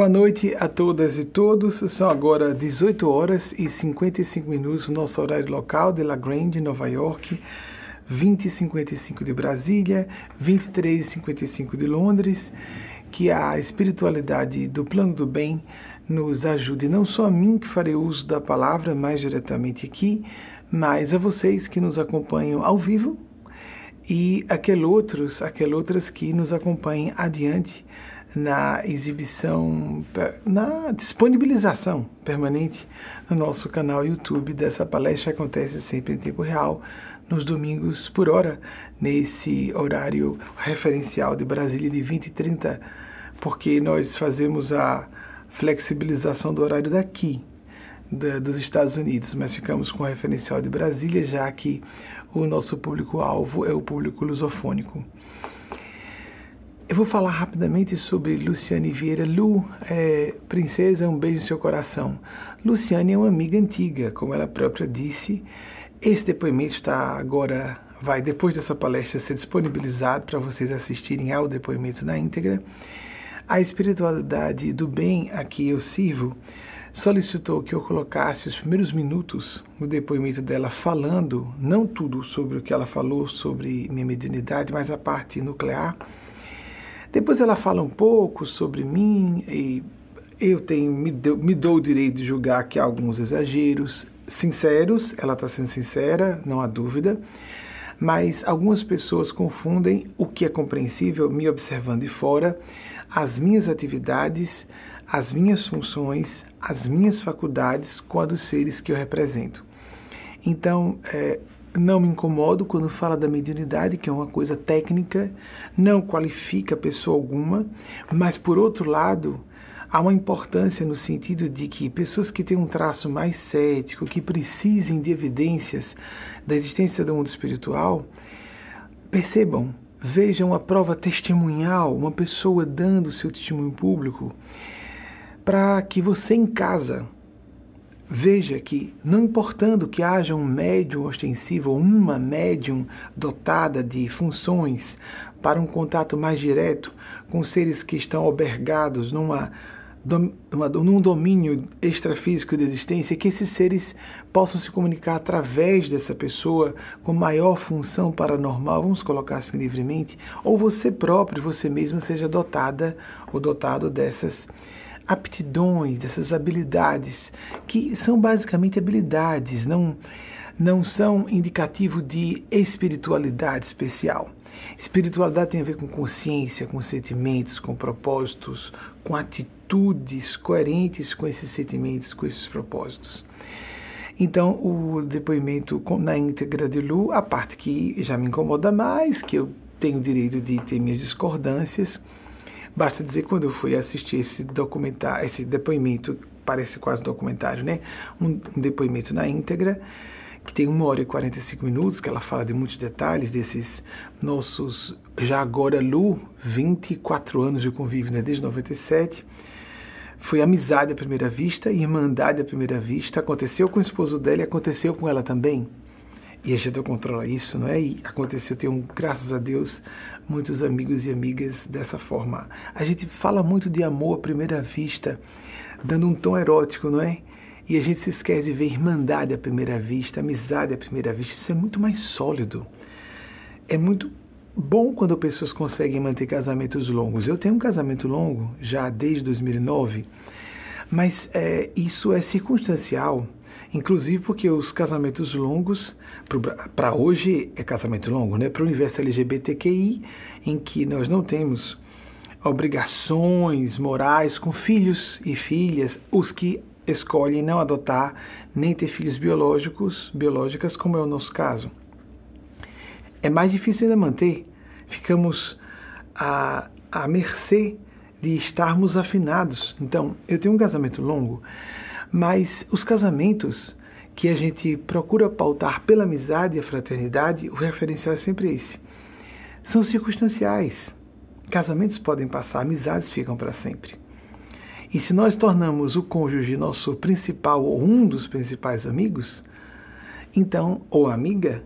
Boa noite a todas e todos. São agora 18 horas e 55 minutos no nosso horário local de La Grande, Nova York, 20 e 55 de Brasília, 23 e 55 de Londres. Que a espiritualidade do plano do bem nos ajude, não só a mim que farei uso da palavra mais diretamente aqui, mas a vocês que nos acompanham ao vivo e aqueles outros, aqueles outras que nos acompanhem adiante na exibição, na disponibilização permanente no nosso canal YouTube dessa palestra que acontece sempre em tempo real, nos domingos por hora, nesse horário referencial de Brasília de 20 e 30, porque nós fazemos a flexibilização do horário daqui, da, dos Estados Unidos, mas ficamos com o referencial de Brasília, já que o nosso público-alvo é o público lusofônico. Eu vou falar rapidamente sobre Luciane Vieira. Lu, é, princesa, um beijo no seu coração. Luciane é uma amiga antiga, como ela própria disse. Esse depoimento está agora, vai depois dessa palestra ser disponibilizado para vocês assistirem ao depoimento na íntegra. A espiritualidade do bem a que eu sirvo solicitou que eu colocasse os primeiros minutos no depoimento dela falando, não tudo sobre o que ela falou sobre minha mediunidade, mas a parte nuclear depois ela fala um pouco sobre mim e eu tenho me, deu, me dou o direito de julgar que há alguns exageros sinceros, ela está sendo sincera, não há dúvida, mas algumas pessoas confundem o que é compreensível me observando de fora, as minhas atividades, as minhas funções, as minhas faculdades com a dos seres que eu represento. Então, é, não me incomodo quando fala da mediunidade, que é uma coisa técnica, não qualifica pessoa alguma, mas por outro lado, há uma importância no sentido de que pessoas que têm um traço mais cético, que precisem de evidências da existência do mundo espiritual, percebam, vejam a prova testemunhal, uma pessoa dando seu testemunho público, para que você em casa Veja que, não importando que haja um médium ostensivo ou uma médium dotada de funções para um contato mais direto com seres que estão albergados numa, numa, num domínio extrafísico de existência, que esses seres possam se comunicar através dessa pessoa com maior função paranormal, vamos colocar assim livremente, ou você próprio, você mesma seja dotada ou dotado dessas aptidões, dessas habilidades, que são basicamente habilidades, não, não são indicativo de espiritualidade especial. Espiritualidade tem a ver com consciência, com sentimentos, com propósitos, com atitudes coerentes com esses sentimentos, com esses propósitos. Então, o depoimento na íntegra de Lu, a parte que já me incomoda mais, que eu tenho o direito de ter minhas discordâncias, Basta dizer quando eu fui assistir esse documentário, esse depoimento, parece quase documentário, né? Um, um depoimento na íntegra, que tem uma hora e 45 minutos, que ela fala de muitos detalhes desses nossos, já agora Lu, 24 anos de convívio, né? Desde 97. Foi amizade à primeira vista, irmandade à primeira vista. Aconteceu com o esposo dela e aconteceu com ela também. E a gente controla isso, não é? E aconteceu, tenho, graças a Deus, muitos amigos e amigas dessa forma. A gente fala muito de amor à primeira vista, dando um tom erótico, não é? E a gente se esquece de ver irmandade à primeira vista, amizade à primeira vista. Isso é muito mais sólido. É muito bom quando pessoas conseguem manter casamentos longos. Eu tenho um casamento longo já desde 2009, mas é, isso é circunstancial Inclusive porque os casamentos longos, para hoje é casamento longo, né? Para o universo LGBTQI, em que nós não temos obrigações morais com filhos e filhas, os que escolhem não adotar nem ter filhos biológicos, biológicas, como é o nosso caso. É mais difícil ainda manter. Ficamos à, à mercê de estarmos afinados. Então, eu tenho um casamento longo, mas os casamentos que a gente procura pautar pela amizade e a fraternidade, o referencial é sempre esse. São circunstanciais. Casamentos podem passar, amizades ficam para sempre. E se nós tornamos o cônjuge nosso principal ou um dos principais amigos, então, ou amiga,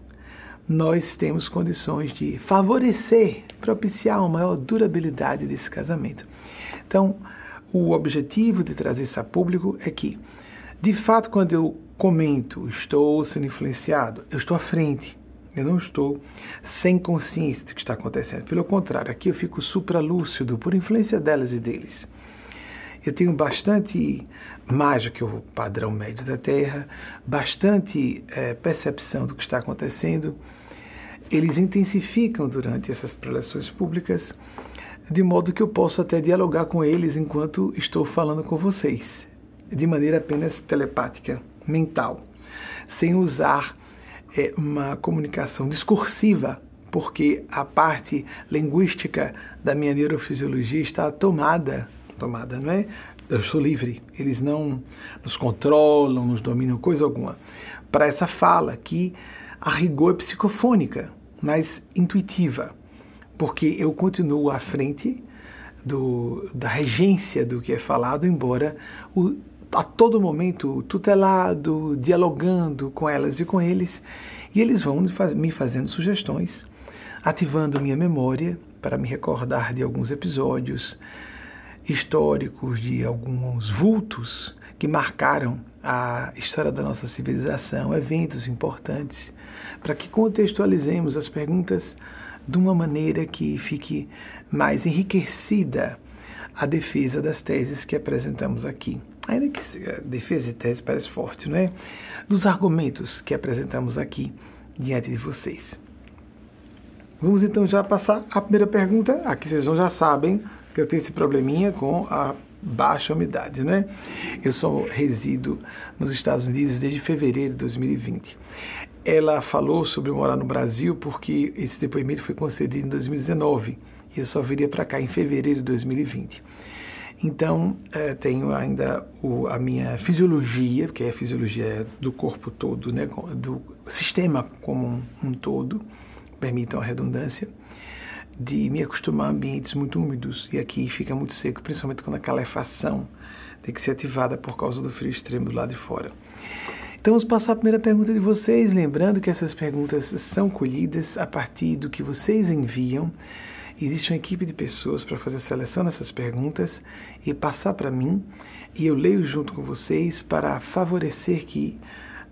nós temos condições de favorecer, propiciar uma maior durabilidade desse casamento. Então, o objetivo de trazer isso a público é que, de fato, quando eu comento, estou sendo influenciado, eu estou à frente. Eu não estou sem consciência do que está acontecendo. Pelo contrário, aqui eu fico supralúcido por influência delas e deles. Eu tenho bastante, do que o padrão médio da Terra, bastante é, percepção do que está acontecendo. Eles intensificam durante essas preleções públicas, de modo que eu posso até dialogar com eles enquanto estou falando com vocês, de maneira apenas telepática, mental, sem usar é uma comunicação discursiva, porque a parte linguística da minha neurofisiologia está tomada, tomada, não é? Eu sou livre, eles não nos controlam, nos dominam, coisa alguma. Para essa fala que a rigor é psicofônica, mas intuitiva, porque eu continuo à frente do, da regência do que é falado, embora o a todo momento tutelado, dialogando com elas e com eles, e eles vão me fazendo sugestões, ativando minha memória para me recordar de alguns episódios históricos, de alguns vultos que marcaram a história da nossa civilização, eventos importantes, para que contextualizemos as perguntas de uma maneira que fique mais enriquecida a defesa das teses que apresentamos aqui ainda que defesa e tese parece forte, não é? Dos argumentos que apresentamos aqui diante de vocês. Vamos então já passar a primeira pergunta. Aqui vocês já sabem que eu tenho esse probleminha com a baixa umidade, né? Eu sou resido nos Estados Unidos desde fevereiro de 2020. Ela falou sobre morar no Brasil porque esse depoimento foi concedido em 2019 e eu só viria para cá em fevereiro de 2020. Então, é, tenho ainda o, a minha fisiologia, que é a fisiologia do corpo todo, né, do sistema como um, um todo, permitam a redundância, de me acostumar a ambientes muito úmidos. E aqui fica muito seco, principalmente quando a calefação tem que ser ativada por causa do frio extremo do lado de fora. Então, vamos passar a primeira pergunta de vocês, lembrando que essas perguntas são colhidas a partir do que vocês enviam Existe uma equipe de pessoas para fazer a seleção dessas perguntas e passar para mim, e eu leio junto com vocês para favorecer que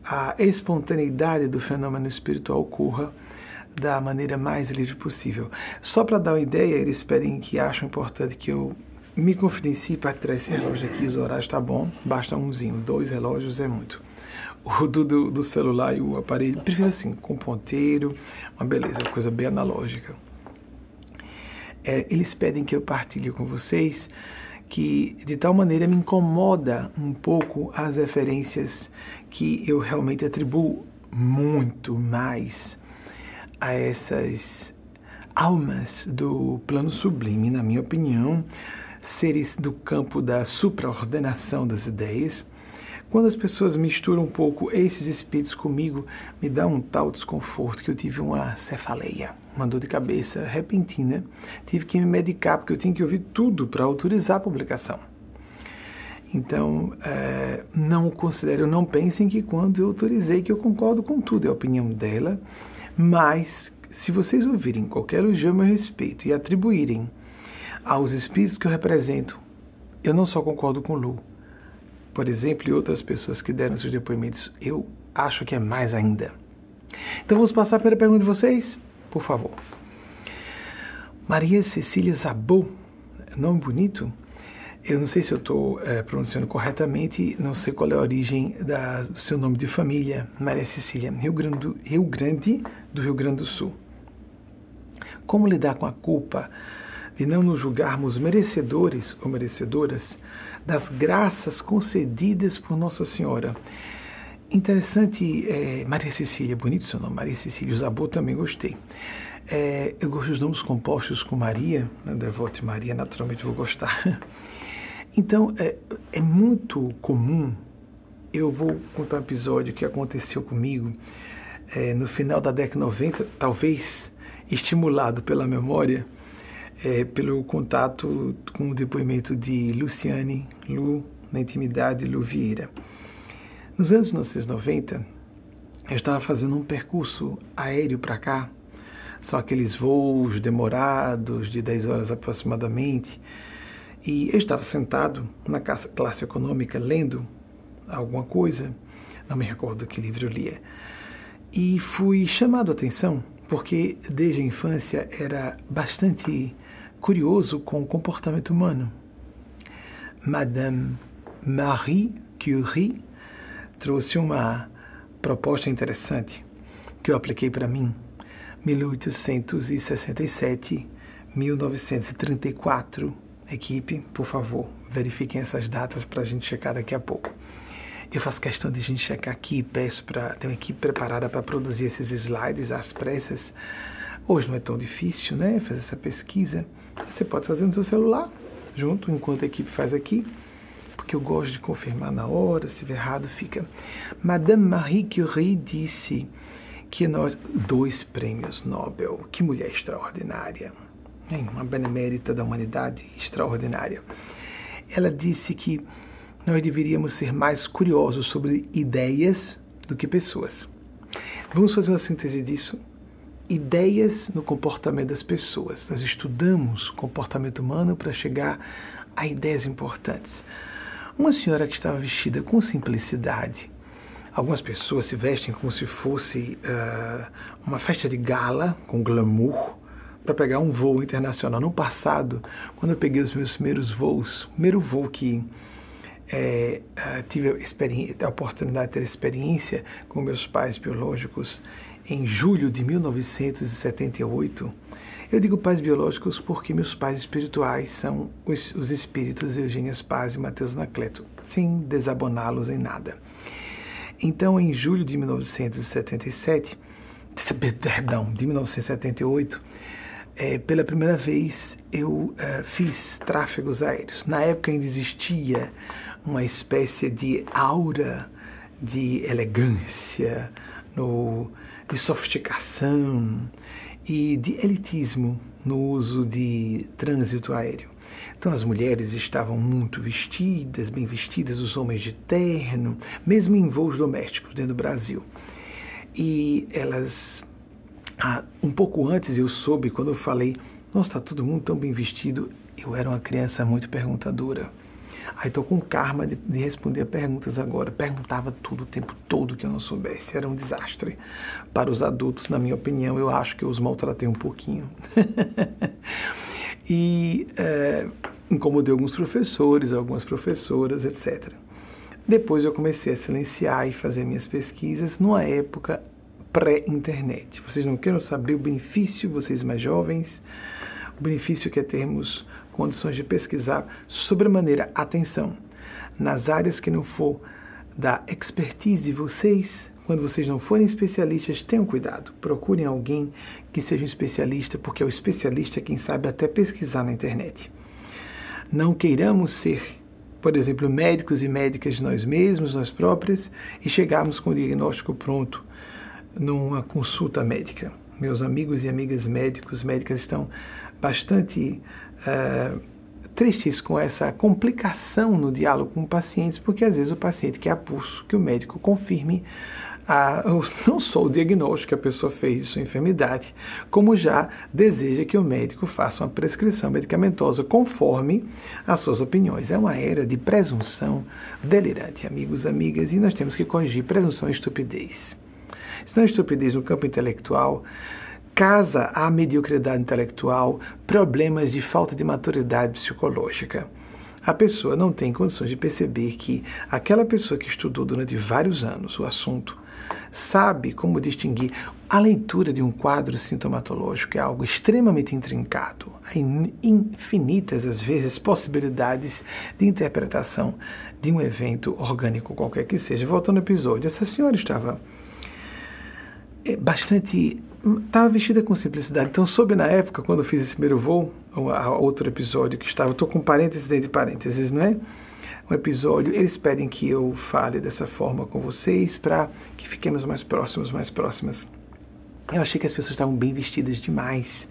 a espontaneidade do fenômeno espiritual ocorra da maneira mais livre possível. Só para dar uma ideia, eles pedem que acham importante que eu me confidencie para tirar esse relógio aqui, os horários tá bom, basta umzinho, dois relógios é muito. O do, do, do celular e o aparelho, prefiro assim, com ponteiro, uma beleza, coisa bem analógica é, eles pedem que eu partilhe com vocês que de tal maneira me incomoda um pouco as referências que eu realmente atribuo muito mais a essas almas do plano sublime, na minha opinião, seres do campo da supraordenação das ideias, quando as pessoas misturam um pouco esses espíritos comigo, me dá um tal desconforto que eu tive uma cefaleia, uma dor de cabeça repentina. Tive que me medicar porque eu tinha que ouvir tudo para autorizar a publicação. Então, é, não considero, não pensem que quando eu autorizei que eu concordo com tudo, é a opinião dela, mas se vocês ouvirem qualquer elogio a meu respeito e atribuírem aos espíritos que eu represento, eu não só concordo com Lu, por exemplo, e outras pessoas que deram seus depoimentos, eu acho que é mais ainda. Então vamos passar pela pergunta de vocês, por favor. Maria Cecília Zabou, nome bonito. Eu não sei se eu estou é, pronunciando corretamente, não sei qual é a origem da, do seu nome de família, Maria Cecília, Rio Grande, do, Rio Grande do Rio Grande do Sul. Como lidar com a culpa de não nos julgarmos merecedores ou merecedoras das graças concedidas por Nossa Senhora. Interessante, é, Maria Cecília, bonito seu nome, Maria Cecília, o Zabô também gostei. É, eu gosto dos nomes compostos com Maria, né, Devote Maria, naturalmente vou gostar. Então, é, é muito comum, eu vou contar um episódio que aconteceu comigo é, no final da década 90, talvez estimulado pela memória, é, pelo contato com o depoimento de Luciane Lu, na intimidade Lu Vieira. Nos anos 1990, eu estava fazendo um percurso aéreo para cá, são aqueles voos demorados de 10 horas aproximadamente, E eu estava sentado na classe econômica lendo alguma coisa, não me recordo que livro eu lia, e fui chamado a atenção porque desde a infância era bastante curioso com o comportamento humano. Madame Marie Curie trouxe uma proposta interessante que eu apliquei para mim. 1867, 1934. Equipe, por favor, verifiquem essas datas para a gente checar daqui a pouco. Eu faço questão de a gente checar aqui e peço para ter uma equipe preparada para produzir esses slides às pressas. Hoje não é tão difícil, né? Fazer essa pesquisa. Você pode fazer no seu celular, junto, enquanto a equipe faz aqui, porque eu gosto de confirmar na hora, se tiver errado fica. Madame Marie Curie disse que nós. Dois prêmios Nobel. Que mulher extraordinária. Hein? Uma benemérita da humanidade extraordinária. Ela disse que nós deveríamos ser mais curiosos sobre ideias do que pessoas. Vamos fazer uma síntese disso? Ideias no comportamento das pessoas. Nós estudamos o comportamento humano para chegar a ideias importantes. Uma senhora que estava vestida com simplicidade. Algumas pessoas se vestem como se fosse uh, uma festa de gala, com glamour, para pegar um voo internacional. No passado, quando eu peguei os meus primeiros voos, primeiro voo que é, é, tive a, a oportunidade de ter experiência com meus pais biológicos em julho de 1978. Eu digo pais biológicos porque meus pais espirituais são os, os espíritos Eugênia Paz e Mateus Nacleto, sem desaboná-los em nada. Então, em julho de 1977, perdão, de 1978, é, pela primeira vez eu é, fiz tráfegos aéreos. Na época ainda existia uma espécie de aura de elegância, no, de sofisticação e de elitismo no uso de trânsito aéreo. Então as mulheres estavam muito vestidas, bem vestidas, os homens de terno, mesmo em voos domésticos dentro do Brasil. E elas, ah, um pouco antes eu soube, quando eu falei, nossa, está todo mundo tão bem vestido, eu era uma criança muito perguntadora. Aí estou com karma de, de, responder perguntas agora. Perguntava tudo o tempo todo que eu não soubesse. Era um desastre. Para os adultos, na minha opinião, eu acho que eu os maltratei um pouquinho. e é, incomodei alguns professores, algumas professoras, etc. Depois eu comecei a silenciar e fazer minhas pesquisas numa época pré-internet. Vocês não querem saber o benefício, vocês mais jovens, o benefício que é termos condições de pesquisar sobremaneira atenção nas áreas que não for da expertise de vocês. Quando vocês não forem especialistas, tenham cuidado. Procurem alguém que seja um especialista, porque é o especialista quem sabe até pesquisar na internet. Não queiramos ser, por exemplo, médicos e médicas nós mesmos, nós próprias, e chegarmos com o diagnóstico pronto numa consulta médica. Meus amigos e amigas médicos, médicas estão bastante uh, tristes com essa complicação no diálogo com pacientes, porque às vezes o paciente quer a pulso que o médico confirme a, não só o diagnóstico que a pessoa fez de sua enfermidade, como já deseja que o médico faça uma prescrição medicamentosa conforme as suas opiniões. É uma era de presunção delirante, amigos, amigas, e nós temos que corrigir presunção e estupidez. Se não é estupidez no campo intelectual, casa à mediocridade intelectual problemas de falta de maturidade psicológica. A pessoa não tem condições de perceber que aquela pessoa que estudou durante vários anos o assunto sabe como distinguir. A leitura de um quadro sintomatológico é algo extremamente intrincado. Há infinitas, às vezes, possibilidades de interpretação de um evento orgânico qualquer que seja. Voltando ao episódio, essa senhora estava é, bastante estava vestida com simplicidade. Então, soube na época, quando eu fiz esse primeiro voo, outro episódio que estava, estou com parênteses dentro de parênteses, não é? Um episódio, eles pedem que eu fale dessa forma com vocês para que fiquemos mais próximos, mais próximas. Eu achei que as pessoas estavam bem vestidas demais.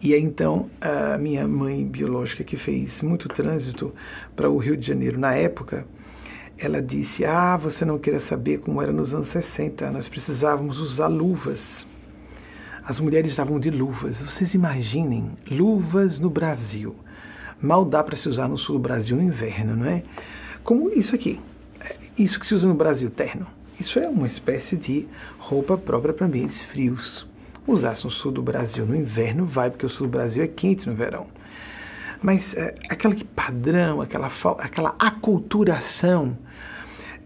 E aí, então, a minha mãe biológica, que fez muito trânsito para o Rio de Janeiro na época, ela disse: Ah, você não queira saber como era nos anos 60, nós precisávamos usar luvas as mulheres estavam de luvas. Vocês imaginem luvas no Brasil. mal dá para se usar no sul do Brasil no inverno, não é? Como isso aqui, é, isso que se usa no Brasil, terno. Isso é uma espécie de roupa própria para ambientes frios. Usar-se no sul do Brasil no inverno vai, porque o sul do Brasil é quente no verão. Mas é, aquele padrão, aquela, aquela aculturação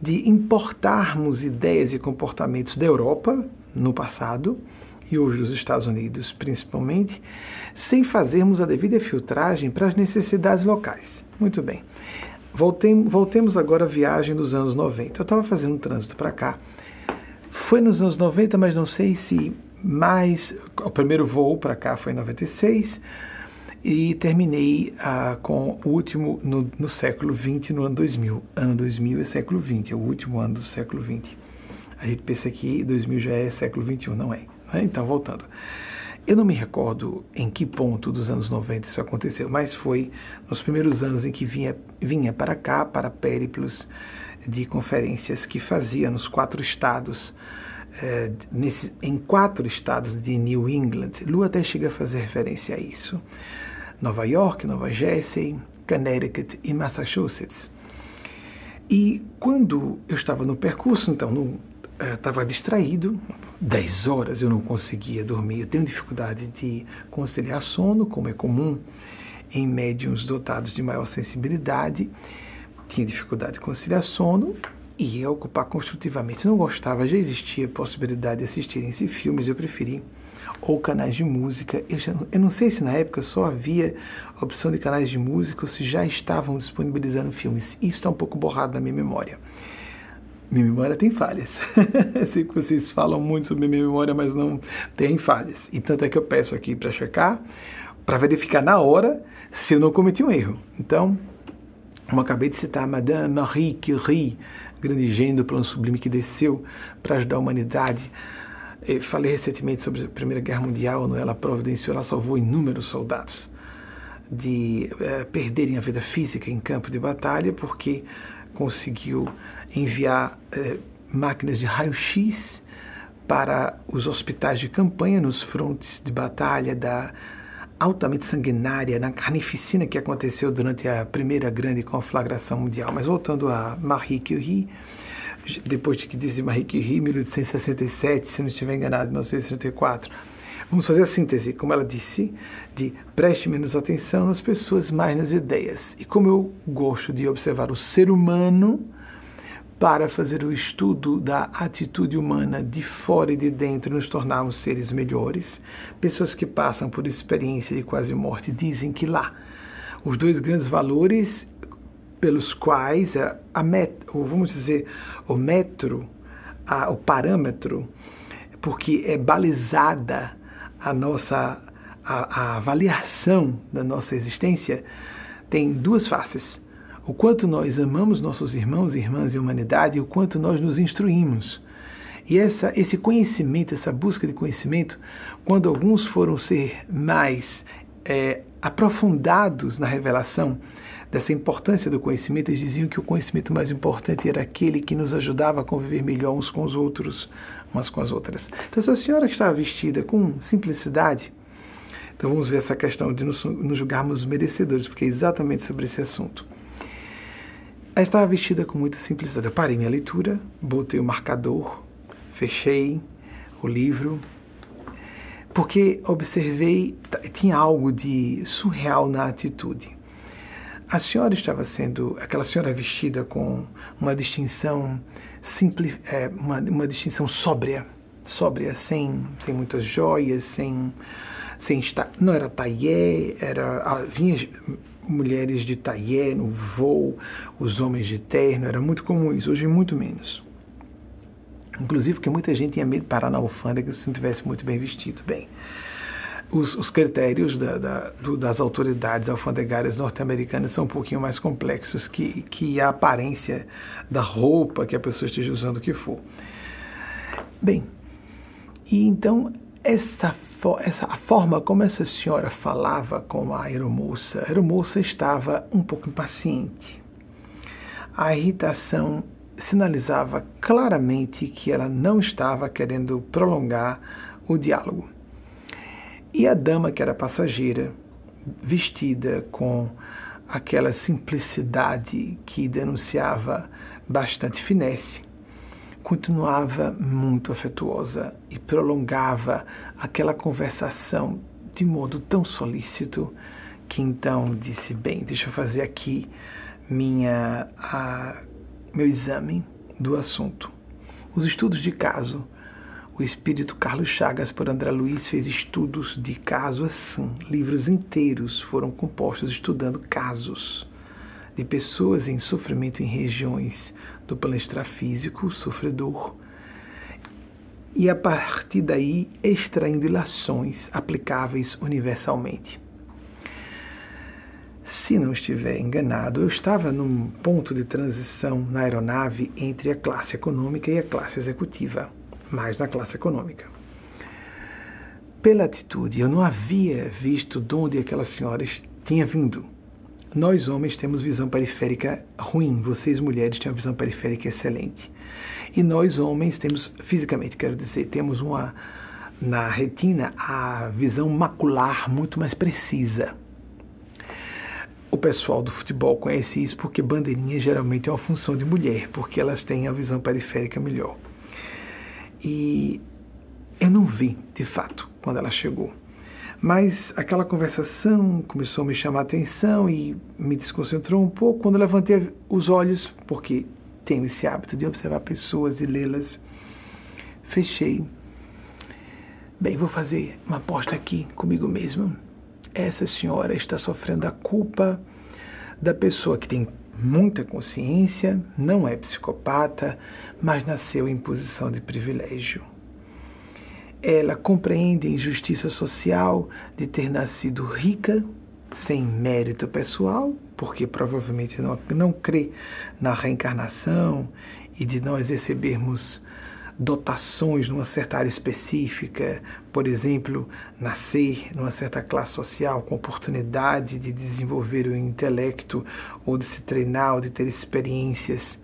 de importarmos ideias e comportamentos da Europa no passado e hoje dos Estados Unidos principalmente, sem fazermos a devida filtragem para as necessidades locais. Muito bem. Voltemos, agora à viagem dos anos 90. Eu estava fazendo um trânsito para cá. Foi nos anos 90, mas não sei se mais. O primeiro voo para cá foi em 96 e terminei ah, com o último no, no, século 20, no ano 2000. Ano 2000 é século 20, é o último ano do século 20. A gente pensa que 2000 já é século 21, não é? Né? Então, voltando. Eu não me recordo em que ponto dos anos 90 isso aconteceu, mas foi nos primeiros anos em que vinha, vinha para cá, para périplos de conferências que fazia nos quatro estados, é, nesse, em quatro estados de New England. Lu até chega a fazer referência a isso. Nova York, Nova Jersey, Connecticut e Massachusetts. E quando eu estava no percurso, então, estava distraído, 10 horas eu não conseguia dormir. Eu tenho dificuldade de conciliar sono, como é comum em médiums dotados de maior sensibilidade. Tinha dificuldade de conciliar sono e ia ocupar construtivamente. Não gostava, já existia possibilidade de assistir esses filmes, eu preferi. Ou canais de música. Eu, já, eu não sei se na época só havia opção de canais de música ou se já estavam disponibilizando filmes. Isso está um pouco borrado na minha memória. Minha memória tem falhas. Sei que vocês falam muito sobre minha memória, mas não tem falhas. E tanto é que eu peço aqui para checar, para verificar na hora se eu não cometi um erro. Então, como acabei de citar, Madame Marie Curie, grande gênio do plano sublime que desceu para ajudar a humanidade. Eu falei recentemente sobre a Primeira Guerra Mundial, onde ela providenciou, ela salvou inúmeros soldados de é, perderem a vida física em campo de batalha, porque conseguiu enviar eh, máquinas de raio-x para os hospitais de campanha nos frontes de batalha da altamente sanguinária, na carnificina que aconteceu durante a primeira grande conflagração mundial. Mas voltando a Marie Curie, depois de que disse Marie Curie, 1867, se não estiver enganado, 1934, vamos fazer a síntese, como ela disse, de preste menos atenção nas pessoas, mais nas ideias. E como eu gosto de observar o ser humano, para fazer o estudo da atitude humana de fora e de dentro, nos tornarmos seres melhores. Pessoas que passam por experiência de quase morte dizem que lá os dois grandes valores pelos quais a, a met, ou vamos dizer, o metro, a, o parâmetro, porque é balizada a nossa a, a avaliação da nossa existência, tem duas faces o quanto nós amamos nossos irmãos e irmãs e humanidade e o quanto nós nos instruímos. E essa, esse conhecimento, essa busca de conhecimento, quando alguns foram ser mais é, aprofundados na revelação dessa importância do conhecimento, eles diziam que o conhecimento mais importante era aquele que nos ajudava a conviver melhor uns com os outros, umas com as outras. Então, se a senhora está vestida com simplicidade, então vamos ver essa questão de nos, nos julgarmos merecedores, porque é exatamente sobre esse assunto. Ela estava vestida com muita simplicidade. Eu parei minha leitura, botei o marcador, fechei o livro, porque observei, tinha algo de surreal na atitude. A senhora estava sendo, aquela senhora vestida com uma distinção simples, é, uma, uma distinção sóbria, sóbria, sem, sem muitas joias, sem, sem estar, não era taillé, era, vinha mulheres de taillé no voo, os homens de terno, era muito comum isso, hoje muito menos. Inclusive porque muita gente tinha medo de parar na alfândega se não tivesse muito bem vestido. Bem, os, os critérios da, da, do, das autoridades alfandegárias norte-americanas são um pouquinho mais complexos que, que a aparência da roupa que a pessoa esteja usando, que for. Bem, e então essa, essa a forma como essa senhora falava com a aeromoça, a aeromoça estava um pouco impaciente. A irritação sinalizava claramente que ela não estava querendo prolongar o diálogo. E a dama, que era passageira, vestida com aquela simplicidade que denunciava bastante finesse, continuava muito afetuosa e prolongava aquela conversação de modo tão solícito que então disse: Bem, deixa eu fazer aqui minha, a, meu exame do assunto. Os estudos de caso. O espírito Carlos Chagas por André Luiz fez estudos de caso assim. Livros inteiros foram compostos estudando casos de pessoas em sofrimento em regiões do plano extrafísico, sofredor, e a partir daí extraindo ilações aplicáveis universalmente. Se não estiver enganado, eu estava num ponto de transição na aeronave entre a classe econômica e a classe executiva, mais na classe econômica. Pela atitude, eu não havia visto de onde aquela senhora tinha vindo nós homens temos visão periférica ruim, vocês mulheres têm uma visão periférica excelente. E nós homens temos, fisicamente quero dizer, temos uma na retina a visão macular muito mais precisa. O pessoal do futebol conhece isso porque bandeirinha geralmente é uma função de mulher, porque elas têm a visão periférica melhor. E eu não vi, de fato, quando ela chegou. Mas aquela conversação começou a me chamar a atenção e me desconcentrou um pouco quando levantei os olhos, porque tenho esse hábito de observar pessoas e lê-las. Fechei. Bem, vou fazer uma aposta aqui comigo mesmo. Essa senhora está sofrendo a culpa da pessoa que tem muita consciência, não é psicopata, mas nasceu em posição de privilégio. Ela compreende a injustiça social de ter nascido rica, sem mérito pessoal, porque provavelmente não, não crê na reencarnação e de nós recebermos dotações numa certa área específica, por exemplo, nascer numa certa classe social com oportunidade de desenvolver o intelecto ou de se treinar ou de ter experiências.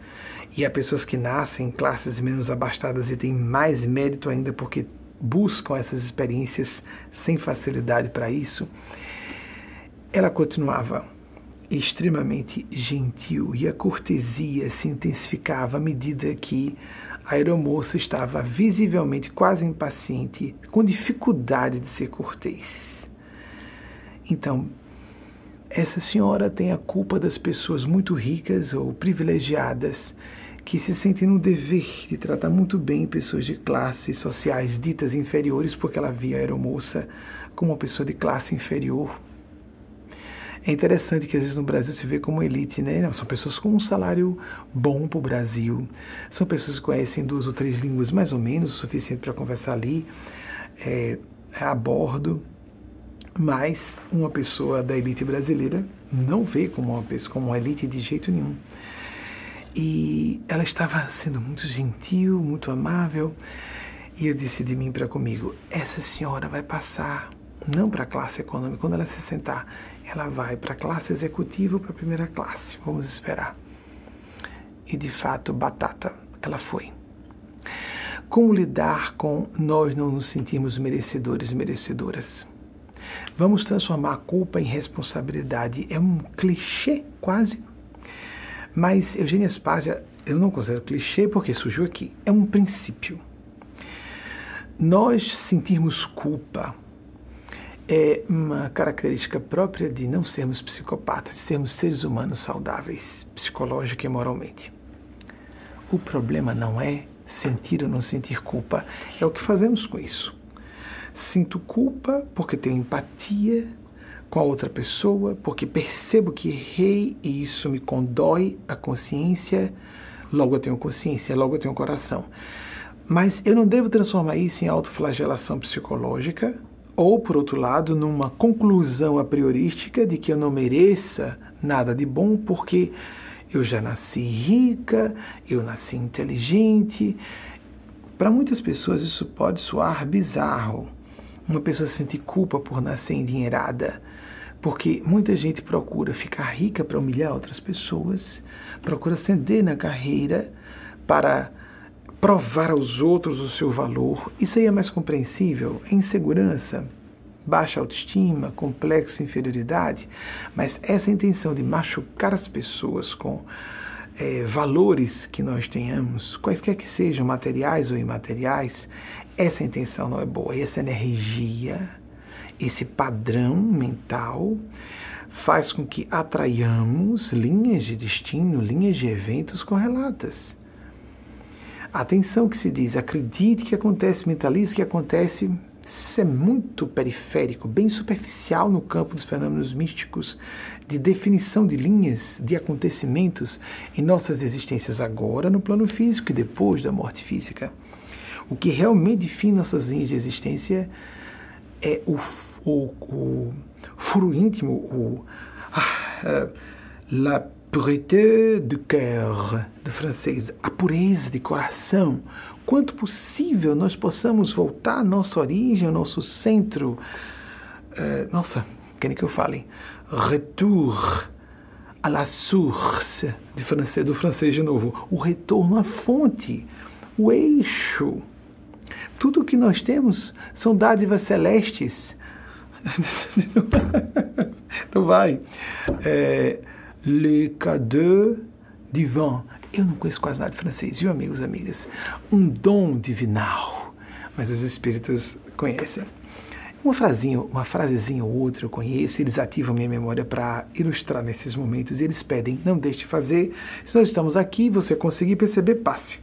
E há pessoas que nascem em classes menos abastadas e têm mais mérito ainda porque buscam essas experiências sem facilidade para isso, ela continuava extremamente gentil e a cortesia se intensificava à medida que a aeromoça estava visivelmente quase impaciente, com dificuldade de ser cortês. Então, essa senhora tem a culpa das pessoas muito ricas ou privilegiadas que se sentem no dever de tratar muito bem pessoas de classes sociais ditas inferiores, porque ela via a aeromoça como uma pessoa de classe inferior. É interessante que às vezes no Brasil se vê como elite, né? Não, são pessoas com um salário bom para o Brasil, são pessoas que conhecem duas ou três línguas mais ou menos, o suficiente para conversar ali é, a bordo, mas uma pessoa da elite brasileira não vê como uma pessoa como uma elite de jeito nenhum. E ela estava sendo muito gentil, muito amável. E eu disse de mim para comigo: essa senhora vai passar não para a classe econômica. Quando ela se sentar, ela vai para a classe executiva ou para a primeira classe. Vamos esperar. E de fato, batata, ela foi. Como lidar com nós não nos sentirmos merecedores e merecedoras? Vamos transformar a culpa em responsabilidade. É um clichê quase mas Eugênia Spazia, eu não considero clichê porque surgiu aqui. É um princípio. Nós sentirmos culpa é uma característica própria de não sermos psicopatas, de sermos seres humanos saudáveis, psicológica e moralmente. O problema não é sentir ou não sentir culpa, é o que fazemos com isso. Sinto culpa porque tenho empatia com a outra pessoa, porque percebo que errei e isso me condói a consciência, logo eu tenho consciência, logo eu tenho coração. Mas eu não devo transformar isso em autoflagelação psicológica, ou, por outro lado, numa conclusão a priorística de que eu não mereça nada de bom porque eu já nasci rica, eu nasci inteligente. Para muitas pessoas isso pode soar bizarro. Uma pessoa sentir culpa por nascer endinheirada porque muita gente procura ficar rica para humilhar outras pessoas, procura ascender na carreira para provar aos outros o seu valor. Isso aí é mais compreensível, é insegurança. baixa autoestima, complexo de inferioridade, mas essa intenção de machucar as pessoas com é, valores que nós tenhamos, quaisquer que sejam, materiais ou imateriais, essa intenção não é boa. E essa energia, esse padrão mental, faz com que atraiamos linhas de destino, linhas de eventos correlatas. Atenção que se diz, acredite que acontece, mentalize que acontece, isso é muito periférico, bem superficial no campo dos fenômenos místicos, de definição de linhas, de acontecimentos em nossas existências agora no plano físico e depois da morte física. O que realmente define nossas linhas de existência é o, o, o furo íntimo, o, ah, la pureté du cœur, do francês, a pureza de coração. Quanto possível nós possamos voltar à nossa origem, ao nosso centro. Uh, nossa, querem que eu fale? Retour à la source, de francês, do francês de novo. O retorno à fonte, o eixo. Tudo que nós temos são dádivas celestes. então vai. É, le cadeau divin. Eu não conheço quase nada de francês, viu, amigos e amigas? Um dom divinal. Mas os espíritos conhecem. Uma frasinha, uma frasezinha ou outra eu conheço, eles ativam minha memória para ilustrar nesses momentos e eles pedem, não deixe de fazer. Se nós estamos aqui, você conseguir perceber, passe.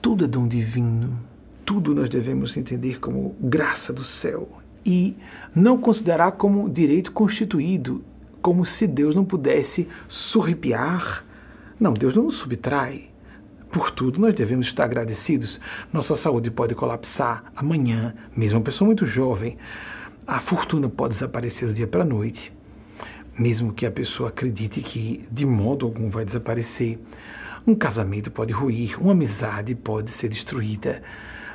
Tudo é dom divino. Tudo nós devemos entender como graça do céu e não considerar como direito constituído como se Deus não pudesse surripiar. Não, Deus não nos subtrai. Por tudo nós devemos estar agradecidos. Nossa saúde pode colapsar amanhã, mesmo uma pessoa muito jovem. A fortuna pode desaparecer do dia para a noite, mesmo que a pessoa acredite que de modo algum vai desaparecer. Um casamento pode ruir, uma amizade pode ser destruída.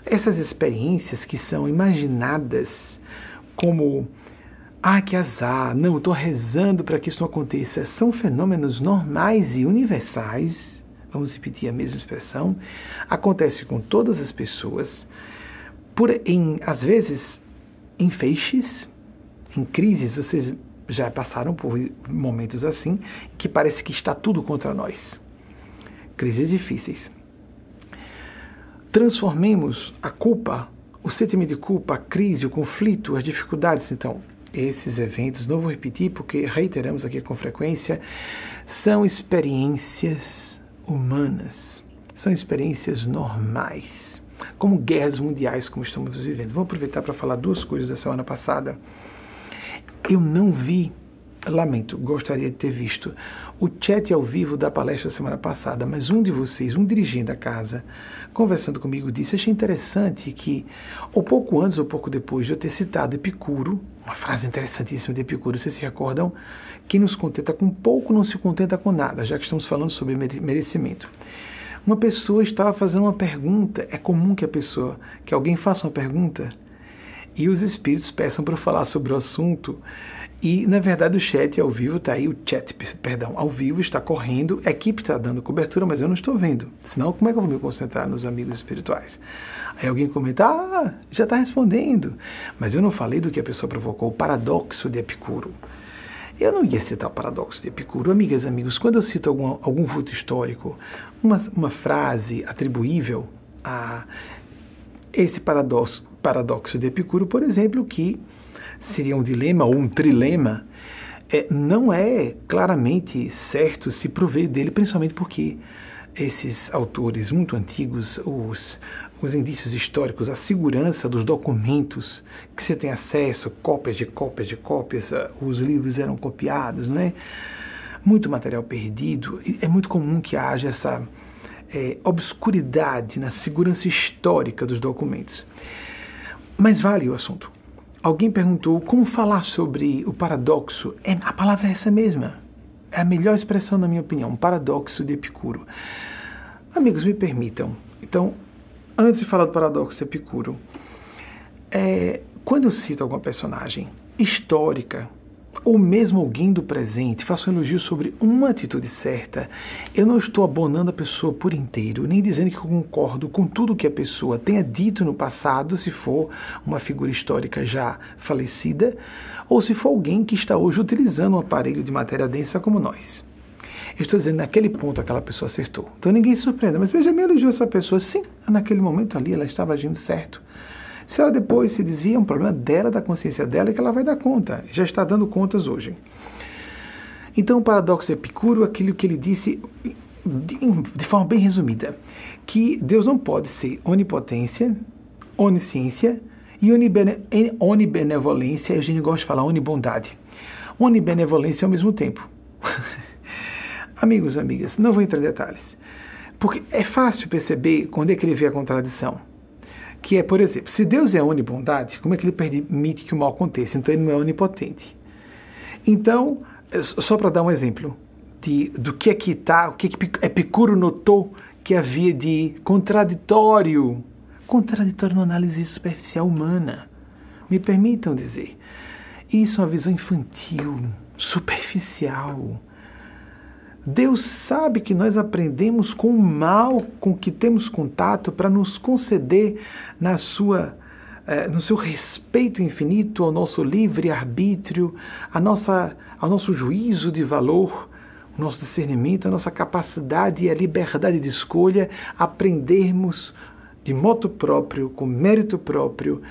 Essas experiências que são imaginadas como ah, que azar, não, estou rezando para que isso não aconteça. São fenômenos normais e universais, vamos repetir a mesma expressão, acontece com todas as pessoas, por, em, às vezes em feixes, em crises, vocês já passaram por momentos assim, que parece que está tudo contra nós. Crises difíceis. Transformemos a culpa, o sentimento de culpa, a crise, o conflito, as dificuldades, então, esses eventos, não vou repetir porque reiteramos aqui com frequência, são experiências humanas, são experiências normais, como guerras mundiais como estamos vivendo. Vou aproveitar para falar duas coisas da semana passada. Eu não vi, lamento, gostaria de ter visto o chat ao vivo da palestra semana passada, mas um de vocês, um dirigente da casa, conversando comigo, disse: Achei interessante que, ou pouco antes ou pouco depois de eu ter citado Epicuro, uma frase interessantíssima de Epicuro, vocês se recordam? Quem nos contenta com pouco não se contenta com nada, já que estamos falando sobre merecimento. Uma pessoa estava fazendo uma pergunta, é comum que a pessoa, que alguém faça uma pergunta e os espíritos peçam para falar sobre o assunto e, na verdade, o chat ao vivo está aí, o chat, perdão, ao vivo está correndo, a equipe está dando cobertura, mas eu não estou vendo. Senão, como é que eu vou me concentrar nos amigos espirituais? Aí alguém comenta, ah, já está respondendo. Mas eu não falei do que a pessoa provocou, o paradoxo de Epicuro. Eu não ia citar o paradoxo de Epicuro. Amigas e amigos, quando eu cito algum, algum vulto histórico, uma, uma frase atribuível a esse paradoxo, paradoxo de Epicuro, por exemplo, que seria um dilema ou um trilema, é, não é claramente certo se prover dele, principalmente porque esses autores muito antigos, os, os indícios históricos, a segurança dos documentos que você tem acesso, cópias de cópias de cópias, ah, os livros eram copiados, não é? Muito material perdido. É muito comum que haja essa é, obscuridade na segurança histórica dos documentos. Mas vale o assunto. Alguém perguntou como falar sobre o paradoxo. É, a palavra é essa mesma. É a melhor expressão, na minha opinião, um paradoxo de Epicuro. Amigos, me permitam. Então, antes de falar do paradoxo de Epicuro, é, quando eu cito alguma personagem histórica, ou mesmo alguém do presente faça um elogio sobre uma atitude certa, eu não estou abonando a pessoa por inteiro, nem dizendo que concordo com tudo que a pessoa tenha dito no passado, se for uma figura histórica já falecida, ou se for alguém que está hoje utilizando um aparelho de matéria densa como nós. Eu estou dizendo, naquele ponto aquela pessoa acertou. Então ninguém se surpreenda, mas veja, me elogiou essa pessoa. Sim, naquele momento ali ela estava agindo certo. Se ela depois se desvia, é um problema dela, da consciência dela, que ela vai dar conta. Já está dando contas hoje. Então, o paradoxo Epicuro, aquilo que ele disse de, de forma bem resumida, que Deus não pode ser onipotência, onisciência e onibene, onibenevolência. A gente gosta de falar onibondade. Onibenevolência ao mesmo tempo. Amigos, amigas, não vou entrar em detalhes. Porque é fácil perceber quando é que ele vê a contradição que é, por exemplo, se Deus é onibondade, como é que ele permite que o mal aconteça? Então ele não é onipotente. Então, é só para dar um exemplo de, do que é que está, o que, é que Epicuro notou que havia de contraditório, contraditório na análise superficial humana. Me permitam dizer, isso é uma visão infantil, superficial Deus sabe que nós aprendemos com o mal com que temos contato para nos conceder na sua eh, no seu respeito infinito ao nosso livre arbítrio, a nossa, ao nosso juízo de valor, o nosso discernimento, a nossa capacidade e a liberdade de escolha, aprendermos de moto próprio, com mérito próprio,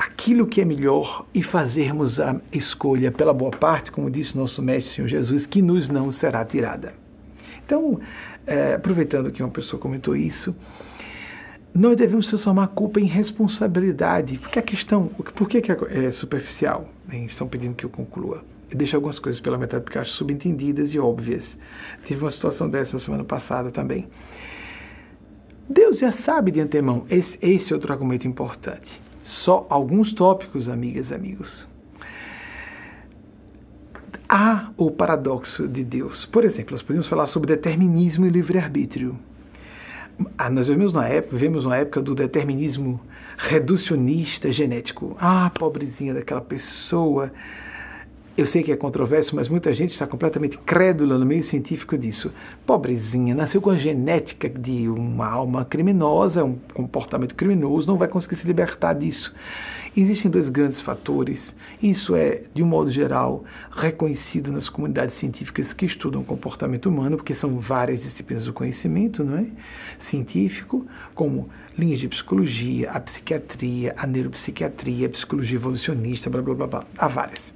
aquilo que é melhor e fazermos a escolha pela boa parte, como disse nosso Mestre Senhor Jesus, que nos não será tirada. Então, é, aproveitando que uma pessoa comentou isso, nós devemos transformar a culpa em responsabilidade. Porque a questão, por que, que é superficial? Estão pedindo que eu conclua. Eu deixo algumas coisas pela metade porque acho subentendidas e óbvias. Tive uma situação dessa semana passada também. Deus já sabe de antemão. Esse, esse é outro argumento importante. Só alguns tópicos, amigas e amigos. Há o paradoxo de Deus. Por exemplo, nós podemos falar sobre determinismo e livre-arbítrio. Ah, nós vivemos uma época, vivemos uma época do determinismo reducionista genético. Ah, pobrezinha daquela pessoa eu sei que é controverso, mas muita gente está completamente crédula no meio científico disso. Pobrezinha, nasceu com a genética de uma alma criminosa, um comportamento criminoso, não vai conseguir se libertar disso. Existem dois grandes fatores. Isso é, de um modo geral, reconhecido nas comunidades científicas que estudam comportamento humano, porque são várias disciplinas do conhecimento, não é? Científico, como linhas de psicologia, a psiquiatria, a neuropsiquiatria, a psicologia evolucionista, blá blá blá blá. Há várias.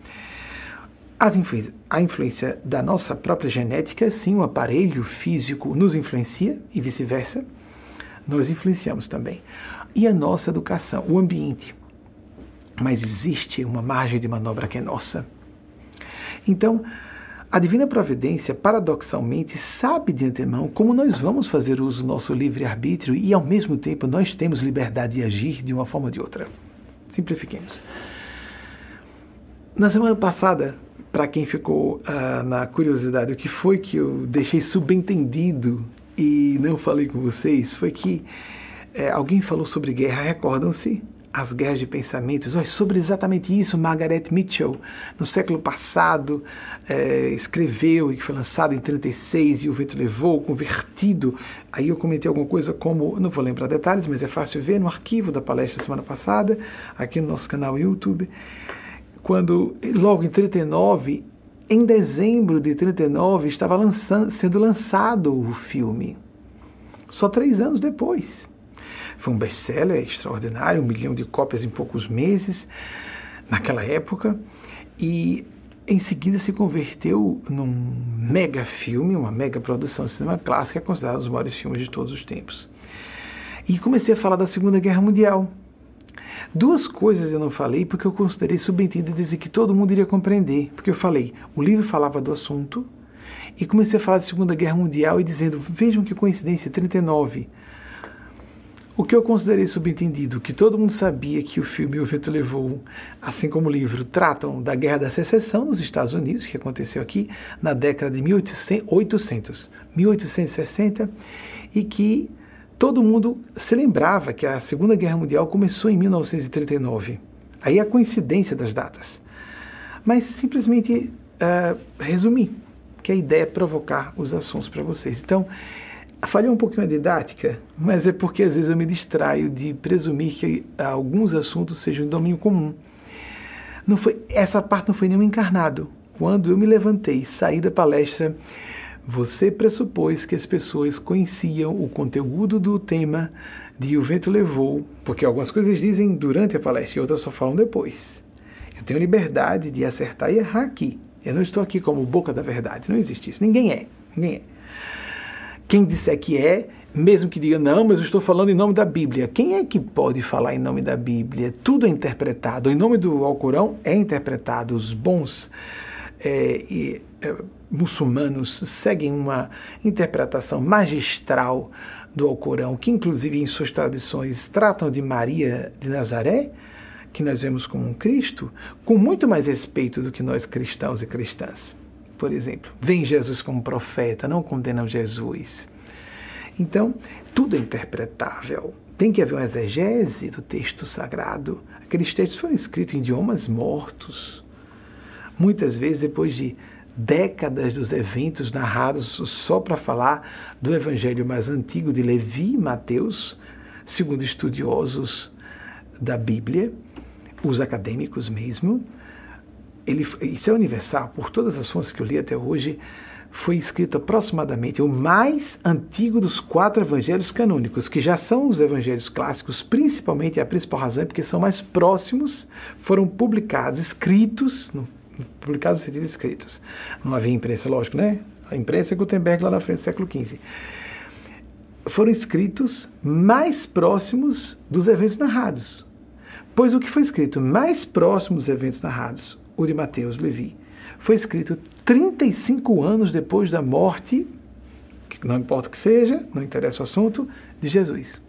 Influ a influência da nossa própria genética, sim, o aparelho físico nos influencia e vice-versa, nós influenciamos também. E a nossa educação, o ambiente. Mas existe uma margem de manobra que é nossa. Então, a divina providência, paradoxalmente, sabe de antemão como nós vamos fazer uso do nosso livre-arbítrio e, ao mesmo tempo, nós temos liberdade de agir de uma forma ou de outra. Simplifiquemos. Na semana passada, para quem ficou uh, na curiosidade, o que foi que eu deixei subentendido e não falei com vocês foi que é, alguém falou sobre guerra, recordam-se? As guerras de pensamentos. Olha, sobre exatamente isso, Margaret Mitchell, no século passado, é, escreveu e foi lançado em 36 e o vento levou, convertido. Aí eu comentei alguma coisa como, não vou lembrar detalhes, mas é fácil ver no arquivo da palestra semana passada, aqui no nosso canal YouTube quando logo em 39, em dezembro de 39, estava lançando, sendo lançado o filme. Só três anos depois. Foi um best-seller extraordinário, um milhão de cópias em poucos meses, naquela época, e em seguida se converteu num mega filme, uma mega produção de cinema clássico, considerado um dos maiores filmes de todos os tempos. E comecei a falar da Segunda Guerra Mundial. Duas coisas eu não falei porque eu considerei subentendidas e que todo mundo iria compreender. Porque eu falei, o livro falava do assunto e comecei a falar de Segunda Guerra Mundial e dizendo, vejam que coincidência, 39. O que eu considerei subentendido, que todo mundo sabia que o filme O Vento Levou, assim como o livro, tratam da Guerra da Secessão nos Estados Unidos, que aconteceu aqui na década de 1800, 1860, e que todo mundo se lembrava que a Segunda Guerra Mundial começou em 1939. Aí a coincidência das datas. mas simplesmente uh, que a ideia é provocar os assuntos para vocês. Então, falhou um pouquinho a didática, mas é porque às vezes eu me distraio de presumir que alguns assuntos sejam de domínio comum. Não foi, essa parte não foi nenhum encarnado. Quando eu me levantei saí da palestra, você pressupôs que as pessoas conheciam o conteúdo do tema de O Vento Levou, porque algumas coisas dizem durante a palestra e outras só falam depois. Eu tenho liberdade de acertar e errar aqui. Eu não estou aqui como boca da verdade. Não existe isso. Ninguém é. Ninguém é. Quem disser que é, mesmo que diga não, mas eu estou falando em nome da Bíblia. Quem é que pode falar em nome da Bíblia? Tudo é interpretado. Em nome do Alcorão é interpretado. Os bons é, é, muçulmanos seguem uma interpretação magistral do Alcorão, que inclusive em suas tradições tratam de Maria de Nazaré, que nós vemos como um Cristo, com muito mais respeito do que nós cristãos e cristãs. Por exemplo, vem Jesus como profeta, não condenam Jesus. Então, tudo é interpretável. Tem que haver uma exegese do texto sagrado. Aqueles textos foram escritos em idiomas mortos. Muitas vezes, depois de décadas dos eventos narrados só para falar do evangelho mais antigo de Levi e Mateus, segundo estudiosos da Bíblia, os acadêmicos mesmo. Ele, isso é universal, por todas as fontes que eu li até hoje, foi escrito aproximadamente o mais antigo dos quatro evangelhos canônicos, que já são os evangelhos clássicos, principalmente a principal razão é porque são mais próximos, foram publicados, escritos no publicados no sentido escritos. Não havia imprensa, lógico, né? A imprensa é Gutenberg lá na frente século XV. Foram escritos mais próximos dos eventos narrados. Pois o que foi escrito mais próximo dos eventos narrados, o de Mateus Levi, foi escrito 35 anos depois da morte, não importa o que seja, não interessa o assunto, de Jesus.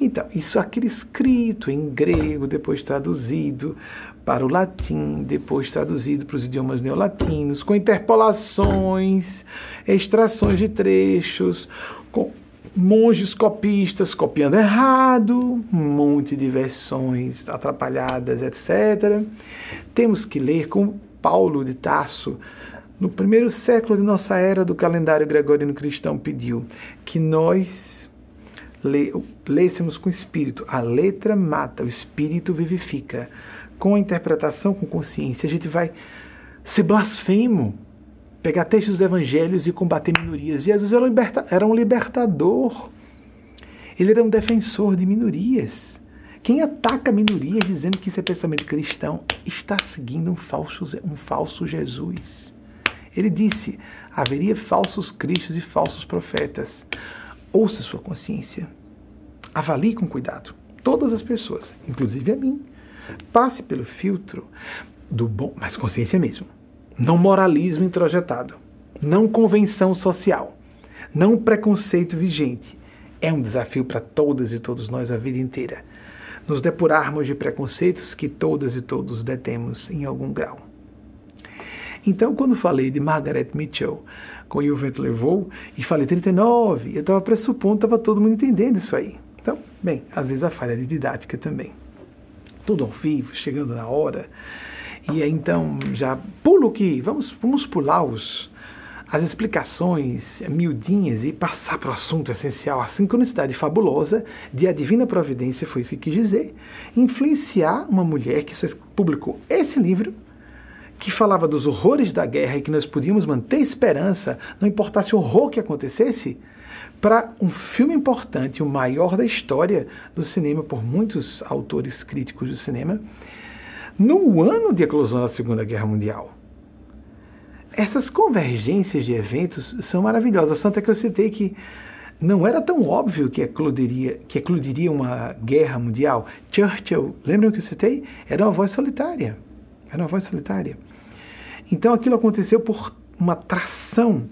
Então, isso aquele escrito em grego, depois traduzido para o latim, depois traduzido para os idiomas neolatinos, com interpolações, extrações de trechos, com monges copistas copiando errado, um monte de versões atrapalhadas, etc. Temos que ler com Paulo de Tarso, no primeiro século de nossa era do calendário gregoriano cristão, pediu que nós lêssemos com espírito. A letra mata, o espírito vivifica com a interpretação, com consciência, a gente vai ser blasfemo, pegar textos dos evangelhos e combater minorias. Jesus era um, liberta, era um libertador, ele era um defensor de minorias. Quem ataca minorias dizendo que isso é pensamento cristão está seguindo um falso, um falso Jesus. Ele disse: haveria falsos cristos e falsos profetas. Ouça sua consciência. Avalie com cuidado. Todas as pessoas, inclusive a mim. Passe pelo filtro do bom, mas consciência mesmo. Não moralismo introjetado. Não convenção social. Não preconceito vigente. É um desafio para todas e todos nós a vida inteira. Nos depurarmos de preconceitos que todas e todos detemos em algum grau. Então, quando falei de Margaret Mitchell com o Vento Levou, e falei 39, eu estava pressupondo, estava todo mundo entendendo isso aí. Então, bem, às vezes a falha de didática também tudo ao vivo, chegando na hora. E então já pulo que vamos vamos pular os as explicações miudinhas e passar para o assunto essencial, a sincronicidade fabulosa de A Divina Providência, foi isso que quis dizer, influenciar uma mulher que publicou esse livro, que falava dos horrores da guerra e que nós podíamos manter esperança, não importasse o horror que acontecesse, para um filme importante, o maior da história do cinema por muitos autores críticos do cinema, no ano de eclosão da Segunda Guerra Mundial. Essas convergências de eventos são maravilhosas, tanto é que eu citei que não era tão óbvio que eclodiria, que eclodiria uma guerra mundial. Churchill, lembram que eu citei? Era uma voz solitária. Era uma voz solitária. Então aquilo aconteceu por uma tração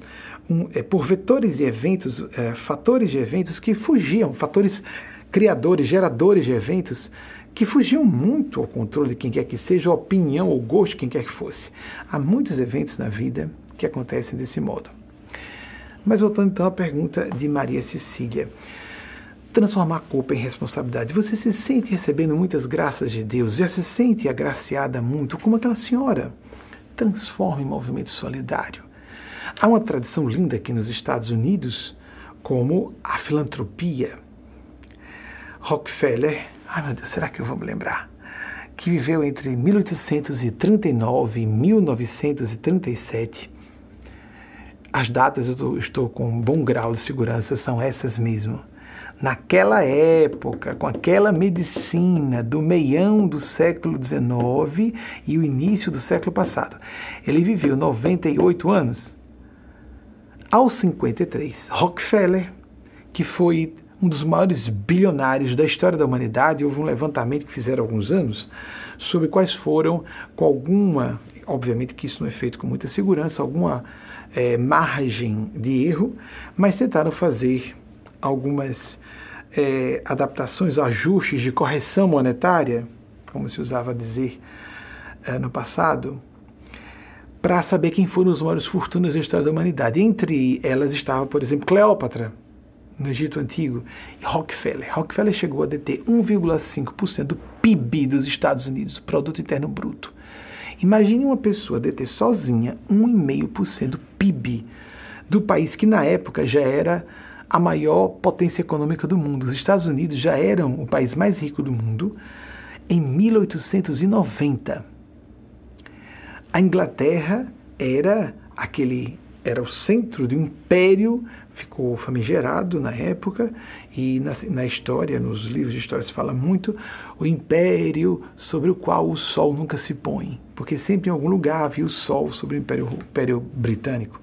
um, é, por vetores e eventos, é, fatores de eventos que fugiam, fatores criadores, geradores de eventos que fugiam muito ao controle de quem quer que seja, a opinião ou gosto de quem quer que fosse. Há muitos eventos na vida que acontecem desse modo. Mas voltando então à pergunta de Maria Cecília. transformar a culpa em responsabilidade. Você se sente recebendo muitas graças de Deus, já se sente agraciada muito, como aquela senhora. Transforme em movimento solidário. Há uma tradição linda aqui nos Estados Unidos, como a filantropia. Rockefeller, ai meu Deus, será que eu vou me lembrar? Que viveu entre 1839 e 1937. As datas eu estou com um bom grau de segurança, são essas mesmo naquela época, com aquela medicina do meião do século XIX e o início do século passado. Ele viveu 98 anos. Aos 53, Rockefeller, que foi um dos maiores bilionários da história da humanidade, houve um levantamento que fizeram há alguns anos sobre quais foram, com alguma, obviamente que isso não é feito com muita segurança, alguma é, margem de erro, mas tentaram fazer algumas é, adaptações, ajustes de correção monetária, como se usava dizer é, no passado, para saber quem foram os maiores fortunas da história da humanidade. Entre elas estava, por exemplo, Cleópatra, no Egito Antigo, e Rockefeller. Rockefeller chegou a deter 1,5% do PIB dos Estados Unidos, Produto Interno Bruto. Imagine uma pessoa deter sozinha 1,5% do PIB do país que na época já era a maior potência econômica do mundo. Os Estados Unidos já eram o país mais rico do mundo em 1890. A Inglaterra era aquele era o centro de um império, ficou famigerado na época, e na, na, história, nos livros de história se fala muito, o império sobre o qual o sol nunca se põe, porque sempre em algum lugar havia o sol sobre o império, o império britânico.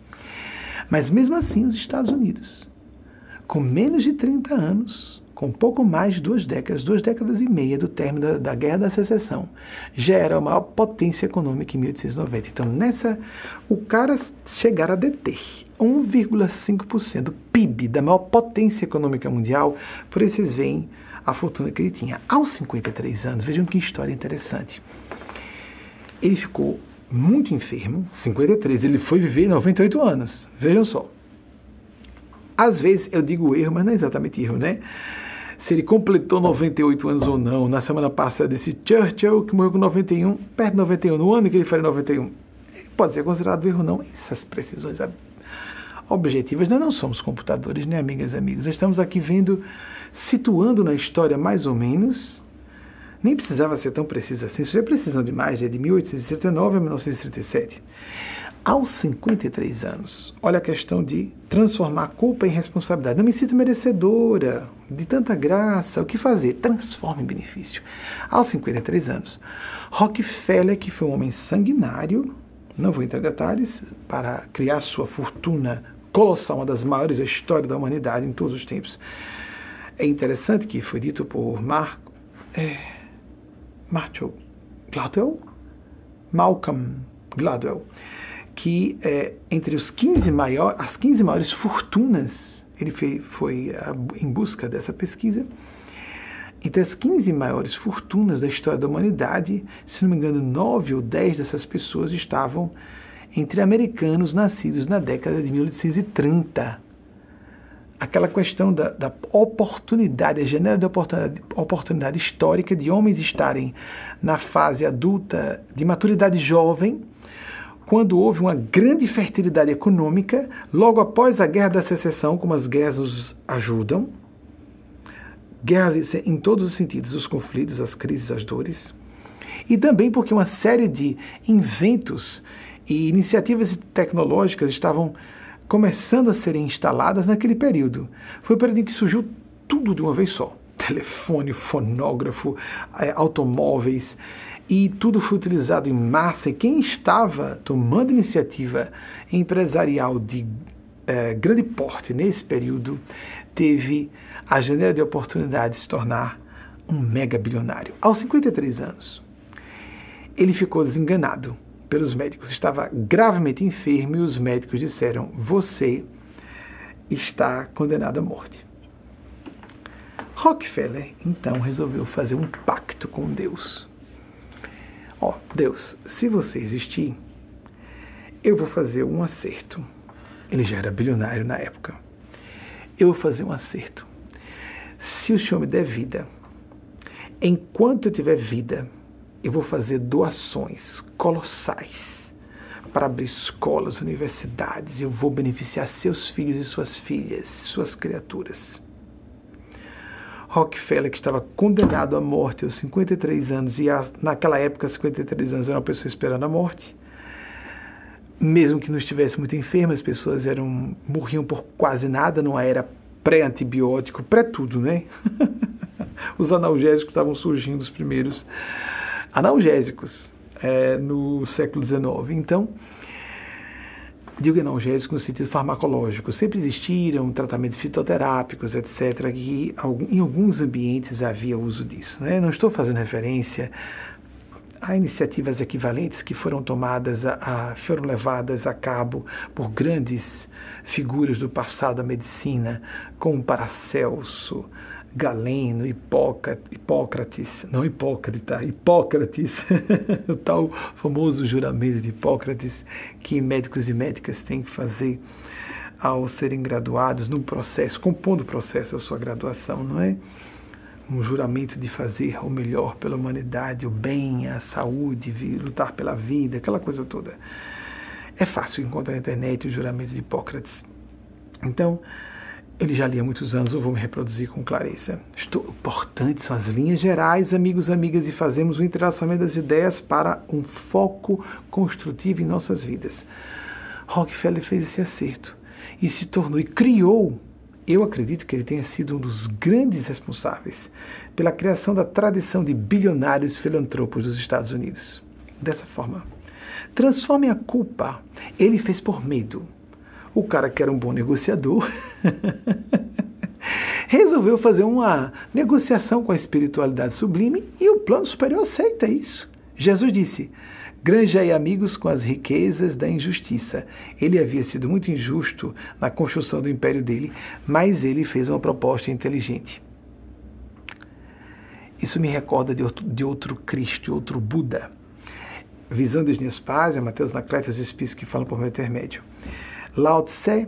Mas mesmo assim, os Estados Unidos com menos de 30 anos, com pouco mais de duas décadas, duas décadas e meia do término da, da Guerra da Secessão, já era a maior potência econômica em 1890. Então, nessa, o cara chegar a deter 1,5% do PIB da maior potência econômica mundial, por isso vocês veem a fortuna que ele tinha. Aos 53 anos, vejam que história interessante. Ele ficou muito enfermo, 53, ele foi viver 98 anos. Vejam só. Às vezes eu digo erro, mas não é exatamente erro, né? Se ele completou 98 anos ou não. Na semana passada, disse Churchill, que morreu com 91, perto de 91, no ano que ele faria 91. Pode ser considerado erro ou não. Essas precisões objetivas, nós não somos computadores, né, amigas e amigos? Estamos aqui vendo, situando na história mais ou menos. Nem precisava ser tão preciso assim. Se você precisam de mais, é de 1839 a 1937 aos 53 anos. Olha a questão de transformar a culpa em responsabilidade. Não me sinto merecedora de tanta graça. O que fazer? Transforma em benefício. Aos 53 anos, Rockefeller, que foi um homem sanguinário, não vou entrar em detalhes, para criar sua fortuna colossal, uma das maiores da história da humanidade em todos os tempos. É interessante que foi dito por Marco, é, Gladwell, Malcolm Gladwell, que é, entre os 15 maior, as 15 maiores fortunas, ele foi, foi a, em busca dessa pesquisa, entre as 15 maiores fortunas da história da humanidade, se não me engano, 9 ou 10 dessas pessoas estavam entre americanos nascidos na década de 1830. Aquela questão da, da oportunidade, a janela de oportunidade, oportunidade histórica de homens estarem na fase adulta, de maturidade jovem, quando houve uma grande fertilidade econômica, logo após a Guerra da Secessão, como as guerras os ajudam, guerras em todos os sentidos, os conflitos, as crises, as dores, e também porque uma série de inventos e iniciativas tecnológicas estavam começando a serem instaladas naquele período. Foi o período em que surgiu tudo de uma vez só: telefone, fonógrafo, eh, automóveis e tudo foi utilizado em massa. E quem estava tomando iniciativa empresarial de eh, grande porte nesse período teve a janela de oportunidade de se tornar um mega bilionário. Aos 53 anos, ele ficou desenganado pelos médicos. Estava gravemente enfermo e os médicos disseram: Você está condenado à morte. Rockefeller então resolveu fazer um pacto com Deus. Ó, oh, Deus, se você existir, eu vou fazer um acerto. Ele já era bilionário na época. Eu vou fazer um acerto. se o Senhor me der vida, enquanto eu tiver vida, eu vou fazer doações colossais para abrir escolas, universidades, eu vou beneficiar seus filhos e suas filhas, suas criaturas. Rockefeller, que estava condenado à morte aos 53 anos, e naquela época, 53 anos era uma pessoa esperando a morte, mesmo que não estivesse muito enferma, as pessoas eram morriam por quase nada, numa era pré-antibiótico, pré-tudo, né? os analgésicos estavam surgindo, os primeiros analgésicos é, no século XIX. Então, digo analgésicos no sentido farmacológico, sempre existiram tratamentos fitoterápicos, etc., que em alguns ambientes havia uso disso. Né? Não estou fazendo referência a iniciativas equivalentes que foram tomadas, a, a, foram levadas a cabo por grandes figuras do passado da medicina, como Paracelso, Galeno, Hipócrates, não Hipócrita, Hipócrates, o tal famoso juramento de Hipócrates que médicos e médicas têm que fazer ao serem graduados num processo, compondo o processo da sua graduação, não é? Um juramento de fazer o melhor pela humanidade, o bem, a saúde, lutar pela vida, aquela coisa toda. É fácil encontrar na internet o juramento de Hipócrates. Então, ele já li há muitos anos, eu vou me reproduzir com clareza. Estou, importantes são as linhas gerais, amigos amigas, e fazemos o um entrelaçamento das ideias para um foco construtivo em nossas vidas. Rockefeller fez esse acerto e se tornou e criou. Eu acredito que ele tenha sido um dos grandes responsáveis pela criação da tradição de bilionários filantropos dos Estados Unidos. Dessa forma, transforme a culpa. Ele fez por medo o cara que era um bom negociador resolveu fazer uma negociação com a espiritualidade sublime e o plano superior aceita isso. Jesus disse: Granjei amigos com as riquezas da injustiça. Ele havia sido muito injusto na construção do império dele, mas ele fez uma proposta inteligente. Isso me recorda de outro, de outro Cristo, outro Buda. Visando as minhas pazes, é Mateus Nacleto, os espíritos que falam por meu intermédio. Lao Tse,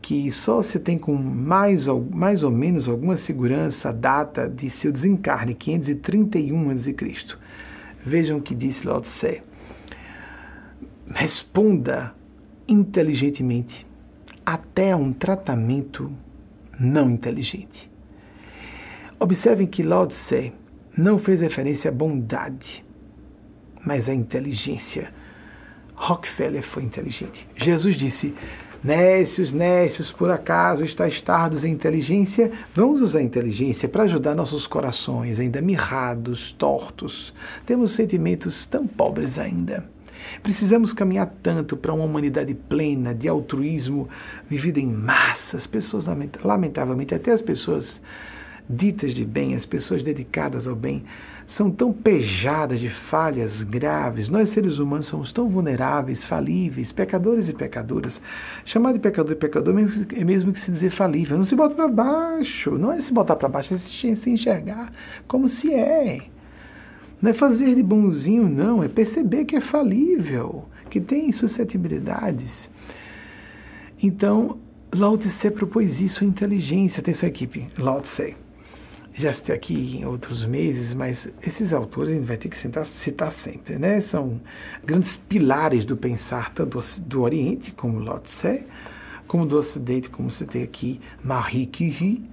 que só se tem com mais ou, mais ou menos alguma segurança a data de seu desencarne, 531 a.C. Vejam o que disse Lao Tse. Responda inteligentemente até a um tratamento não inteligente. Observem que Lao Tse não fez referência à bondade, mas à inteligência. Rockefeller foi inteligente. Jesus disse: Nécios, nécios, por acaso estáis tardos em inteligência? Vamos usar a inteligência para ajudar nossos corações, ainda mirrados, tortos. Temos sentimentos tão pobres ainda. Precisamos caminhar tanto para uma humanidade plena de altruísmo vivido em massas. Pessoas, lamentavelmente, até as pessoas ditas de bem, as pessoas dedicadas ao bem, são tão pejadas de falhas graves. Nós, seres humanos, somos tão vulneráveis, falíveis, pecadores e pecadoras. Chamar de pecador e pecador é mesmo que se dizer falível. Não se bota para baixo. Não é se botar para baixo, é se enxergar como se é. Não é fazer de bonzinho, não. É perceber que é falível, que tem suscetibilidades. Então, Lao Tse propôs isso, a inteligência. Atenção, equipe. Lao Tse já citei aqui em outros meses, mas esses autores a gente vai ter que citar, citar sempre, né? São grandes pilares do pensar tanto do Oriente, como Lao Tse, como do Ocidente, como citei aqui Marie Curie,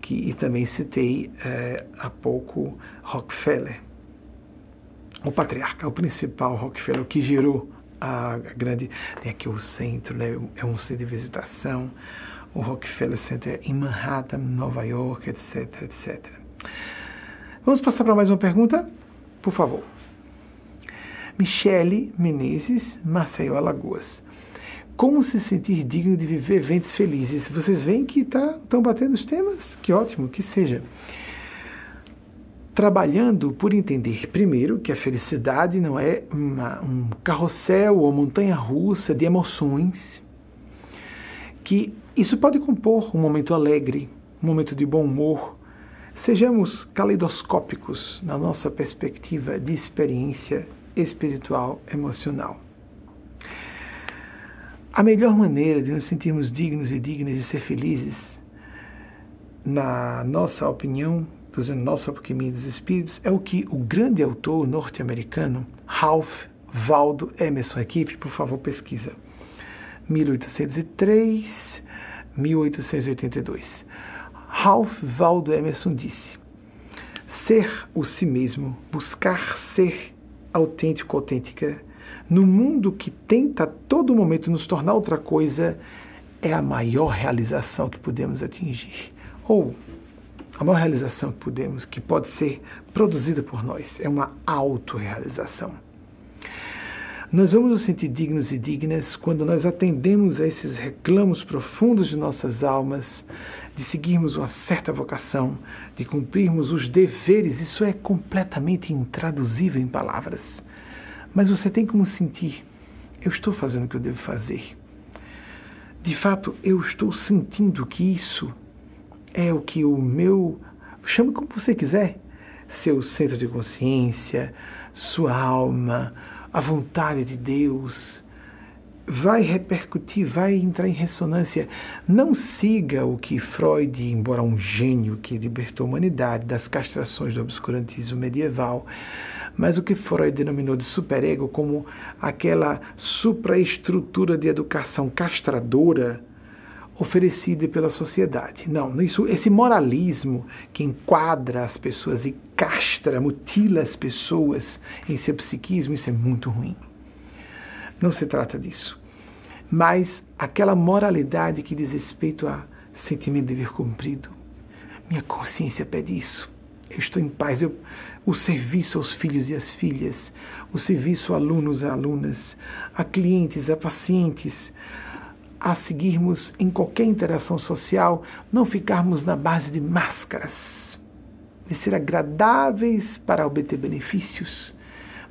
que, e também citei é, há pouco Rockefeller. O patriarca, o principal Rockefeller, que gerou a grande. Tem aqui o centro, né? é um centro de visitação o Rockefeller Center em Manhattan, Nova York, etc, etc. Vamos passar para mais uma pergunta? Por favor. Michele Menezes, Maceió, Alagoas. Como se sentir digno de viver eventos felizes? Vocês veem que estão tá, batendo os temas? Que ótimo, que seja. Trabalhando por entender, primeiro, que a felicidade não é uma, um carrossel ou montanha russa de emoções, que isso pode compor um momento alegre, um momento de bom humor. Sejamos caleidoscópicos na nossa perspectiva de experiência espiritual emocional. A melhor maneira de nos sentirmos dignos e dignas de ser felizes na nossa opinião, dizendo nossa alquimia dos espíritos, é o que o grande autor norte-americano Ralph Waldo Emerson, equipe, por favor, pesquisa. 1803, 1882. Ralph Waldo Emerson disse: Ser o si mesmo, buscar ser autêntico, autêntica, no mundo que tenta a todo momento nos tornar outra coisa, é a maior realização que podemos atingir. Ou a maior realização que podemos, que pode ser produzida por nós, é uma autorrealização. Nós vamos nos sentir dignos e dignas quando nós atendemos a esses reclamos profundos de nossas almas, de seguirmos uma certa vocação, de cumprirmos os deveres. Isso é completamente intraduzível em palavras. Mas você tem como sentir: eu estou fazendo o que eu devo fazer. De fato, eu estou sentindo que isso é o que o meu. chame como você quiser. Seu centro de consciência, sua alma, a vontade de Deus vai repercutir, vai entrar em ressonância. Não siga o que Freud, embora um gênio que libertou a humanidade das castrações do obscurantismo medieval, mas o que Freud denominou de superego como aquela supraestrutura de educação castradora oferecida pela sociedade. Não, isso, esse moralismo que enquadra as pessoas e castra, mutila as pessoas em seu psiquismo, isso é muito ruim. Não se trata disso. Mas aquela moralidade que diz respeito a sentimento de dever cumprido. Minha consciência pede isso. Eu estou em paz. Eu, o serviço aos filhos e às filhas, o serviço a alunos e alunas, a clientes, a pacientes, a seguirmos em qualquer interação social, não ficarmos na base de máscaras, de ser agradáveis para obter benefícios,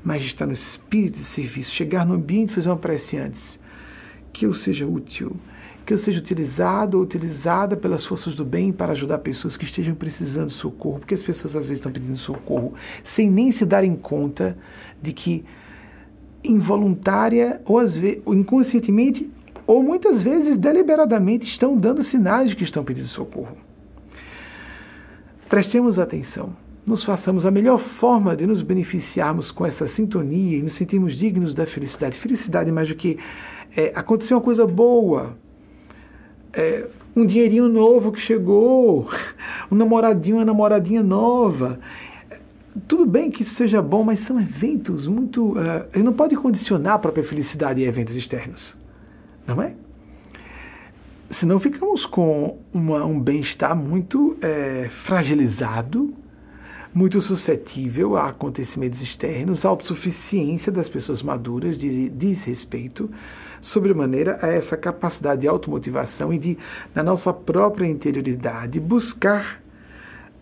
mas de estar no espírito de serviço, chegar no ambiente e fazer uma prece antes. Que eu seja útil, que eu seja utilizado ou utilizada pelas forças do bem para ajudar pessoas que estejam precisando de socorro, porque as pessoas às vezes estão pedindo socorro sem nem se darem conta de que involuntária ou às vezes ou inconscientemente ou muitas vezes deliberadamente estão dando sinais de que estão pedindo socorro. Prestemos atenção, nos façamos a melhor forma de nos beneficiarmos com essa sintonia e nos sentirmos dignos da felicidade. Felicidade mais do que é, aconteceu uma coisa boa, é, um dinheirinho novo que chegou, um namoradinho, uma namoradinha nova. Tudo bem que isso seja bom, mas são eventos muito. Uh, ele não pode condicionar a própria felicidade a eventos externos. Não é? Senão ficamos com uma, um bem-estar muito é, fragilizado, muito suscetível a acontecimentos externos, a autossuficiência das pessoas maduras de, diz respeito sobremaneira a essa capacidade de automotivação e de, na nossa própria interioridade, buscar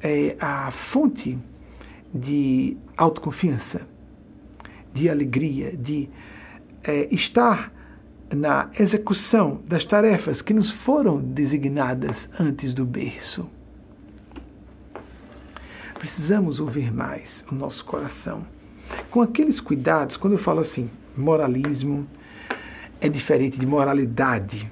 é, a fonte de autoconfiança, de alegria, de é, estar na execução das tarefas que nos foram designadas antes do berço. Precisamos ouvir mais o nosso coração. Com aqueles cuidados, quando eu falo assim, moralismo é diferente de moralidade.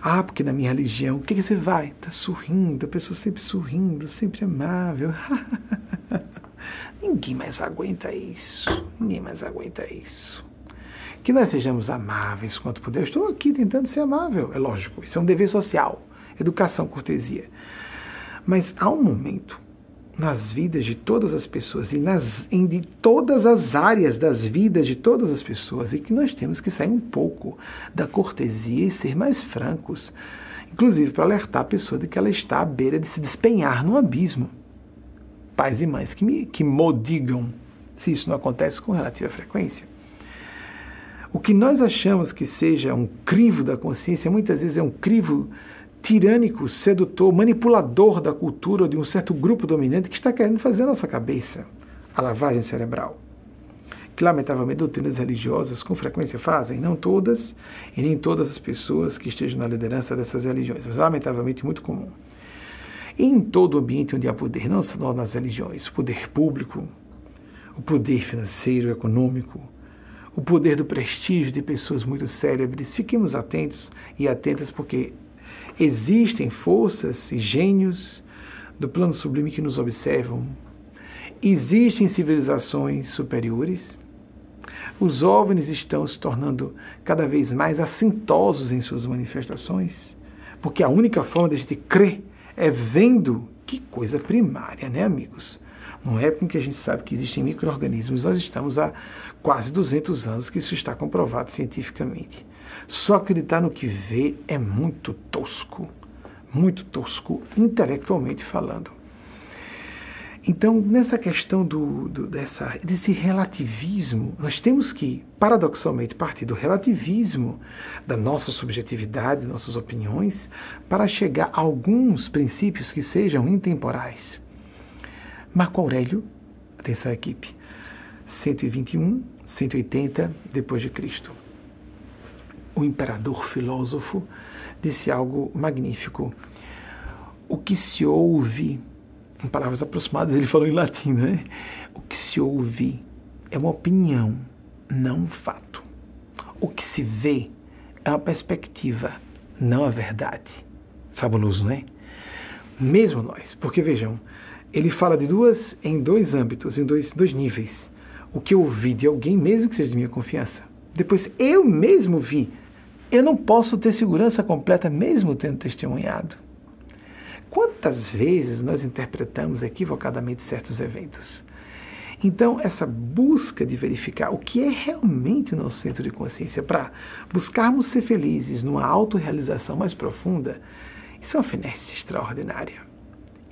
Ah, porque na minha religião, o que, que você vai? Está sorrindo, a pessoa sempre sorrindo, sempre amável. Ninguém mais aguenta isso. Ninguém mais aguenta isso que nós sejamos amáveis quanto puder. Estou aqui tentando ser amável, é lógico, isso é um dever social, educação, cortesia. Mas há um momento nas vidas de todas as pessoas e nas, em de todas as áreas das vidas de todas as pessoas e que nós temos que sair um pouco da cortesia e ser mais francos, inclusive para alertar a pessoa de que ela está à beira de se despenhar no abismo. Pais e mães que me que modigam se isso não acontece com relativa frequência. O que nós achamos que seja um crivo da consciência, muitas vezes é um crivo tirânico, sedutor, manipulador da cultura de um certo grupo dominante que está querendo fazer a nossa cabeça a lavagem cerebral. Que, lamentavelmente, doutrinas religiosas com frequência fazem, não todas, e nem todas as pessoas que estejam na liderança dessas religiões, mas, lamentavelmente, muito comum. Em todo ambiente onde há poder, não só nas religiões, o poder público, o poder financeiro, econômico, o poder do prestígio de pessoas muito célebres. Fiquemos atentos e atentas, porque Existem forças e gênios do plano sublime que nos observam. Existem civilizações superiores. Os OVNIs estão se tornando cada vez mais assintosos em suas manifestações, porque a única forma de a gente crer é vendo que coisa primária, né, amigos? Não é porque a gente sabe que existem micro-organismos, nós estamos há quase 200 anos que isso está comprovado cientificamente. Só acreditar no que vê é muito tosco, muito tosco, intelectualmente falando. Então, nessa questão do, do, dessa, desse relativismo, nós temos que, paradoxalmente, partir do relativismo da nossa subjetividade, nossas opiniões, para chegar a alguns princípios que sejam intemporais. Marco Aurélio, atenção equipe, 121, 180 depois de Cristo. O imperador filósofo disse algo magnífico. O que se ouve em palavras aproximadas, ele falou em latim, né? O que se ouve é uma opinião, não um fato. O que se vê é uma perspectiva, não a verdade. Fabuloso, né? Mesmo nós, porque vejam, ele fala de duas em dois âmbitos, em dois, dois níveis. O que eu ouvi de alguém, mesmo que seja de minha confiança. Depois, eu mesmo vi. Eu não posso ter segurança completa, mesmo tendo testemunhado. Quantas vezes nós interpretamos equivocadamente certos eventos? Então, essa busca de verificar o que é realmente o nosso centro de consciência para buscarmos ser felizes numa autorrealização mais profunda, isso é uma finesse extraordinária.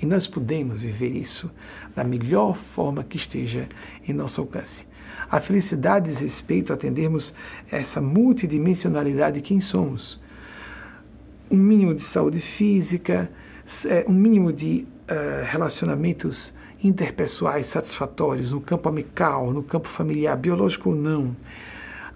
E nós podemos viver isso da melhor forma que esteja em nosso alcance. A felicidade diz respeito a atendermos essa multidimensionalidade de quem somos. Um mínimo de saúde física, é, um mínimo de uh, relacionamentos interpessoais satisfatórios no campo amical, no campo familiar, biológico ou não,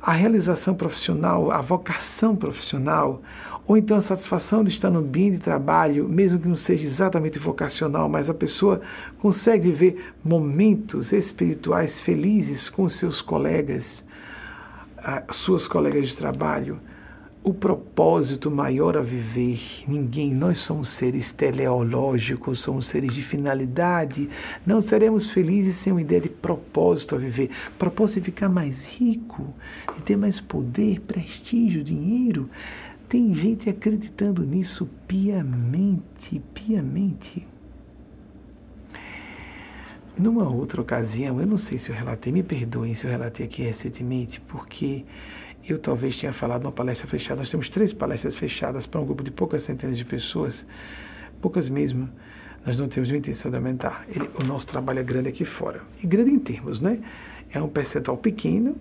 a realização profissional, a vocação profissional, ou então a satisfação de estar no ambiente de trabalho, mesmo que não seja exatamente vocacional, mas a pessoa consegue viver momentos espirituais felizes com seus colegas, suas colegas de trabalho, o propósito maior a viver. Ninguém, nós somos seres teleológicos, somos seres de finalidade. Não seremos felizes sem uma ideia de propósito a viver. Propósito de ficar mais rico, de ter mais poder, prestígio, dinheiro. Tem gente acreditando nisso piamente, piamente. Numa outra ocasião, eu não sei se eu relatei, me perdoem se eu relatei aqui recentemente, porque eu talvez tenha falado uma palestra fechada. Nós temos três palestras fechadas para um grupo de poucas centenas de pessoas, poucas mesmo. Nós não temos a intenção de aumentar. Ele, o nosso trabalho é grande aqui fora. E grande em termos, né? É um percentual pequeno,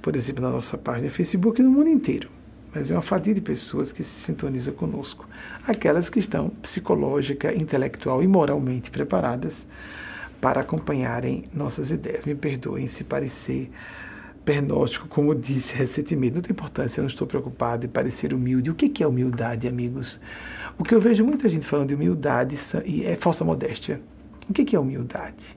por exemplo, na nossa página Facebook no mundo inteiro. Mas é uma fatia de pessoas que se sintonizam conosco. Aquelas que estão psicológica, intelectual e moralmente preparadas para acompanharem nossas ideias. Me perdoem se parecer pernóstico, como disse recentemente. Não tem importância, eu não estou preocupado em parecer humilde. O que é humildade, amigos? O que eu vejo muita gente falando de humildade é falsa modéstia. O que é humildade?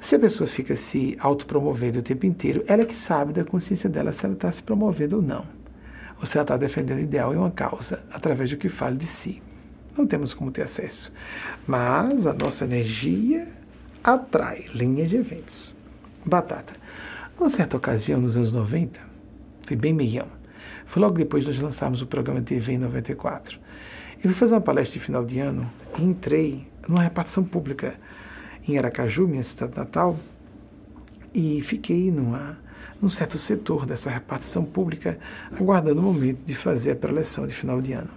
Se a pessoa fica se autopromovendo o tempo inteiro, ela é que sabe da consciência dela se ela está se promovendo ou não. Se ela está defendendo ideal e uma causa através do que fala de si. Não temos como ter acesso. Mas a nossa energia atrai linhas de eventos. Batata. Uma certa ocasião, nos anos 90, foi bem meião, foi logo depois de nós lançarmos o programa TV em 94. Eu fui fazer uma palestra de final de ano e entrei numa repartição pública em Aracaju, minha cidade natal, e fiquei numa, num certo setor dessa repartição pública, aguardando o momento de fazer a preleção de final de ano.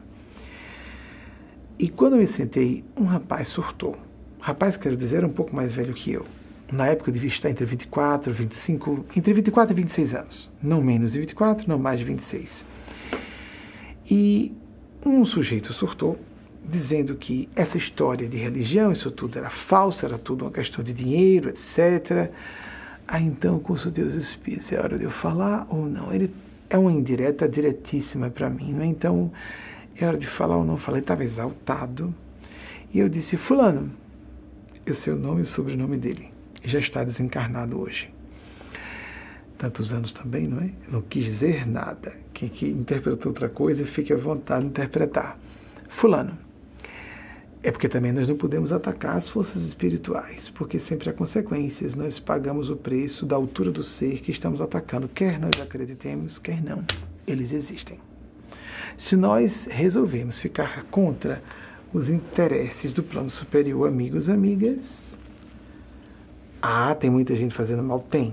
E quando eu me sentei, um rapaz surtou. Rapaz, quero dizer, era um pouco mais velho que eu na época eu devia estar entre 24 e 25, entre 24 e 26 anos. Não menos de 24, não mais de 26. E um sujeito surtou, dizendo que essa história de religião, isso tudo era falso, era tudo uma questão de dinheiro, etc. Ah, então, consultei os espíritos, é hora de eu falar ou não? Ele é uma indireta diretíssima para mim, não é? Então, é hora de falar ou não falar. Ele estava exaltado. E eu disse, fulano, eu sei o nome e o sobrenome dele já está desencarnado hoje. Tantos anos também, não é? Não quis dizer nada. Quem que interpretou outra coisa, fique à vontade de interpretar. Fulano. É porque também nós não podemos atacar as forças espirituais, porque sempre há consequências. Nós pagamos o preço da altura do ser que estamos atacando, quer nós acreditemos, quer não. Eles existem. Se nós resolvemos ficar contra os interesses do plano superior, amigos, amigas, ah, tem muita gente fazendo mal? Tem.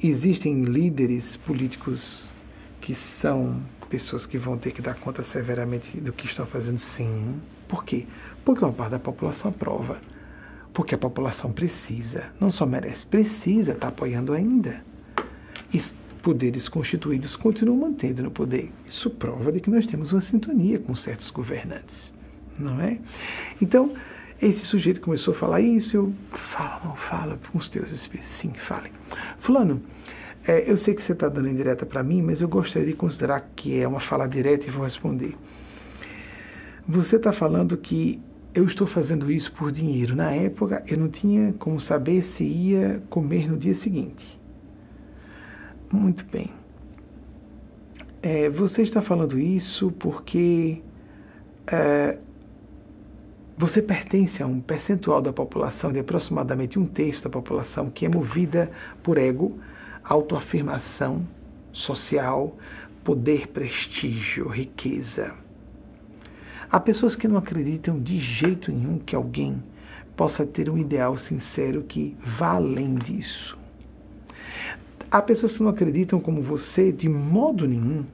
Existem líderes políticos que são pessoas que vão ter que dar conta severamente do que estão fazendo, sim. Por quê? Porque uma parte da população aprova. Porque a população precisa, não só merece, precisa estar apoiando ainda. E poderes constituídos continuam mantendo no poder. Isso prova de que nós temos uma sintonia com certos governantes, não é? Então, esse sujeito começou a falar isso, eu fala, não fala com os teus espíritos. Sim, fale. Fulano, é, eu sei que você está dando indireta para mim, mas eu gostaria de considerar que é uma fala direta e vou responder. Você está falando que eu estou fazendo isso por dinheiro. Na época, eu não tinha como saber se ia comer no dia seguinte. Muito bem. É, você está falando isso porque é, você pertence a um percentual da população, de aproximadamente um terço da população, que é movida por ego, autoafirmação social, poder, prestígio, riqueza. Há pessoas que não acreditam de jeito nenhum que alguém possa ter um ideal sincero que vá além disso. Há pessoas que não acreditam como você de modo nenhum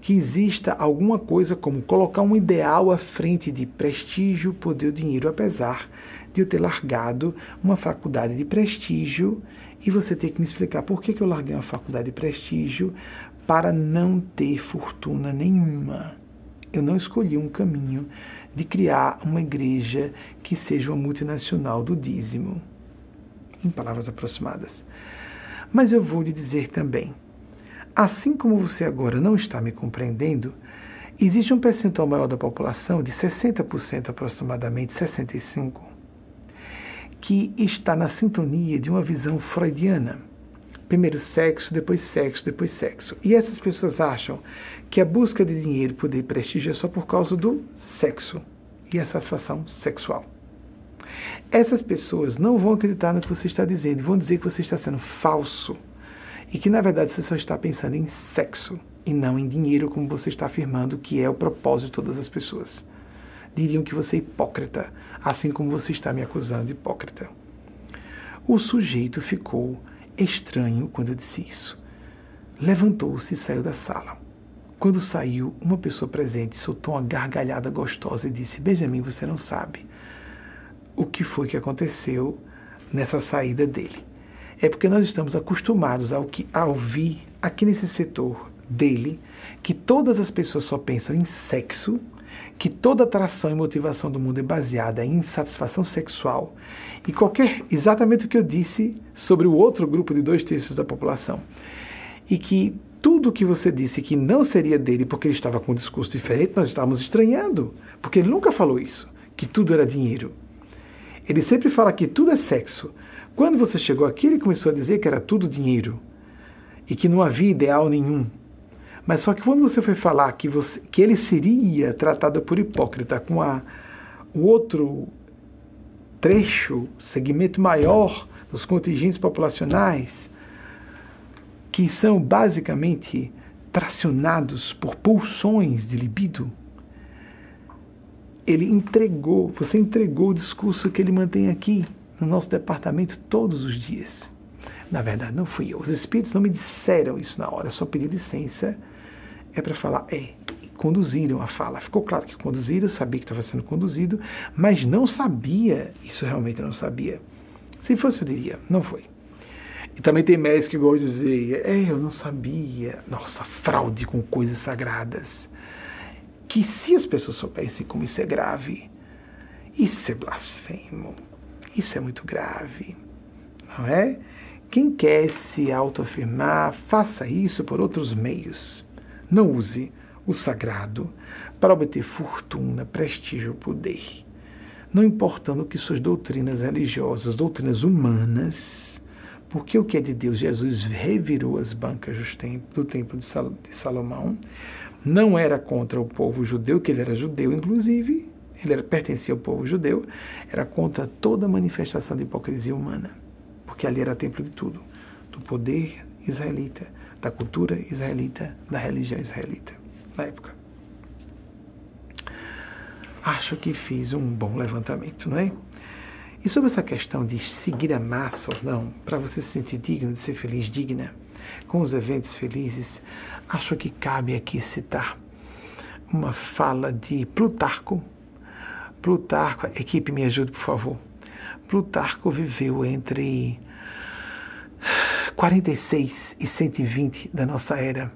que exista alguma coisa como colocar um ideal à frente de prestígio, poder, dinheiro, apesar de eu ter largado uma faculdade de prestígio e você ter que me explicar por que, que eu larguei uma faculdade de prestígio para não ter fortuna nenhuma. Eu não escolhi um caminho de criar uma igreja que seja uma multinacional do dízimo. Em palavras aproximadas. Mas eu vou lhe dizer também: assim como você agora não está me compreendendo, existe um percentual maior da população, de 60% aproximadamente, 65%, que está na sintonia de uma visão freudiana. Primeiro sexo, depois sexo, depois sexo. E essas pessoas acham que a busca de dinheiro, poder e prestígio é só por causa do sexo e a satisfação sexual. Essas pessoas não vão acreditar no que você está dizendo, vão dizer que você está sendo falso e que na verdade você só está pensando em sexo e não em dinheiro, como você está afirmando que é o propósito de todas as pessoas. Diriam que você é hipócrita, assim como você está me acusando de hipócrita. O sujeito ficou estranho quando eu disse isso. Levantou-se e saiu da sala. Quando saiu, uma pessoa presente soltou uma gargalhada gostosa e disse: Benjamin, você não sabe o que foi que aconteceu nessa saída dele. É porque nós estamos acostumados ao que, a ouvir aqui nesse setor dele que todas as pessoas só pensam em sexo, que toda atração e motivação do mundo é baseada em insatisfação sexual e qualquer exatamente o que eu disse sobre o outro grupo de dois terços da população e que tudo o que você disse que não seria dele porque ele estava com um discurso diferente nós estávamos estranhando porque ele nunca falou isso que tudo era dinheiro ele sempre fala que tudo é sexo. Quando você chegou aqui, ele começou a dizer que era tudo dinheiro e que não havia ideal nenhum. Mas só que quando você foi falar que, você, que ele seria tratado por hipócrita com a, o outro trecho, segmento maior dos contingentes populacionais, que são basicamente tracionados por pulsões de libido, ele entregou, você entregou o discurso que ele mantém aqui no nosso departamento todos os dias. Na verdade, não fui eu. Os espíritos não me disseram isso na hora, só pedi licença. É para falar, é, conduziram a fala. Ficou claro que conduziram, sabia que estava sendo conduzido, mas não sabia, isso realmente não sabia. Se fosse, eu diria, não foi. E também tem médicos que gostam de dizer, é, eu não sabia. Nossa, fraude com coisas sagradas que se as pessoas soubessem como isso é grave, isso é blasfemo, isso é muito grave, não é? Quem quer se autoafirmar, faça isso por outros meios. Não use o sagrado para obter fortuna, prestígio, poder. Não importando que suas doutrinas religiosas, doutrinas humanas, porque o que é de Deus, Jesus revirou as bancas do templo de Salomão não era contra o povo judeu, que ele era judeu, inclusive, ele era, pertencia ao povo judeu, era contra toda manifestação de hipocrisia humana, porque ali era templo de tudo, do poder israelita, da cultura israelita, da religião israelita, na época. Acho que fiz um bom levantamento, não é? E sobre essa questão de seguir a massa ou não, para você se sentir digno de ser feliz, digna, com os eventos felizes, acho que cabe aqui citar uma fala de Plutarco. Plutarco, equipe, me ajude, por favor. Plutarco viveu entre 46 e 120 da nossa era.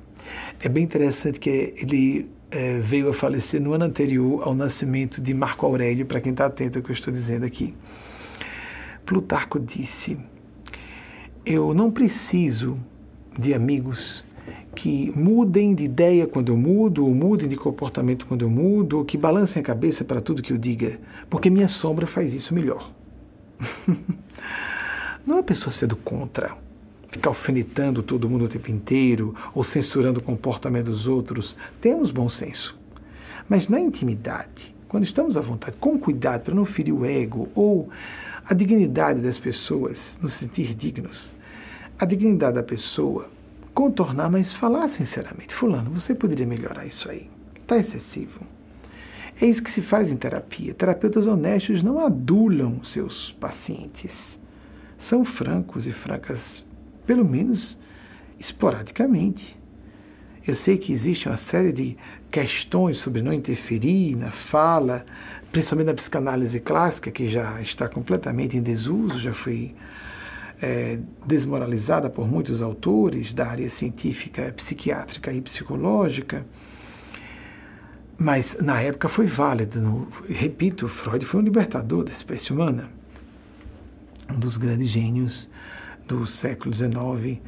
É bem interessante que ele é, veio a falecer no ano anterior ao nascimento de Marco Aurélio, para quem está atento ao que eu estou dizendo aqui. Plutarco disse: Eu não preciso de amigos que mudem de ideia quando eu mudo, ou mudem de comportamento quando eu mudo, ou que balancem a cabeça para tudo que eu diga, porque minha sombra faz isso melhor. não é pessoa sendo contra, ficar alfinetando todo mundo o tempo inteiro, ou censurando o comportamento dos outros. Temos bom senso. Mas na intimidade, quando estamos à vontade, com cuidado para não ferir o ego ou a dignidade das pessoas, nos sentir dignos, a dignidade da pessoa, contornar, mas falar sinceramente: Fulano, você poderia melhorar isso aí? Está excessivo. É isso que se faz em terapia. Terapeutas honestos não adulam seus pacientes. São francos e francas, pelo menos esporadicamente. Eu sei que existe uma série de questões sobre não interferir na fala, principalmente na psicanálise clássica, que já está completamente em desuso, já foi é, desmoralizada por muitos autores da área científica, psiquiátrica e psicológica, mas na época foi válida. No, repito, Freud foi um libertador da espécie humana, um dos grandes gênios do século XIX,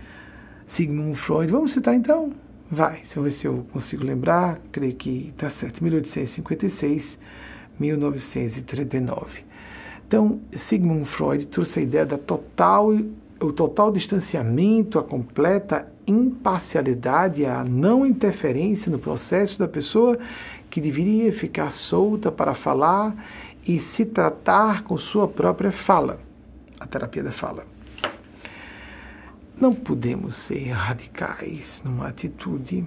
Sigmund Freud. Vamos citar então? Vai, se eu consigo lembrar, creio que está certo, 1856 1939. Então, Sigmund Freud trouxe a ideia da total, o total distanciamento, a completa imparcialidade, a não interferência no processo da pessoa que deveria ficar solta para falar e se tratar com sua própria fala, a terapia da fala. Não podemos ser radicais numa atitude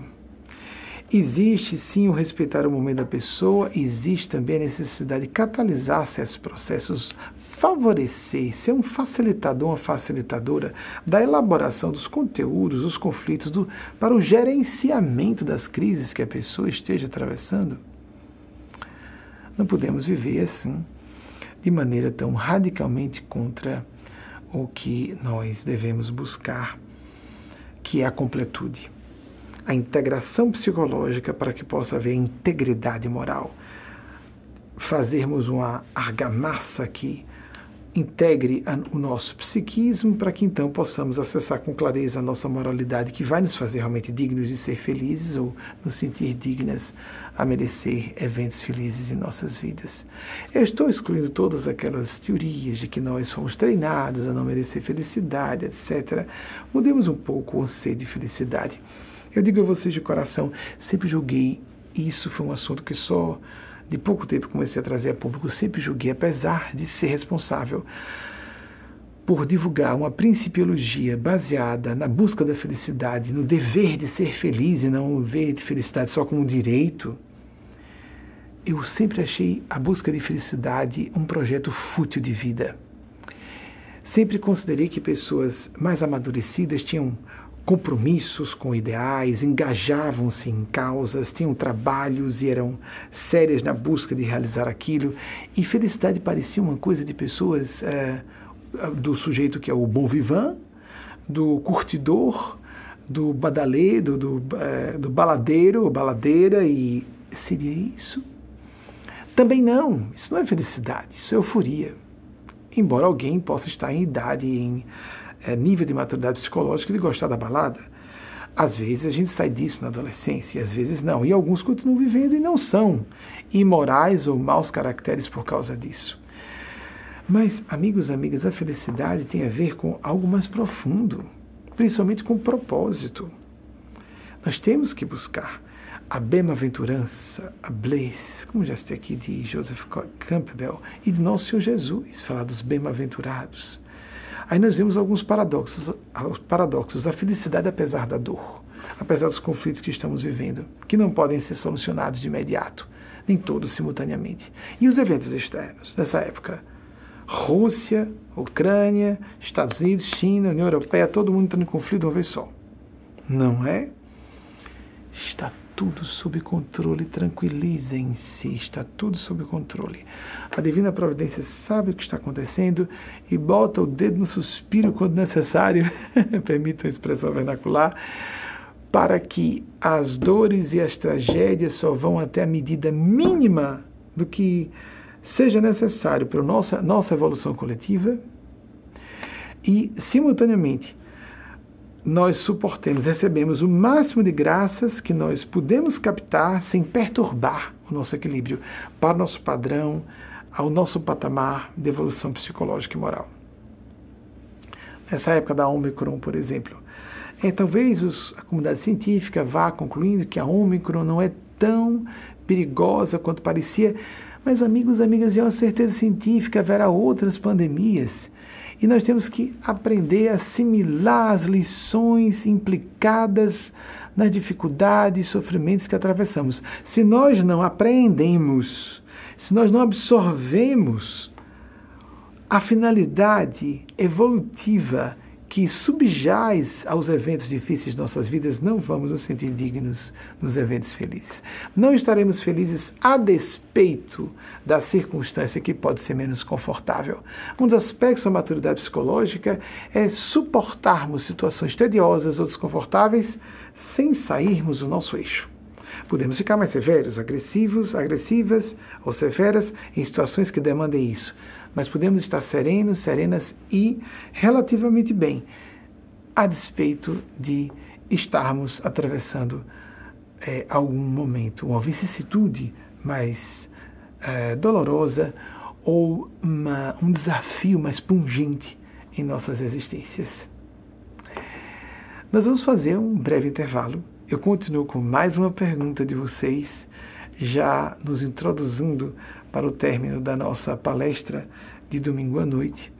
Existe sim o respeitar o momento da pessoa, existe também a necessidade de catalisar certos processos, favorecer, ser um facilitador, uma facilitadora da elaboração dos conteúdos, dos conflitos, do, para o gerenciamento das crises que a pessoa esteja atravessando. Não podemos viver assim, de maneira tão radicalmente contra o que nós devemos buscar, que é a completude a integração psicológica para que possa haver integridade moral. Fazermos uma argamassa que integre o nosso psiquismo para que então possamos acessar com clareza a nossa moralidade que vai nos fazer realmente dignos de ser felizes ou nos sentir dignas a merecer eventos felizes em nossas vidas. Eu estou excluindo todas aquelas teorias de que nós somos treinados a não merecer felicidade, etc. Mudemos um pouco o anseio de felicidade eu digo a vocês de coração, sempre julguei, isso foi um assunto que só de pouco tempo comecei a trazer a público, sempre julguei, apesar de ser responsável por divulgar uma principiologia baseada na busca da felicidade, no dever de ser feliz e não ver de felicidade só como um direito, eu sempre achei a busca de felicidade um projeto fútil de vida. Sempre considerei que pessoas mais amadurecidas tinham compromissos com ideais, engajavam-se em causas, tinham trabalhos e eram sérias na busca de realizar aquilo. E felicidade parecia uma coisa de pessoas é, do sujeito que é o bom vivant, do curtidor, do badaleiro, do, é, do baladeiro, baladeira, e seria isso? Também não, isso não é felicidade, isso é euforia. Embora alguém possa estar em idade, em é, nível de maturidade psicológica de gostar da balada. Às vezes a gente sai disso na adolescência, e às vezes não. E alguns continuam vivendo e não são imorais ou maus caracteres por causa disso. Mas, amigos amigas, a felicidade tem a ver com algo mais profundo, principalmente com propósito. Nós temos que buscar. A bem-aventurança, a bliss, como já citei aqui de Joseph Campbell, e de nosso Senhor Jesus, falar dos bem-aventurados. Aí nós vemos alguns paradoxos, os paradoxos, a felicidade apesar da dor, apesar dos conflitos que estamos vivendo, que não podem ser solucionados de imediato, nem todos simultaneamente. E os eventos externos dessa época? Rússia, Ucrânia, Estados Unidos, China, União Europeia, todo mundo entrando em conflito uma vez só. Não é? Está tudo sob controle, tranquilizem-se, está tudo sob controle. A divina providência sabe o que está acontecendo e bota o dedo no suspiro quando necessário, permita a expressão vernacular, para que as dores e as tragédias só vão até a medida mínima do que seja necessário para a nossa, nossa evolução coletiva e, simultaneamente, nós suportemos, recebemos o máximo de graças que nós podemos captar sem perturbar o nosso equilíbrio para o nosso padrão, ao nosso patamar de evolução psicológica e moral. Nessa época da Omicron, por exemplo, é, talvez os, a comunidade científica vá concluindo que a Omicron não é tão perigosa quanto parecia, mas amigos, amigas, é uma certeza científica, haverá outras pandemias e nós temos que aprender a assimilar as lições implicadas nas dificuldades e sofrimentos que atravessamos. Se nós não aprendemos, se nós não absorvemos a finalidade evolutiva que subjaz aos eventos difíceis de nossas vidas, não vamos nos sentir dignos dos eventos felizes. Não estaremos felizes a despeito da circunstância que pode ser menos confortável. Um dos aspectos da maturidade psicológica é suportarmos situações tediosas ou desconfortáveis sem sairmos do nosso eixo. Podemos ficar mais severos, agressivos, agressivas ou severas em situações que demandem isso mas podemos estar serenos, serenas e relativamente bem, a despeito de estarmos atravessando é, algum momento, uma vicissitude mais é, dolorosa ou uma, um desafio mais pungente em nossas existências. Nós vamos fazer um breve intervalo. Eu continuo com mais uma pergunta de vocês, já nos introduzindo para o término da nossa palestra de domingo à noite,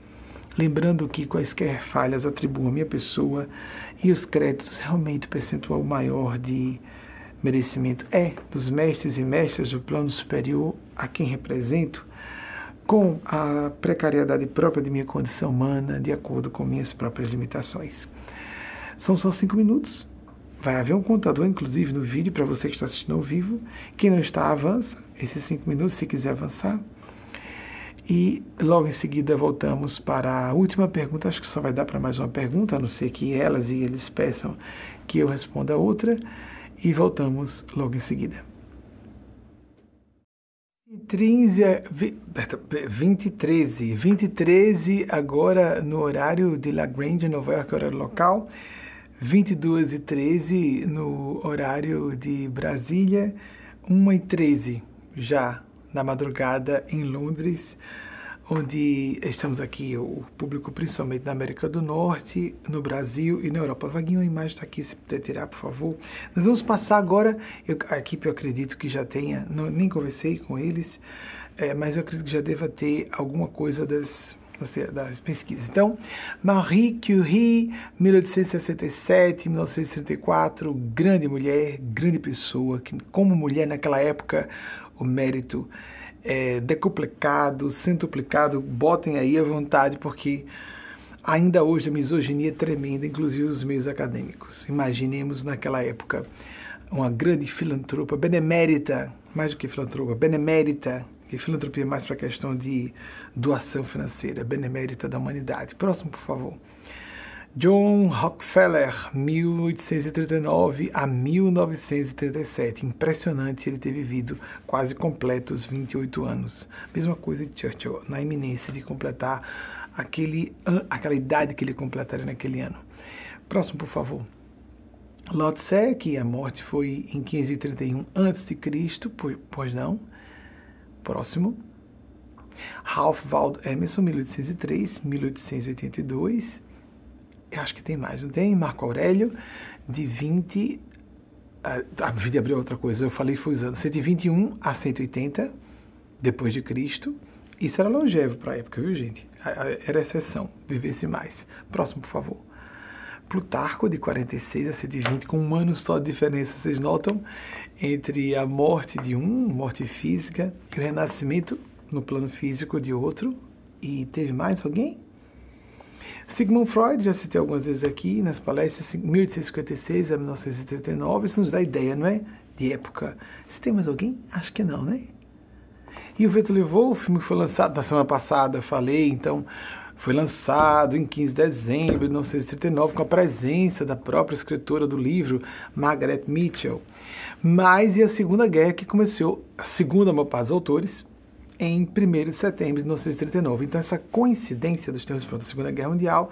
lembrando que quaisquer falhas atribuam à minha pessoa e os créditos realmente o percentual maior de merecimento é dos mestres e mestras do plano superior a quem represento, com a precariedade própria de minha condição humana, de acordo com minhas próprias limitações. São só cinco minutos. Vai haver um contador, inclusive, no vídeo, para você que está assistindo ao vivo. Quem não está, avança esses cinco minutos, se quiser avançar. E logo em seguida voltamos para a última pergunta. Acho que só vai dar para mais uma pergunta, a não ser que elas e eles peçam que eu responda outra. E voltamos logo em seguida. 2013, 2013 agora no horário de La Grande, Nova York, horário local. 22 e 13 no horário de Brasília, 1 e 13 já na madrugada em Londres, onde estamos aqui, o público principalmente na América do Norte, no Brasil e na Europa. Vaguinho, a imagem está aqui, se puder tirar, por favor. Nós vamos passar agora, eu, a equipe eu acredito que já tenha, não, nem conversei com eles, é, mas eu acredito que já deva ter alguma coisa das das pesquisas. Então, Marie Curie, 1867, 1934, grande mulher, grande pessoa, que como mulher naquela época o mérito é, decuplicado, centuplicado, botem aí à vontade, porque ainda hoje a misoginia é tremenda, inclusive os meios acadêmicos. Imaginemos naquela época uma grande filantropa, benemérita, mais do que filantropa, benemérita, que filantropia é mais para a questão de doação financeira, benemérita da humanidade. Próximo, por favor. John Rockefeller, 1839 a 1937. Impressionante ele ter vivido quase completos 28 anos. Mesma coisa de Churchill, na iminência de completar aquele, aquela idade que ele completaria naquele ano. Próximo, por favor. Lao Tse, que a morte foi em 531 a.C., pois não. Próximo. Ralph Waldo Emerson, 1803, 1882 acho que tem mais, não tem? Marco Aurélio, de 20 uh, a vida abriu outra coisa, eu falei foi os anos 121 a 180 depois de Cristo. Isso era longevo para a época, viu, gente? Era exceção, vivesse mais. Próximo, por favor. Plutarco, de 46 a 120, com um ano só de diferença, vocês notam? Entre a morte de um, morte física, e o renascimento no plano físico de outro. E teve mais alguém? Sigmund Freud, já citei algumas vezes aqui nas palestras, 1856 a 1939, isso nos dá ideia, não é? De época. Se tem mais alguém? Acho que não, né? E o Vento Levou, o filme foi lançado na semana passada, falei, então foi lançado em 15 de dezembro de 1939 com a presença da própria escritora do livro, Margaret Mitchell. Mas e a Segunda Guerra que começou, segundo a dos autores, em 1 de setembro de 1939. Então, essa coincidência dos tempos da Segunda Guerra Mundial,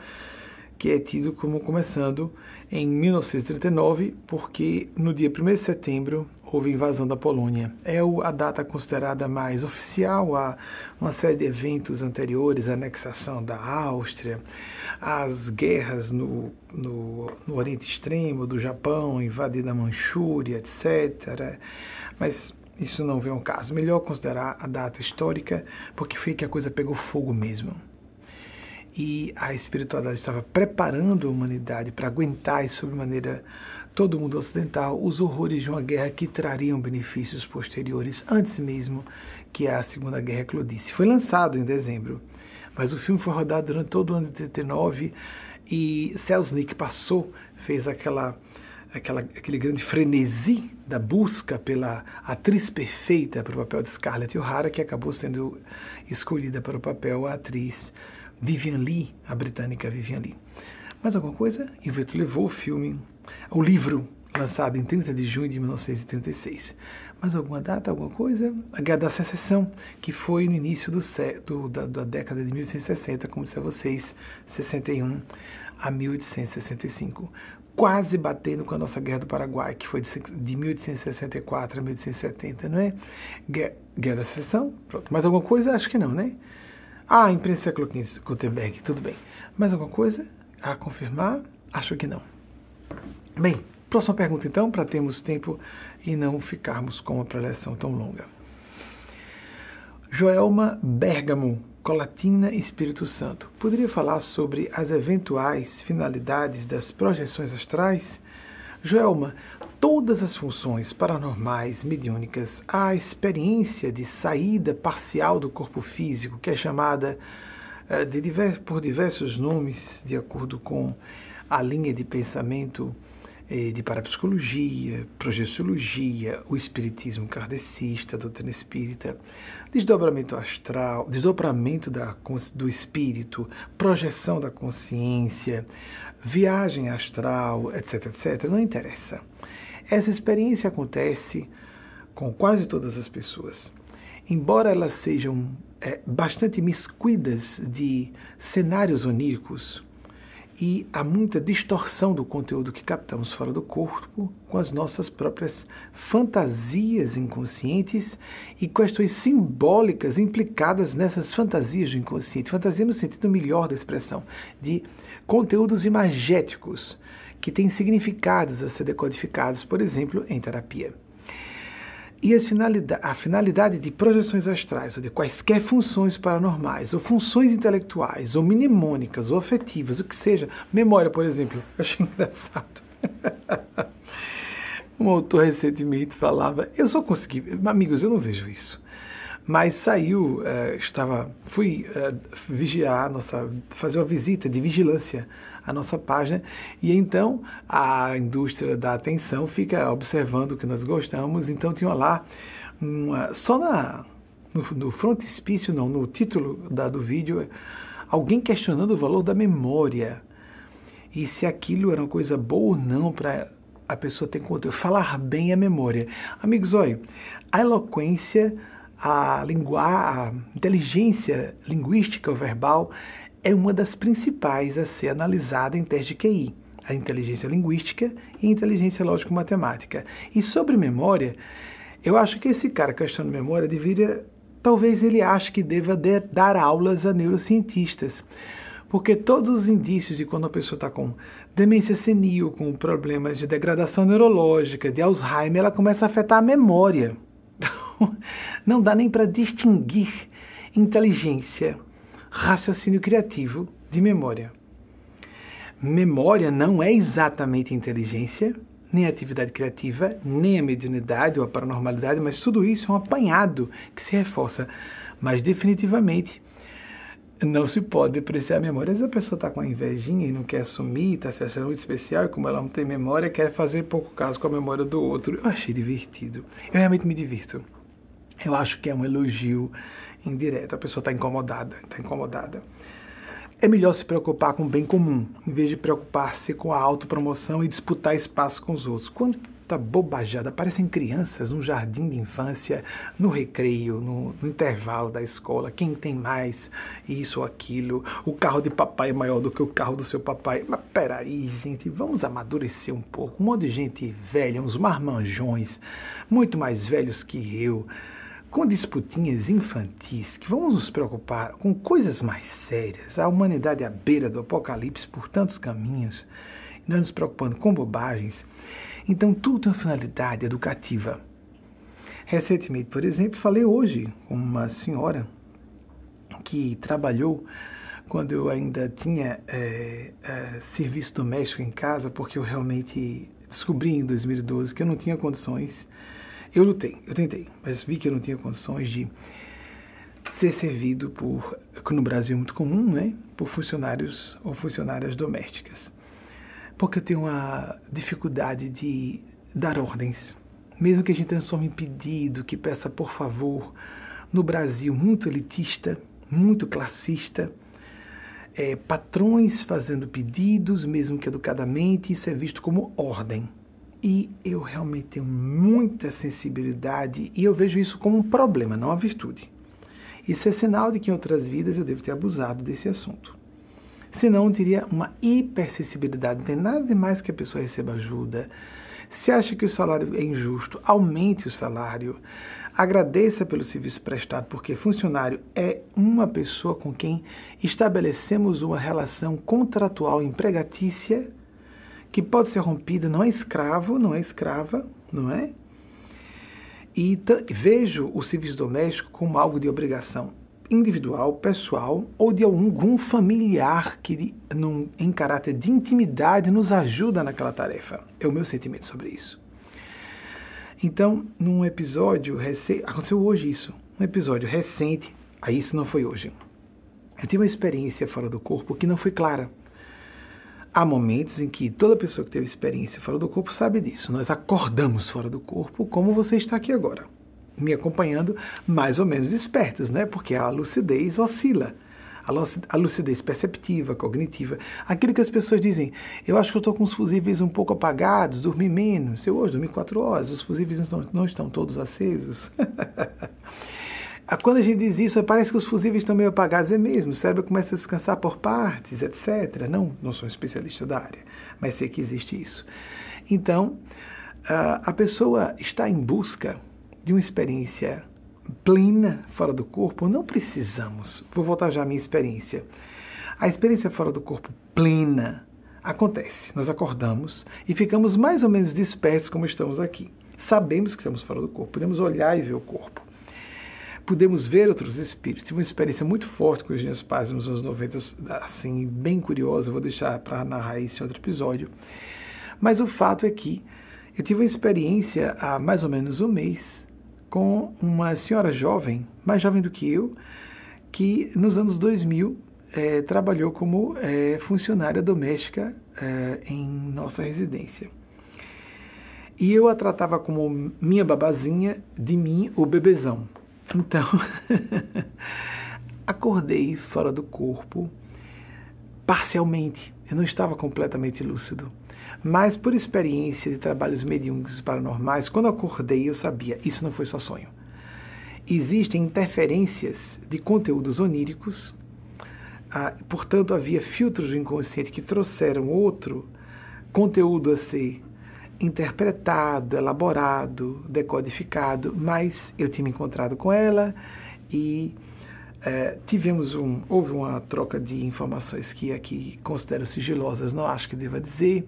que é tido como começando em 1939, porque no dia 1 de setembro houve invasão da Polônia. É a data considerada mais oficial a uma série de eventos anteriores, a anexação da Áustria, as guerras no, no, no Oriente Extremo, do Japão, invadir a Manchúria, etc. Mas isso não vem ao caso. Melhor considerar a data histórica, porque foi que a coisa pegou fogo mesmo. E a espiritualidade estava preparando a humanidade para aguentar e, sob maneira todo mundo ocidental, os horrores de uma guerra que trariam benefícios posteriores, antes mesmo que a Segunda Guerra eclodisse. Foi lançado em dezembro, mas o filme foi rodado durante todo o ano de 39 e Selznick passou, fez aquela aquela, aquele grande frenesi da busca pela atriz perfeita para o papel de Scarlett O'Hara, que acabou sendo escolhida para o papel a atriz Vivian Lee, a britânica Vivian Lee. Mais alguma coisa? Ivete levou o filme, o livro, lançado em 30 de junho de 1936. Mais alguma data, alguma coisa? A Guerra da Secessão, que foi no início do, do, da, da década de 1860, como disse a vocês, 61 a 1865 quase batendo com a nossa Guerra do Paraguai, que foi de 1864 a 1870, não é? Guerra da Secessão, pronto. Mais alguma coisa? Acho que não, né? Ah, imprensa século XV, Gutenberg, tudo bem. Mais alguma coisa a confirmar? Acho que não. Bem, próxima pergunta então, para termos tempo e não ficarmos com uma preleção tão longa. Joelma Bergamo Colatina Espírito Santo. Poderia falar sobre as eventuais finalidades das projeções astrais? Joelma, todas as funções paranormais, mediúnicas, a experiência de saída parcial do corpo físico, que é chamada eh, por diversos nomes, de acordo com a linha de pensamento de parapsicologia, projeciologia, o espiritismo kardecista, a doutrina espírita, desdobramento astral, desdobramento da, do espírito, projeção da consciência, viagem astral, etc, etc, não interessa. Essa experiência acontece com quase todas as pessoas. Embora elas sejam é, bastante miscuidas de cenários oníricos, e há muita distorção do conteúdo que captamos fora do corpo com as nossas próprias fantasias inconscientes e questões simbólicas implicadas nessas fantasias do inconsciente. Fantasia no sentido melhor da expressão, de conteúdos imagéticos que têm significados a ser decodificados, por exemplo, em terapia. E a finalidade, a finalidade de projeções astrais, ou de quaisquer funções paranormais, ou funções intelectuais, ou mnemônicas, ou afetivas, o que seja, memória, por exemplo, eu achei engraçado. um autor recentemente falava, eu só consegui, amigos, eu não vejo isso. Mas saiu, uh, estava, fui uh, vigiar, nossa, fazer uma visita de vigilância a nossa página e então a indústria da atenção fica observando o que nós gostamos. Então tinha lá uma, só na no, no frontispício, não, no título da, do vídeo, alguém questionando o valor da memória e se aquilo era uma coisa boa ou não para a pessoa ter conteúdo, falar bem a memória. Amigos, olha, a eloquência, a, linguar, a inteligência linguística verbal é uma das principais a ser analisada em teste de QI, a inteligência linguística e inteligência lógico-matemática. E sobre memória, eu acho que esse cara questionando memória deveria, talvez ele ache que deva dar aulas a neurocientistas, Porque todos os indícios de quando a pessoa está com demência senil, com problemas de degradação neurológica, de Alzheimer, ela começa a afetar a memória. Não dá nem para distinguir inteligência, raciocínio criativo de memória. Memória não é exatamente inteligência, nem atividade criativa, nem a mediunidade ou a paranormalidade, mas tudo isso é um apanhado que se reforça. Mas definitivamente não se pode depreciar a memória. Às vezes a pessoa está com uma invejinha e não quer assumir, está se achando muito especial, e como ela não tem memória, quer fazer pouco caso com a memória do outro. Eu achei divertido. Eu realmente me divirto. Eu acho que é um elogio indireto. A pessoa está incomodada, está incomodada. É melhor se preocupar com o bem comum, em vez de preocupar-se com a autopromoção e disputar espaço com os outros. Quanta bobajada! Parecem crianças no jardim de infância, no recreio, no, no, intervalo da escola. Quem tem mais isso ou aquilo? O carro de papai é maior do que o carro do seu papai. Mas peraí, gente, vamos amadurecer um pouco. Um monte de gente velha, uns marmanjões, muito mais velhos que eu com disputinhas infantis que vamos nos preocupar com coisas mais sérias, a humanidade à beira do apocalipse por tantos caminhos, não nos preocupando com bobagens, então tudo tem uma finalidade educativa. Recentemente, por exemplo, falei hoje com uma senhora que trabalhou quando eu ainda tinha é, é, serviço doméstico em casa, porque eu realmente descobri em 2012 que eu não tinha condições eu lutei, eu tentei, mas vi que eu não tinha condições de ser servido por, que no Brasil é muito comum, né, por funcionários ou funcionárias domésticas. Porque eu tenho uma dificuldade de dar ordens. Mesmo que a gente transforme em pedido, que peça por favor, no Brasil muito elitista, muito classista, é, patrões fazendo pedidos, mesmo que educadamente, isso é visto como ordem. E eu realmente tenho muita sensibilidade e eu vejo isso como um problema, não uma virtude. Isso é sinal de que em outras vidas eu devo ter abusado desse assunto. Senão eu teria uma hipersensibilidade. Não tem nada de mais que a pessoa receba ajuda. Se acha que o salário é injusto, aumente o salário. Agradeça pelo serviço prestado, porque funcionário é uma pessoa com quem estabelecemos uma relação contratual empregatícia que pode ser rompida, não é escravo, não é escrava, não é? E vejo o serviço doméstico como algo de obrigação individual, pessoal ou de algum familiar que, num, em caráter de intimidade, nos ajuda naquela tarefa. É o meu sentimento sobre isso. Então, num episódio recente, aconteceu hoje isso, um episódio recente, aí isso não foi hoje. Eu tive uma experiência fora do corpo que não foi clara. Há momentos em que toda pessoa que teve experiência fora do corpo sabe disso. Nós acordamos fora do corpo, como você está aqui agora, me acompanhando mais ou menos despertos, né? Porque a lucidez oscila. A lucidez perceptiva, cognitiva, aquilo que as pessoas dizem, eu acho que eu estou com os fusíveis um pouco apagados, dormi menos, eu hoje dormi quatro horas, os fusíveis não não estão todos acesos. Quando a gente diz isso, parece que os fusíveis estão meio apagados, é mesmo, o cérebro começa a descansar por partes, etc. Não, não sou especialista da área, mas sei que existe isso. Então, a pessoa está em busca de uma experiência plena fora do corpo, não precisamos. Vou voltar já à minha experiência. A experiência fora do corpo plena acontece. Nós acordamos e ficamos mais ou menos despertos como estamos aqui. Sabemos que estamos fora do corpo, podemos olhar e ver o corpo podemos ver outros espíritos. Tive uma experiência muito forte com os meus pais nos anos 90, assim, bem curiosa, vou deixar para narrar isso em outro episódio. Mas o fato é que eu tive uma experiência há mais ou menos um mês com uma senhora jovem, mais jovem do que eu, que nos anos 2000 é, trabalhou como é, funcionária doméstica é, em nossa residência. E eu a tratava como minha babazinha, de mim, o bebezão. Então, acordei fora do corpo, parcialmente. Eu não estava completamente lúcido. Mas por experiência de trabalhos mediúnicos paranormais, quando acordei eu sabia, isso não foi só sonho. Existem interferências de conteúdos oníricos, ah, portanto havia filtros do inconsciente que trouxeram outro conteúdo a ser interpretado, elaborado, decodificado, mas eu tinha me encontrado com ela e É, tivemos um, houve uma troca de informações que aqui considero sigilosas, não acho que deva dizer,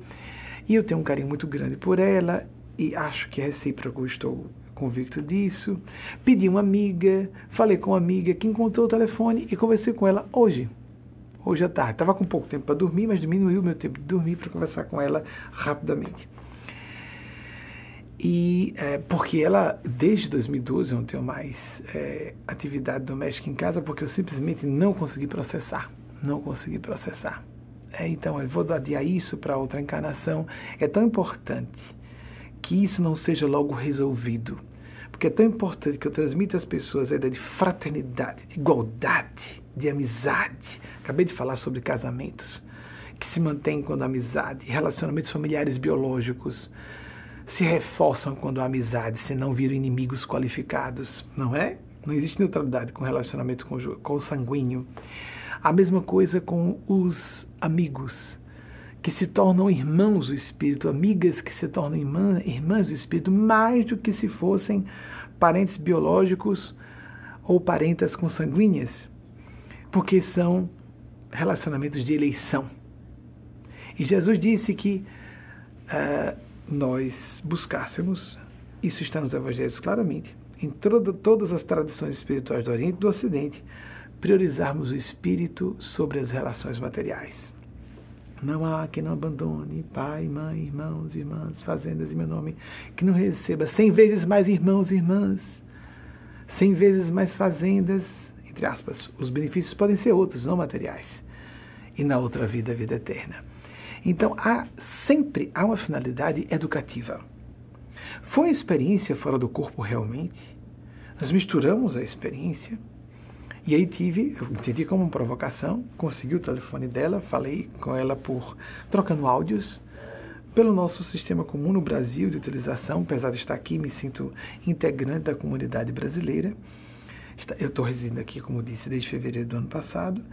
e eu tenho um carinho muito grande por ela e acho que é recíproco, estou convicto disso. Pedi uma amiga, falei com uma amiga que encontrou o telefone e conversei com ela hoje. Hoje à tarde. Estava com pouco tempo para dormir, mas diminuiu o meu tempo de dormir para conversar com ela rapidamente. E é, porque ela, desde 2012, eu não tenho mais é, atividade doméstica em casa, porque eu simplesmente não consegui processar. Não consegui processar. É, então, eu vou adiar isso para outra encarnação. É tão importante que isso não seja logo resolvido. Porque é tão importante que eu transmita às pessoas a ideia de fraternidade, de igualdade, de amizade. Acabei de falar sobre casamentos que se mantêm quando a amizade, relacionamentos familiares biológicos se reforçam quando a amizade, se não viram inimigos qualificados, não é? Não existe neutralidade com relacionamento com o sanguíneo. A mesma coisa com os amigos, que se tornam irmãos do Espírito, amigas que se tornam irmã, irmãs do Espírito, mais do que se fossem parentes biológicos ou parentas consanguíneas, porque são relacionamentos de eleição. E Jesus disse que uh, nós buscássemos, isso está nos evangelhos claramente, em toda, todas as tradições espirituais do Oriente e do Ocidente, priorizarmos o espírito sobre as relações materiais. Não há quem não abandone pai, mãe, irmãos, irmãs, fazendas em meu nome, que não receba cem vezes mais irmãos e irmãs, cem vezes mais fazendas, entre aspas. Os benefícios podem ser outros, não materiais. E na outra vida, a vida eterna. Então, há, sempre há uma finalidade educativa. Foi uma experiência fora do corpo realmente? Nós misturamos a experiência. E aí tive, eu entendi como uma provocação, consegui o telefone dela, falei com ela por trocando áudios pelo nosso sistema comum no Brasil de utilização, apesar de estar aqui, me sinto integrante da comunidade brasileira. Eu estou residindo aqui, como disse, desde fevereiro do ano passado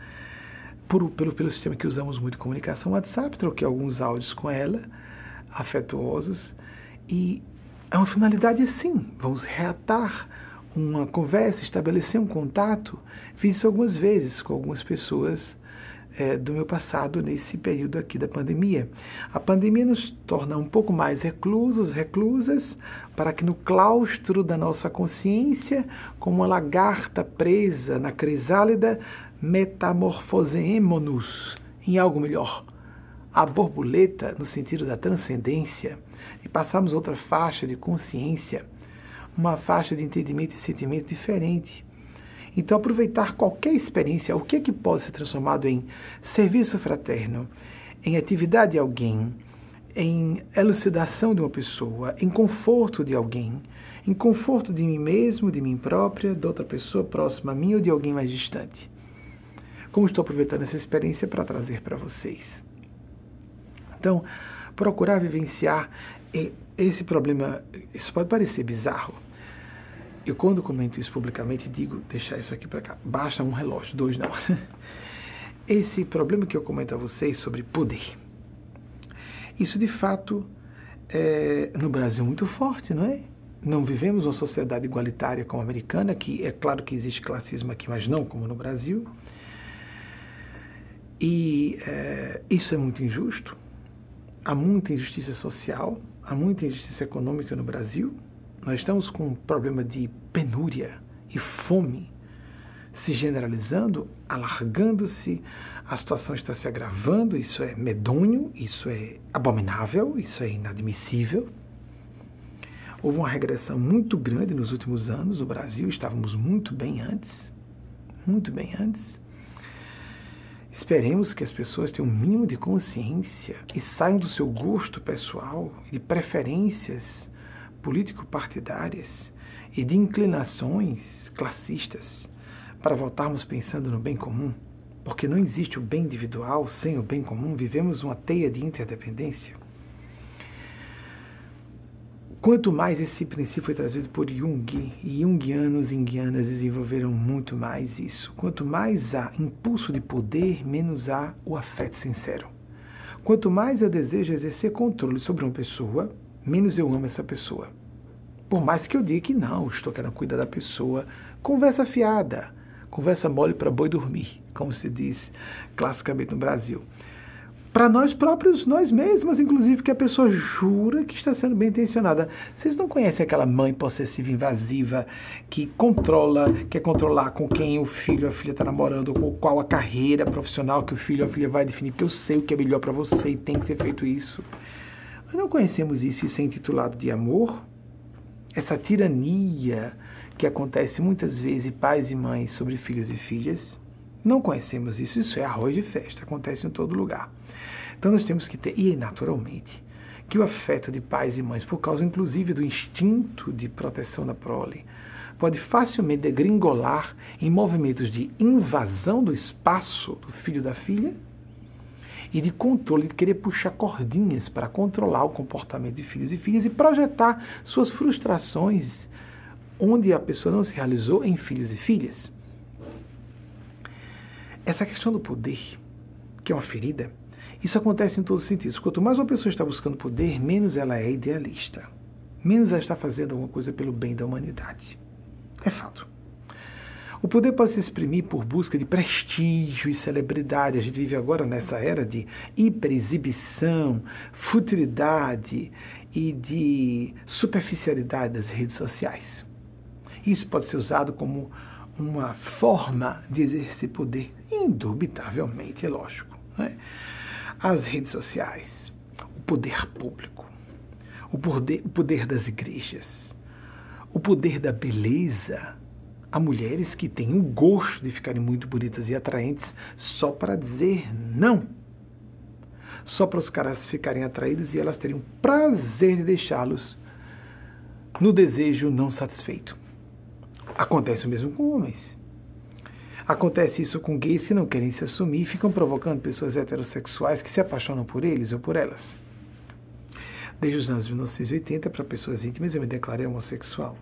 por, pelo, pelo sistema que usamos muito, comunicação WhatsApp, troquei alguns áudios com ela, afetuosos, e é uma finalidade assim, vamos reatar uma conversa, estabelecer um contato. Fiz isso algumas vezes com algumas pessoas é, do meu passado nesse período aqui da pandemia. A pandemia nos torna um pouco mais reclusos, reclusas, para que no claustro da nossa consciência, como uma lagarta presa na crisálida, metamorfoseemos em algo melhor. A borboleta, no sentido da transcendência, e passamos outra faixa de consciência, uma faixa de entendimento e sentimento diferente. Então, aproveitar qualquer experiência, o que é que pode ser transformado em serviço fraterno, em atividade de alguém, em elucidação de uma pessoa, em conforto de alguém, em conforto de mim mesmo, de mim própria, de outra pessoa próxima a mim ou de alguém mais distante como estou aproveitando essa experiência para trazer para vocês. Então, procurar vivenciar esse problema, isso pode parecer bizarro. Eu, quando comento isso publicamente, digo deixar isso aqui para cá. Basta um relógio, dois não. Esse problema que eu comento a vocês sobre poder. Isso, de fato, é, no Brasil muito forte, não é? Não vivemos uma sociedade igualitária como a americana, que é claro que existe classismo aqui, mas não como no Brasil. E é, isso é muito injusto. Há muita injustiça social, há muita injustiça econômica no Brasil. Nós estamos com um problema de penúria e fome se generalizando, alargando-se, a situação está se agravando, isso é medonho, isso é abominável, isso é inadmissível. Houve uma regressão muito grande nos últimos anos, o Brasil estávamos muito bem antes, muito bem antes. Esperemos que as pessoas tenham um mínimo de consciência e saiam do seu gosto pessoal de preferências político-partidárias e de inclinações classistas para voltarmos pensando no bem comum, porque não existe o bem individual sem o bem comum, vivemos uma teia de interdependência. Quanto mais esse princípio foi trazido por Jung, e Jungianos e Jungianas desenvolveram muito mais isso. Quanto mais há impulso de poder, menos há o afeto sincero. Quanto mais eu desejo exercer controle sobre uma pessoa, menos eu amo essa pessoa. Por mais que eu diga que não, estou querendo cuidar da pessoa, conversa fiada, Conversa mole para boi dormir, como se diz classicamente no Brasil. Para nós próprios, nós mesmas, inclusive, que a pessoa jura que está sendo bem intencionada. Vocês não conhecem aquela mãe possessiva invasiva que controla, quer controlar com quem o filho ou a filha está namorando, com qual a carreira profissional que o filho ou a filha vai definir, porque eu sei o que é melhor para você e tem que ser feito isso. Nós não conhecemos isso, isso é intitulado de amor? Essa tirania que acontece muitas vezes pais e mães sobre filhos e filhas. Não conhecemos isso, isso é arroz de festa, acontece em todo lugar. Então nós temos que ter, e naturalmente, que o afeto de pais e mães, por causa inclusive do instinto de proteção da prole, pode facilmente degringolar em movimentos de invasão do espaço do filho da filha e de controle, de querer puxar cordinhas para controlar o comportamento de filhos e filhas e projetar suas frustrações onde a pessoa não se realizou em filhos e filhas. Essa questão do poder, que é uma ferida, isso acontece em todos os sentidos. Quanto mais uma pessoa está buscando poder, menos ela é idealista. Menos ela está fazendo alguma coisa pelo bem da humanidade. É fato. O poder pode se exprimir por busca de prestígio e celebridade. A gente vive agora nessa era de hiperexibição, futilidade e de superficialidade das redes sociais. Isso pode ser usado como uma forma de exercer poder, indubitavelmente, é lógico. Né? As redes sociais, o poder público, o poder, o poder das igrejas, o poder da beleza. Há mulheres que têm o gosto de ficarem muito bonitas e atraentes só para dizer não. Só para os caras ficarem atraídos e elas terem o prazer de deixá-los no desejo não satisfeito. Acontece o mesmo com homens. Acontece isso com gays que não querem se assumir e ficam provocando pessoas heterossexuais que se apaixonam por eles ou por elas. Desde os anos 1980, para pessoas íntimas, eu me declarei homossexual.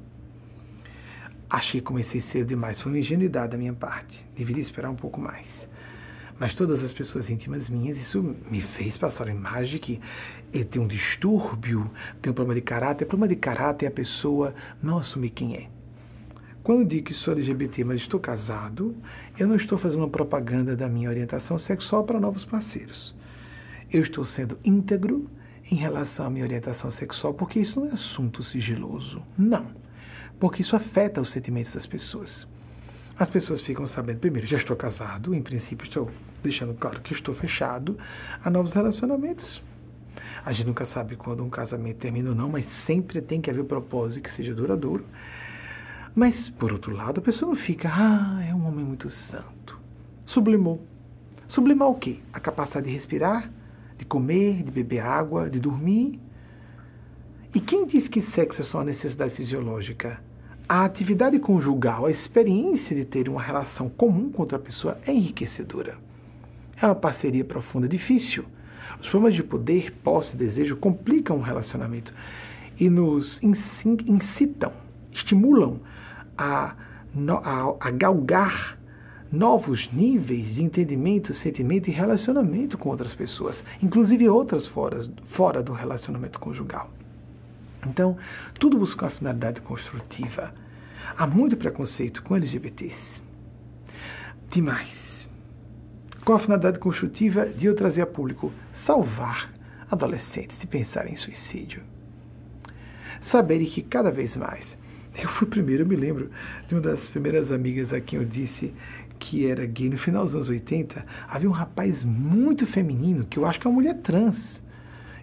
Achei que comecei cedo demais, foi uma ingenuidade da minha parte. Deveria esperar um pouco mais. Mas todas as pessoas íntimas minhas, isso me fez passar a imagem de que ele tem um distúrbio, tem um problema de caráter. O problema de caráter é a pessoa não assumir quem é. Quando digo que sou LGBT, mas estou casado, eu não estou fazendo propaganda da minha orientação sexual para novos parceiros. Eu estou sendo íntegro em relação à minha orientação sexual, porque isso não é assunto sigiloso. Não. Porque isso afeta os sentimentos das pessoas. As pessoas ficam sabendo, primeiro, já estou casado, em princípio estou deixando claro que estou fechado a novos relacionamentos. A gente nunca sabe quando um casamento termina ou não, mas sempre tem que haver propósito que seja duradouro. Mas, por outro lado, a pessoa não fica, ah, é um homem muito santo. Sublimou. Sublimar o quê? A capacidade de respirar, de comer, de beber água, de dormir. E quem diz que sexo é só uma necessidade fisiológica? A atividade conjugal, a experiência de ter uma relação comum com outra pessoa é enriquecedora. É uma parceria profunda, difícil. Os problemas de poder, posse desejo complicam o relacionamento e nos incitam, estimulam a, a, a galgar novos níveis de entendimento, sentimento e relacionamento com outras pessoas, inclusive outras fora, fora do relacionamento conjugal. Então, tudo busca uma finalidade construtiva. Há muito preconceito com LGBTs. Demais. Com a finalidade construtiva de eu trazer a público salvar adolescentes de pensar em suicídio. Saberem que cada vez mais eu fui primeiro, eu me lembro de uma das primeiras amigas a quem eu disse que era gay no final dos anos 80. Havia um rapaz muito feminino, que eu acho que é uma mulher trans.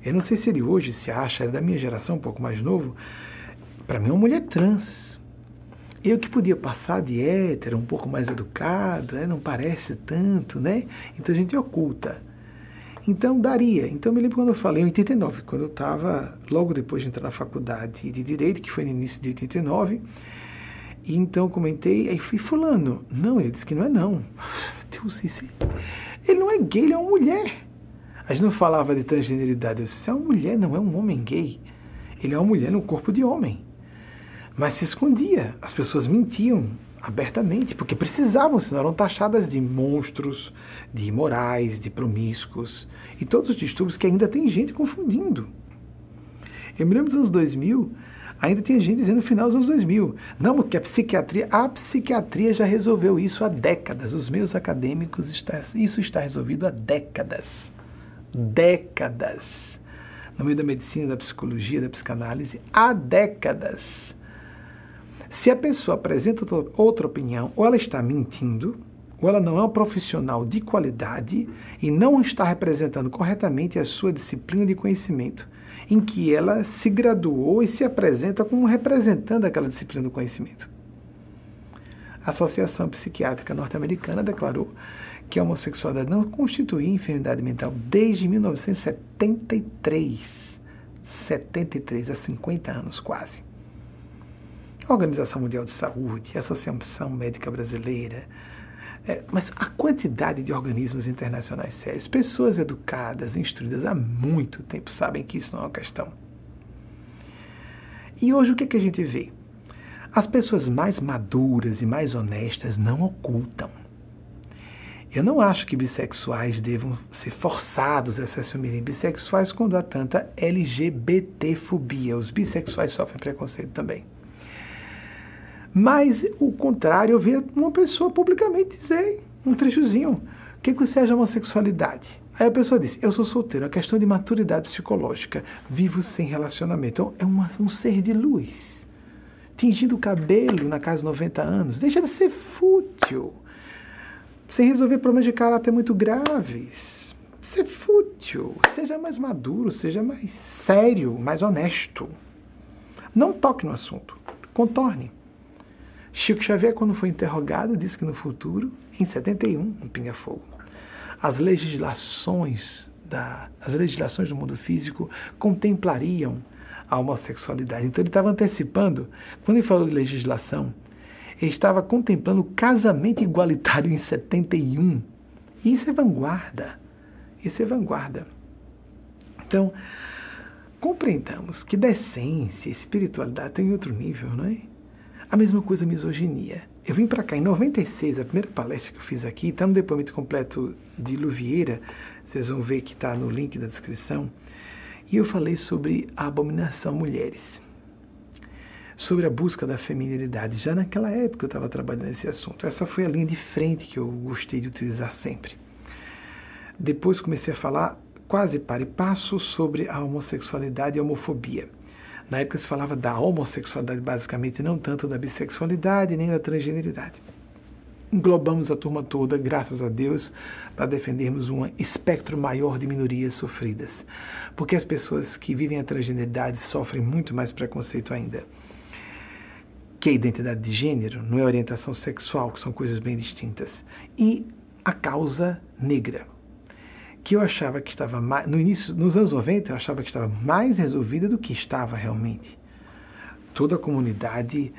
Eu não sei se ele hoje se acha, é da minha geração, um pouco mais novo. Para mim, é uma mulher trans. Eu que podia passar de hétero, um pouco mais educado, né? não parece tanto, né? Então a gente oculta. Então daria. Então me lembro quando eu falei em 89, quando eu estava logo depois de entrar na faculdade de Direito, que foi no início de 89. E então comentei, aí fui fulano. Não, ele disse que não é não. Deus, isso ele não é gay, ele é uma mulher. A gente não falava de transgeneridade. Eu disse, é uma mulher, não é um homem gay. Ele é uma mulher no corpo de homem. Mas se escondia. As pessoas mentiam abertamente, porque precisavam, senão eram taxadas de monstros, de imorais, de promíscuos e todos os distúrbios que ainda tem gente confundindo. Eu me lembro dos anos 2000, Ainda tinha gente dizendo no final dos anos 2000. Não, porque a psiquiatria, a psiquiatria já resolveu isso há décadas. Os meus acadêmicos, está, isso está resolvido há décadas. Décadas. No meio da medicina, da psicologia, da psicanálise, há décadas. Se a pessoa apresenta outra opinião, ou ela está mentindo, ou ela não é um profissional de qualidade e não está representando corretamente a sua disciplina de conhecimento, em que ela se graduou e se apresenta como representando aquela disciplina do conhecimento. A Associação Psiquiátrica Norte-Americana declarou que a homossexualidade não constituía enfermidade mental desde 1973. 73, há 50 anos quase. A Organização Mundial de Saúde, a Associação Médica Brasileira, é, mas a quantidade de organismos internacionais sérios, pessoas educadas, instruídas há muito tempo, sabem que isso não é uma questão. E hoje o que, é que a gente vê? As pessoas mais maduras e mais honestas não ocultam. Eu não acho que bissexuais devam ser forçados a se assumirem bissexuais quando há tanta LGBTfobia. Os bissexuais sofrem preconceito também. Mas o contrário, eu vi uma pessoa publicamente dizer, um trechozinho, o que, que você acha de homossexualidade? Aí a pessoa diz, eu sou solteiro, é questão de maturidade psicológica, vivo sem relacionamento. Então, é uma, um ser de luz. Tingindo o cabelo na casa de 90 anos, deixa de ser fútil. Sem resolver problemas de caráter muito graves. Ser fútil. Seja mais maduro, seja mais sério, mais honesto. Não toque no assunto. Contorne. Chico Xavier, quando foi interrogado, disse que no futuro, em 71, um pinga-fogo, as legislações, da, as legislações do mundo físico contemplariam a homossexualidade. Então ele estava antecipando, quando ele falou de legislação, ele estava contemplando o casamento igualitário em 71. E isso é vanguarda. Isso é vanguarda. Então, compreendamos que decência, espiritualidade tem outro nível, não é? A mesma coisa a misoginia. Eu vim para cá em 96, a primeira palestra que eu fiz aqui, está no depoimento completo de Luvieira, vocês vão ver que está no link da descrição, e eu falei sobre a abominação mulheres, sobre a busca da feminilidade. Já naquela época eu estava trabalhando nesse assunto. Essa foi a linha de frente que eu gostei de utilizar sempre. Depois comecei a falar quase para e passo sobre a homossexualidade e a homofobia. Na época se falava da homossexualidade basicamente, não tanto da bissexualidade nem da transgeneridade. Englobamos a turma toda, graças a Deus, para defendermos um espectro maior de minorias sofridas. Porque as pessoas que vivem a transgeneridade sofrem muito mais preconceito ainda. Que a identidade de gênero não é orientação sexual, que são coisas bem distintas. E a causa negra que eu achava que estava mais, no início, nos anos 90, eu achava que estava mais resolvida do que estava realmente. Toda a comunidade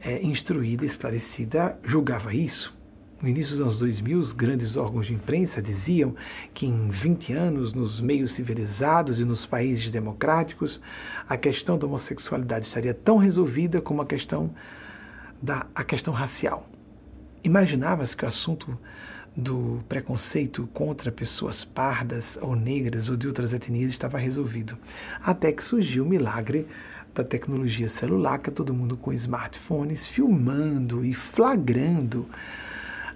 é, instruída, esclarecida, julgava isso. No início dos anos 2000, os grandes órgãos de imprensa diziam que em 20 anos, nos meios civilizados e nos países democráticos, a questão da homossexualidade estaria tão resolvida como a questão da a questão racial. Imaginava-se que o assunto do preconceito contra pessoas pardas ou negras ou de outras etnias estava resolvido. Até que surgiu o milagre da tecnologia celular, que é todo mundo com smartphones filmando e flagrando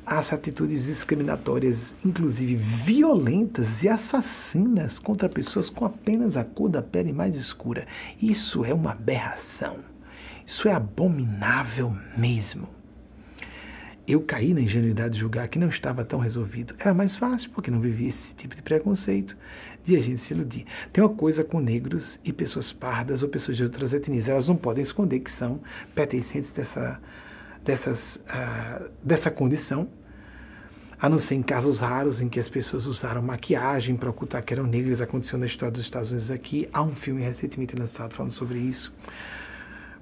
as atitudes discriminatórias, inclusive violentas e assassinas contra pessoas com apenas a cor da pele mais escura. Isso é uma aberração. Isso é abominável mesmo. Eu caí na ingenuidade de julgar que não estava tão resolvido. Era mais fácil, porque não vivia esse tipo de preconceito, de a gente se iludir. Tem uma coisa com negros e pessoas pardas ou pessoas de outras etnias. Elas não podem esconder que são pertencentes dessa, dessas, uh, dessa condição, a não ser em casos raros em que as pessoas usaram maquiagem para ocultar que eram negras. Aconteceu na história dos Estados Unidos aqui. Há um filme recentemente lançado falando sobre isso.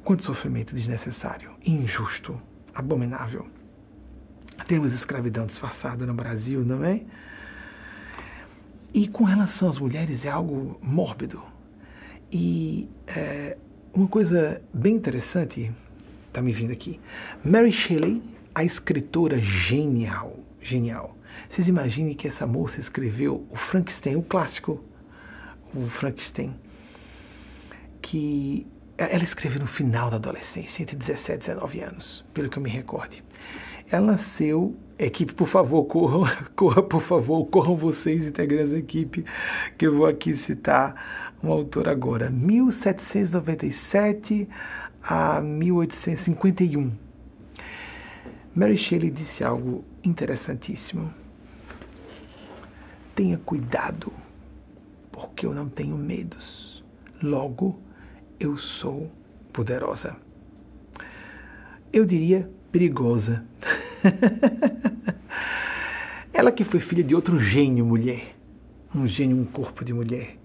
Quanto sofrimento desnecessário, injusto, abominável. Temos escravidão disfarçada no Brasil, não é? E com relação às mulheres é algo mórbido. E é, uma coisa bem interessante está me vindo aqui. Mary Shelley, a escritora genial, genial. Vocês imaginem que essa moça escreveu o Frankenstein, o clássico, o Frankenstein, que ela escreveu no final da adolescência, entre 17 e 19 anos, pelo que eu me recorde. Ela nasceu, equipe, por favor, corram, corra, por favor, corram vocês, integrantes da equipe, que eu vou aqui citar um autor agora, 1797 a 1851. Mary Shelley disse algo interessantíssimo. Tenha cuidado, porque eu não tenho medos. Logo, eu sou poderosa. Eu diria perigosa. Ela que foi filha de outro gênio mulher, um gênio, um corpo de mulher.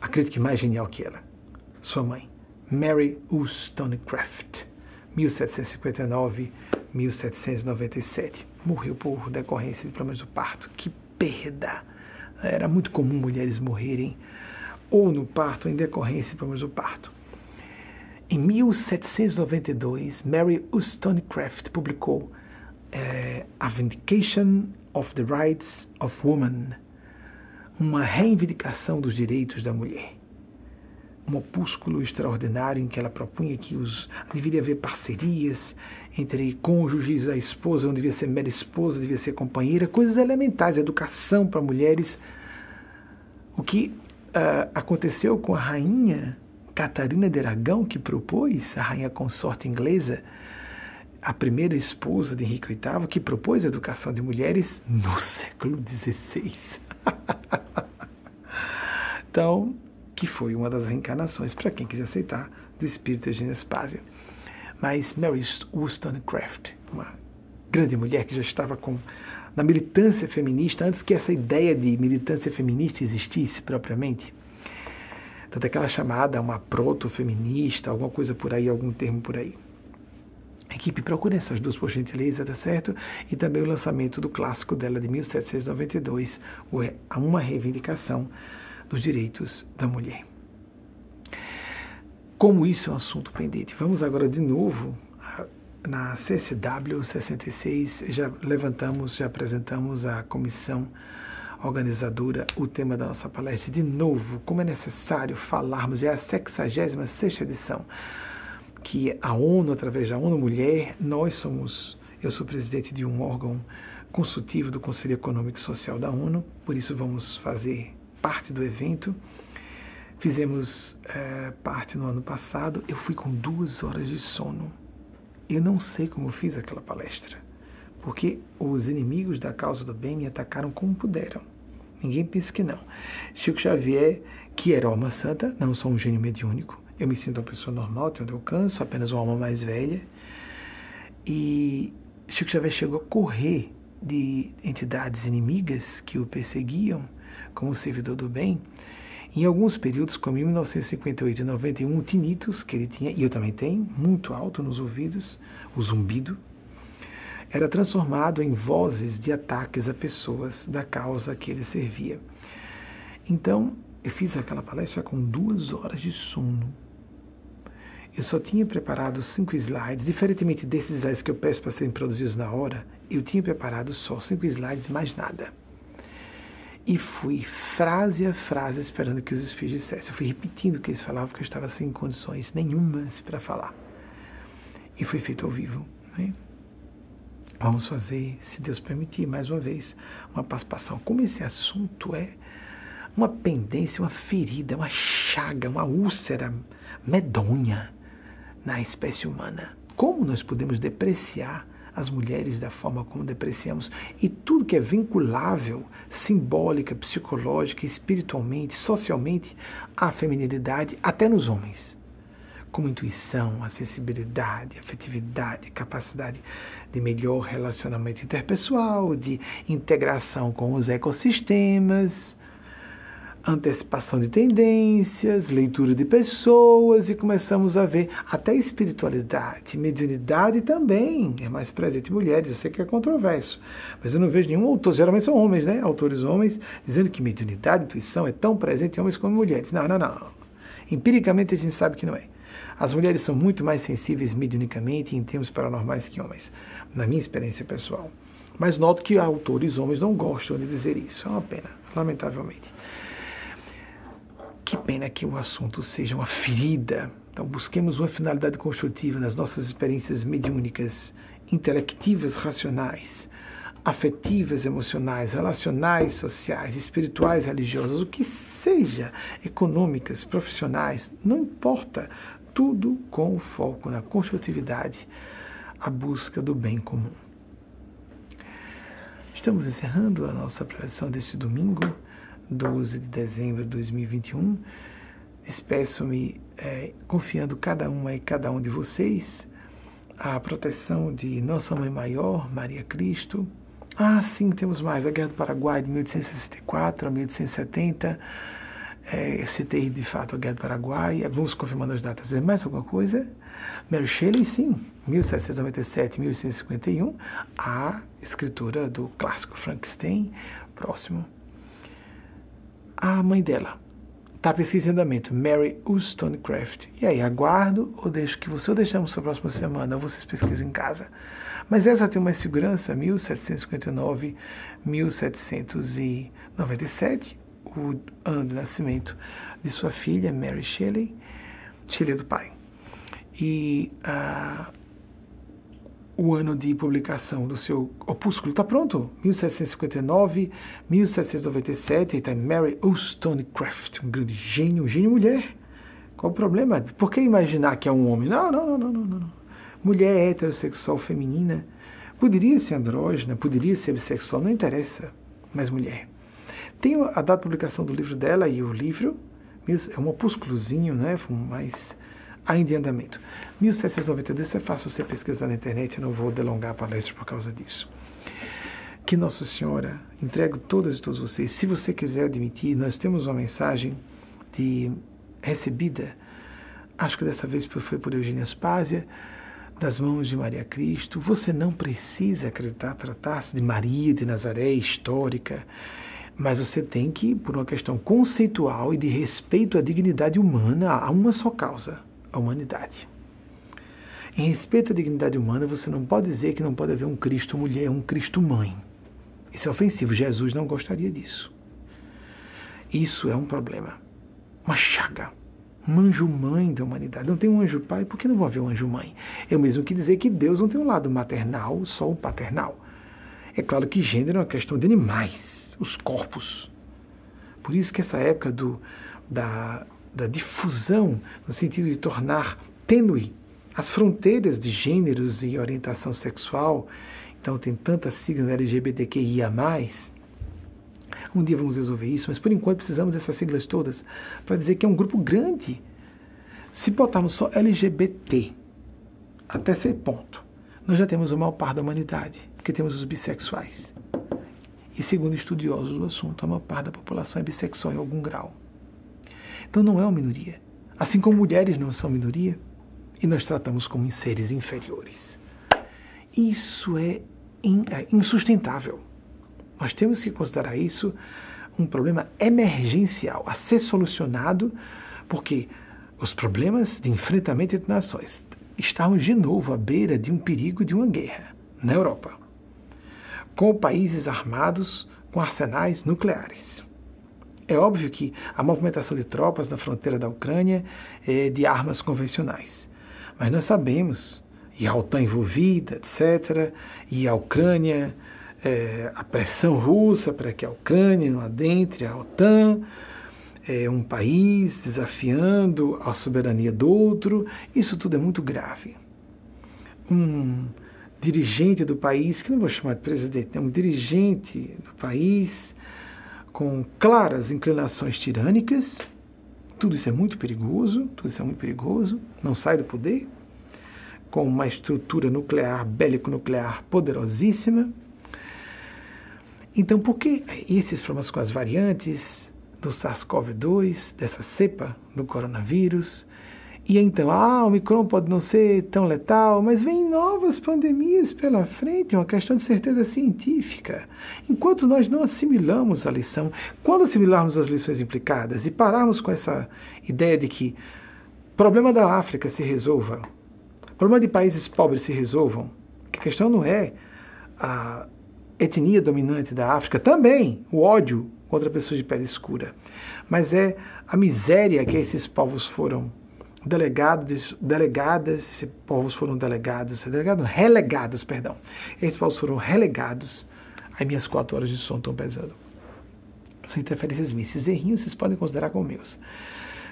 Acredito que mais genial que ela, sua mãe, Mary Wollstonecraft, 1759-1797. Morreu por decorrência de problemas do parto. Que perda! Era muito comum mulheres morrerem ou no parto ou em decorrência de problemas do parto. Em 1792, Mary Wollstonecraft publicou uh, A Vindication of the Rights of Woman, uma reivindicação dos direitos da mulher. Um opúsculo extraordinário em que ela propunha que os, deveria haver parcerias entre cônjuges, a esposa não devia ser mera esposa, devia ser companheira, coisas elementares, educação para mulheres. O que uh, aconteceu com a rainha Catarina de Aragão, que propôs, a rainha consorte inglesa, a primeira esposa de Henrique VIII, que propôs a educação de mulheres no século XVI. então, que foi uma das reencarnações, para quem quiser aceitar, do espírito de Genespásia. Mas Mary Wollstonecraft, uma grande mulher que já estava com na militância feminista, antes que essa ideia de militância feminista existisse propriamente, tanto é que ela é chamada uma proto-feminista, alguma coisa por aí, algum termo por aí. Equipe, procure essas duas por gentileza, tá certo? E também o lançamento do clássico dela de 1792, Uma Reivindicação dos Direitos da Mulher. Como isso é um assunto pendente, vamos agora de novo na CSW 66, já levantamos, já apresentamos a comissão organizadora o tema da nossa palestra. De novo, como é necessário falarmos, é a 66 edição, que a ONU, através da ONU Mulher, nós somos, eu sou presidente de um órgão consultivo do Conselho Econômico e Social da ONU, por isso vamos fazer parte do evento. Fizemos é, parte no ano passado, eu fui com duas horas de sono. Eu não sei como fiz aquela palestra, porque os inimigos da causa do bem me atacaram como puderam. Ninguém pensa que não. Chico Xavier, que era alma santa, não sou um gênio mediúnico. Eu me sinto uma pessoa normal, tenho eu canso, apenas uma alma mais velha. E Chico Xavier chegou a correr de entidades inimigas que o perseguiam como servidor do bem. Em alguns períodos, como em 1958 e 91, o tinnitus que ele tinha, e eu também tenho, muito alto nos ouvidos, o zumbido, era transformado em vozes de ataques a pessoas da causa que ele servia. Então, eu fiz aquela palestra com duas horas de sono. Eu só tinha preparado cinco slides, diferentemente desses slides que eu peço para serem produzidos na hora, eu tinha preparado só cinco slides, mais nada. E fui frase a frase esperando que os espíritos dissessem. Eu fui repetindo o que eles falavam, porque eu estava sem condições nenhumas para falar. E foi feito ao vivo. Né? Vamos fazer, se Deus permitir, mais uma vez, uma participação. Como esse assunto é uma pendência, uma ferida, uma chaga, uma úlcera medonha na espécie humana. Como nós podemos depreciar as mulheres da forma como depreciamos e tudo que é vinculável, simbólica, psicológica, espiritualmente, socialmente à feminilidade, até nos homens? como intuição, a sensibilidade, afetividade, capacidade de melhor relacionamento interpessoal, de integração com os ecossistemas, antecipação de tendências, leitura de pessoas e começamos a ver até espiritualidade, mediunidade também é mais presente em mulheres. Eu sei que é controverso, mas eu não vejo nenhum autor, geralmente são homens, né? Autores homens, dizendo que mediunidade, intuição é tão presente em homens como em mulheres. Não, não, não. Empiricamente a gente sabe que não é. As mulheres são muito mais sensíveis mediunicamente em termos paranormais que homens, na minha experiência pessoal. Mas noto que autores homens não gostam de dizer isso. É uma pena, lamentavelmente. Que pena que o assunto seja uma ferida. Então, busquemos uma finalidade construtiva nas nossas experiências mediúnicas, intelectivas, racionais, afetivas, emocionais, relacionais, sociais, espirituais, religiosas, o que seja, econômicas, profissionais, não importa. Tudo com o foco na construtividade, a busca do bem comum. Estamos encerrando a nossa preleção deste domingo, 12 de dezembro de 2021. Despeço-me é, confiando cada uma e cada um de vocês a proteção de Nossa Mãe Maior, Maria Cristo. Ah, sim, temos mais. A Guerra do Paraguai de 1864 a 1870. É, citei de fato a Guerra do Paraguai. Vamos confirmando as datas. É mais alguma coisa? Mary Shelley, sim, 1797, 1851. A escritora do clássico Frankenstein, próximo. A mãe dela, Está pesquisa em andamento, Mary Wollstonecraft. E aí, aguardo ou deixo que você ou deixamos para a próxima semana, ou vocês pesquisem em casa. Mas essa tem mais segurança, 1759, 1797, o ano de nascimento de sua filha, Mary Shelley, Shelley do pai. E uh, o ano de publicação do seu opúsculo está pronto, 1759, 1797, está Mary Wollstonecraft, um grande gênio, gênio mulher. Qual o problema? Por que imaginar que é um homem? Não, não, não, não, não, não. Mulher heterossexual feminina. Poderia ser andrógena, poderia ser bissexual, não interessa, mas mulher. Tem a data de publicação do livro dela e o livro, é um opúsculozinho, né, mais ainda em andamento. 1792 é fácil você pesquisar na internet, eu não vou delongar a palestra por causa disso. Que Nossa Senhora entregue todas e todos vocês. Se você quiser admitir, nós temos uma mensagem de recebida, acho que dessa vez foi por Eugênia Aspásia, das mãos de Maria Cristo. Você não precisa acreditar, tratar-se de Maria de Nazaré histórica, mas você tem que, por uma questão conceitual e de respeito à dignidade humana, a uma só causa, a humanidade. Em respeito à dignidade humana, você não pode dizer que não pode haver um Cristo mulher, um Cristo mãe. Isso é ofensivo. Jesus não gostaria disso. Isso é um problema. Uma chaga. Um anjo mãe da humanidade. Não tem um anjo pai, por que não vai haver um anjo mãe? É o mesmo que dizer que Deus não tem um lado maternal, só o paternal. É claro que gênero é uma questão de animais, os corpos. Por isso que essa época do, da, da difusão, no sentido de tornar tênue as fronteiras de gêneros e orientação sexual, então tem tanta sigla LGBTQIA. Um dia vamos resolver isso, mas por enquanto precisamos dessas siglas todas para dizer que é um grupo grande. Se botarmos só LGBT, até ser ponto, nós já temos o maior par da humanidade, porque temos os bissexuais. E segundo estudiosos do assunto, a maior parte da população é bissexual em algum grau. Então não é uma minoria. Assim como mulheres não são minoria, e nós tratamos como seres inferiores. Isso é, é insustentável. Nós temos que considerar isso um problema emergencial a ser solucionado, porque os problemas de enfrentamento entre nações estamos de novo à beira de um perigo de uma guerra na Europa, com países armados com arsenais nucleares. É óbvio que a movimentação de tropas na fronteira da Ucrânia é de armas convencionais. Mas nós sabemos, e a OTAN envolvida, etc., e a Ucrânia, é, a pressão russa para que a Ucrânia não adentre a OTAN, é um país desafiando a soberania do outro, isso tudo é muito grave. Um dirigente do país, que não vou chamar de presidente, é um dirigente do país com claras inclinações tirânicas. Tudo isso é muito perigoso, tudo isso é muito perigoso, não sai do poder, com uma estrutura nuclear, bélico-nuclear poderosíssima. Então, por que esses problemas com as variantes do SARS-CoV-2, dessa cepa do coronavírus, e então, ah, o Omicron pode não ser tão letal, mas vem novas pandemias pela frente, é uma questão de certeza científica. Enquanto nós não assimilamos a lição, quando assimilarmos as lições implicadas e pararmos com essa ideia de que problema da África se resolva, problema de países pobres se resolvam, que a questão não é a etnia dominante da África, também o ódio contra pessoas de pele escura, mas é a miséria que esses povos foram delegados, delegadas, esses povos foram delegados, delegados, relegados, perdão. Esses povos foram relegados. As minhas quatro horas de som estão pesando. São interferências minhas. Esses errinhos vocês podem considerar como meus.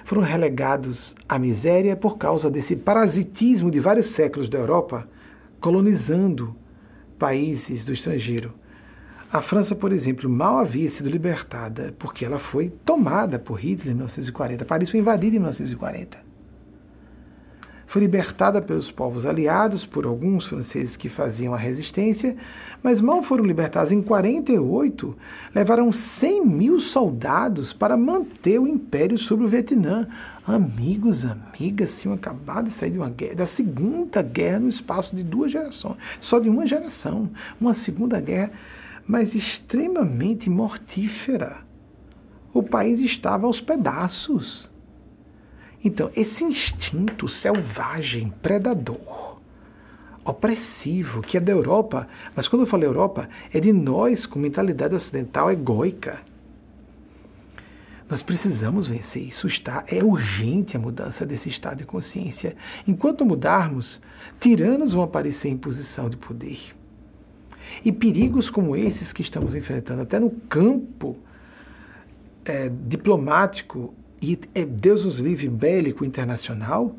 Foram relegados à miséria por causa desse parasitismo de vários séculos da Europa, colonizando países do estrangeiro. A França, por exemplo, mal havia sido libertada porque ela foi tomada por Hitler em 1940. Paris foi invadida em 1940 foi libertada pelos povos aliados, por alguns franceses que faziam a resistência, mas mal foram libertados em 48, levaram 100 mil soldados para manter o império sobre o Vietnã. Amigos, amigas, tinham acabado de sair de uma guerra, da segunda guerra no espaço de duas gerações, só de uma geração, uma segunda guerra, mas extremamente mortífera. O país estava aos pedaços. Então, esse instinto selvagem, predador, opressivo, que é da Europa, mas quando eu falo Europa, é de nós com mentalidade ocidental egóica. Nós precisamos vencer isso. Está, é urgente a mudança desse estado de consciência. Enquanto mudarmos, tiranos vão aparecer em posição de poder. E perigos como esses que estamos enfrentando, até no campo é, diplomático e é Deus nos livre bélico internacional,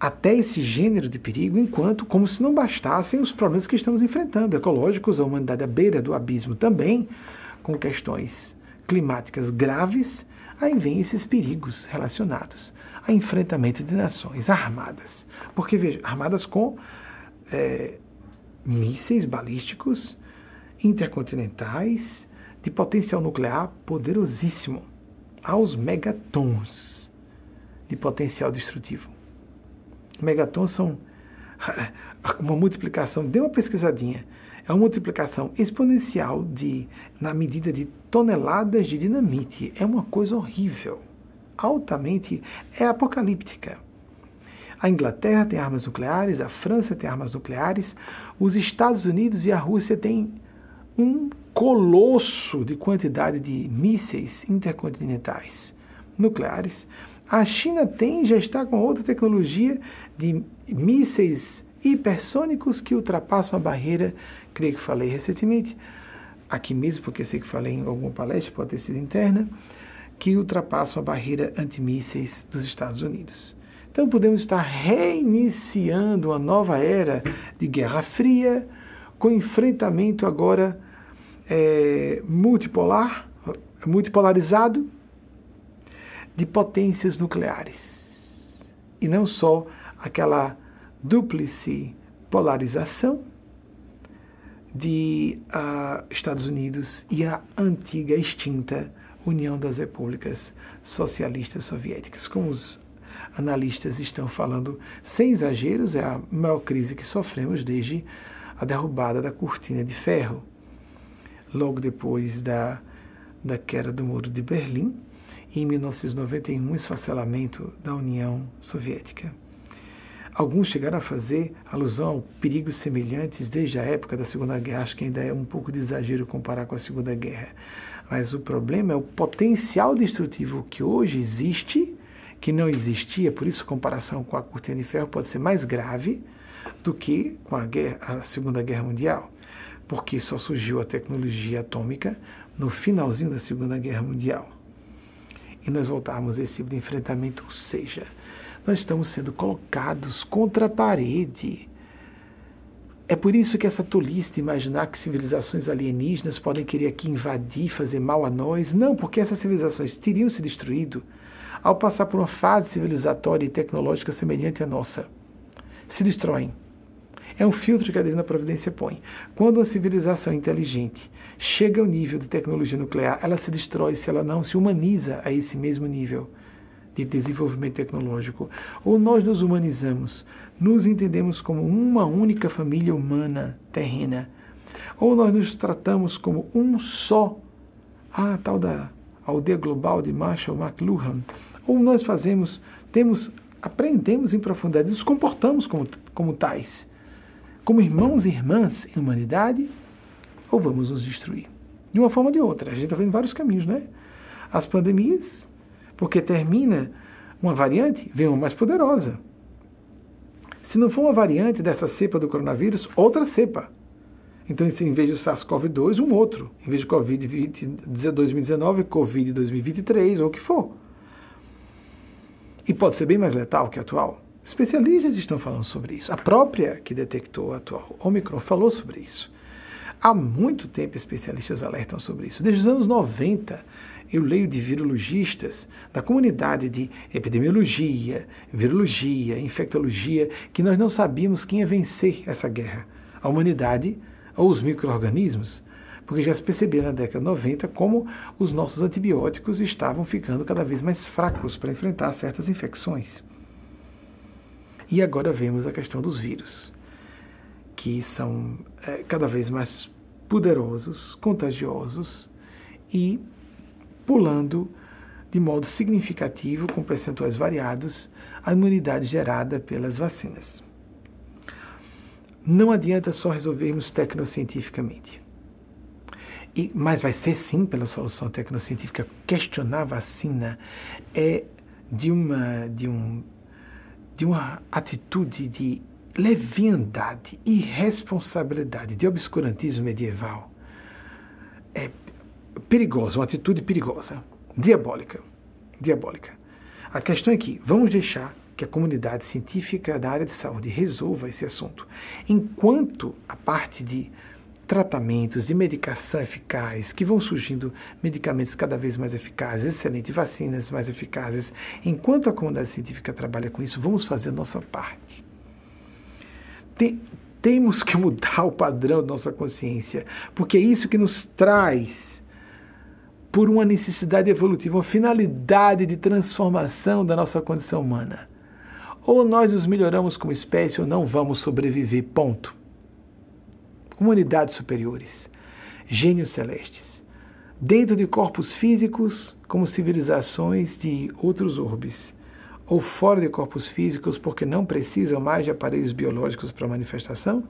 até esse gênero de perigo, enquanto, como se não bastassem os problemas que estamos enfrentando, ecológicos, a humanidade à beira do abismo também, com questões climáticas graves, aí vem esses perigos relacionados a enfrentamento de nações armadas. Porque, veja, armadas com é, mísseis balísticos intercontinentais de potencial nuclear poderosíssimo aos megatons de potencial destrutivo. Megatons são uma multiplicação, dê uma pesquisadinha, é uma multiplicação exponencial de na medida de toneladas de dinamite. É uma coisa horrível, altamente é apocalíptica. A Inglaterra tem armas nucleares, a França tem armas nucleares, os Estados Unidos e a Rússia têm um colosso de quantidade de mísseis intercontinentais nucleares. A China tem, já está com outra tecnologia de mísseis hipersônicos que ultrapassam a barreira, creio que falei recentemente, aqui mesmo, porque sei que falei em alguma palestra, pode ter sido interna, que ultrapassam a barreira antimísseis dos Estados Unidos. Então podemos estar reiniciando uma nova era de Guerra Fria, com enfrentamento agora é, multipolar, multipolarizado de potências nucleares. E não só aquela dúplice polarização de uh, Estados Unidos e a antiga extinta União das Repúblicas Socialistas Soviéticas. Como os analistas estão falando, sem exageros, é a maior crise que sofremos desde a derrubada da cortina de ferro logo depois da, da queda do Muro de Berlim, e em 1991, o esfacelamento da União Soviética. Alguns chegaram a fazer alusão a perigos semelhantes desde a época da Segunda Guerra, acho que ainda é um pouco de exagero comparar com a Segunda Guerra. Mas o problema é o potencial destrutivo que hoje existe, que não existia, por isso a comparação com a cortina de ferro pode ser mais grave do que com a, guerra, a Segunda Guerra Mundial porque só surgiu a tecnologia atômica no finalzinho da Segunda Guerra Mundial. E nós voltarmos a esse tipo de enfrentamento, ou seja, nós estamos sendo colocados contra a parede. É por isso que essa tolice de imaginar que civilizações alienígenas podem querer aqui invadir, fazer mal a nós. Não, porque essas civilizações teriam se destruído ao passar por uma fase civilizatória e tecnológica semelhante à nossa. Se destroem é um filtro que a divina providência põe. Quando uma civilização inteligente chega ao nível de tecnologia nuclear, ela se destrói se ela não se humaniza a esse mesmo nível de desenvolvimento tecnológico. Ou nós nos humanizamos, nos entendemos como uma única família humana terrena, ou nós nos tratamos como um só, a tal da aldeia global de Marshall McLuhan, ou nós fazemos, temos, aprendemos em profundidade, nos comportamos como, como tais como irmãos e irmãs em humanidade, ou vamos nos destruir? de uma forma ou de outra. A gente está vendo vários caminhos, né? As pandemias, porque termina uma variante, vem uma mais poderosa. Se não for uma variante dessa cepa do coronavírus, outra cepa. Então, em vez de SARS-CoV-2, um outro. Em vez de Covid-2019, Covid-2023, ou o que for. E pode ser bem mais letal que a atual. Especialistas estão falando sobre isso. A própria que detectou a atual Omicron falou sobre isso. Há muito tempo especialistas alertam sobre isso. Desde os anos 90, eu leio de virologistas da comunidade de epidemiologia, virologia, infectologia, que nós não sabíamos quem ia vencer essa guerra. A humanidade ou os micro-organismos, porque já se percebeu na década de 90 como os nossos antibióticos estavam ficando cada vez mais fracos para enfrentar certas infecções. E agora vemos a questão dos vírus, que são é, cada vez mais poderosos, contagiosos e pulando de modo significativo, com percentuais variados, a imunidade gerada pelas vacinas. Não adianta só resolvermos tecnocientificamente. E, mas vai ser sim pela solução tecnocientífica. Questionar a vacina é de uma, de, um, de uma atitude de leviandade, irresponsabilidade, de obscurantismo medieval. É perigosa, uma atitude perigosa, diabólica. Diabólica. A questão é que vamos deixar que a comunidade científica da área de saúde resolva esse assunto. Enquanto a parte de tratamentos, de medicação eficaz, que vão surgindo medicamentos cada vez mais eficazes, excelentes vacinas mais eficazes, enquanto a comunidade científica trabalha com isso, vamos fazer a nossa parte. Tem, temos que mudar o padrão da nossa consciência, porque é isso que nos traz por uma necessidade evolutiva, uma finalidade de transformação da nossa condição humana. Ou nós nos melhoramos como espécie ou não vamos sobreviver. Ponto. Comunidades superiores, gênios celestes, dentro de corpos físicos, como civilizações de outros orbes, ou fora de corpos físicos, porque não precisam mais de aparelhos biológicos para manifestação?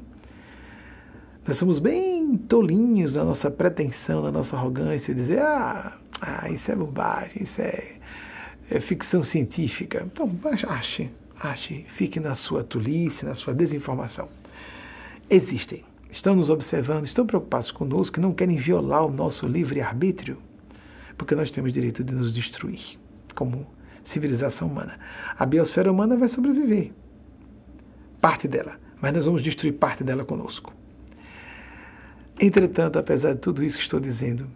Nós somos bem tolinhos na nossa pretensão, na nossa arrogância, de dizer, ah, ah isso é bobagem, isso é, é ficção científica. Então, ache, ache, fique na sua tolice, na sua desinformação. Existem, estão nos observando, estão preocupados conosco, não querem violar o nosso livre-arbítrio, porque nós temos direito de nos destruir como civilização humana. A biosfera humana vai sobreviver, parte dela, mas nós vamos destruir parte dela conosco. Entretanto, apesar de tudo isso que estou dizendo,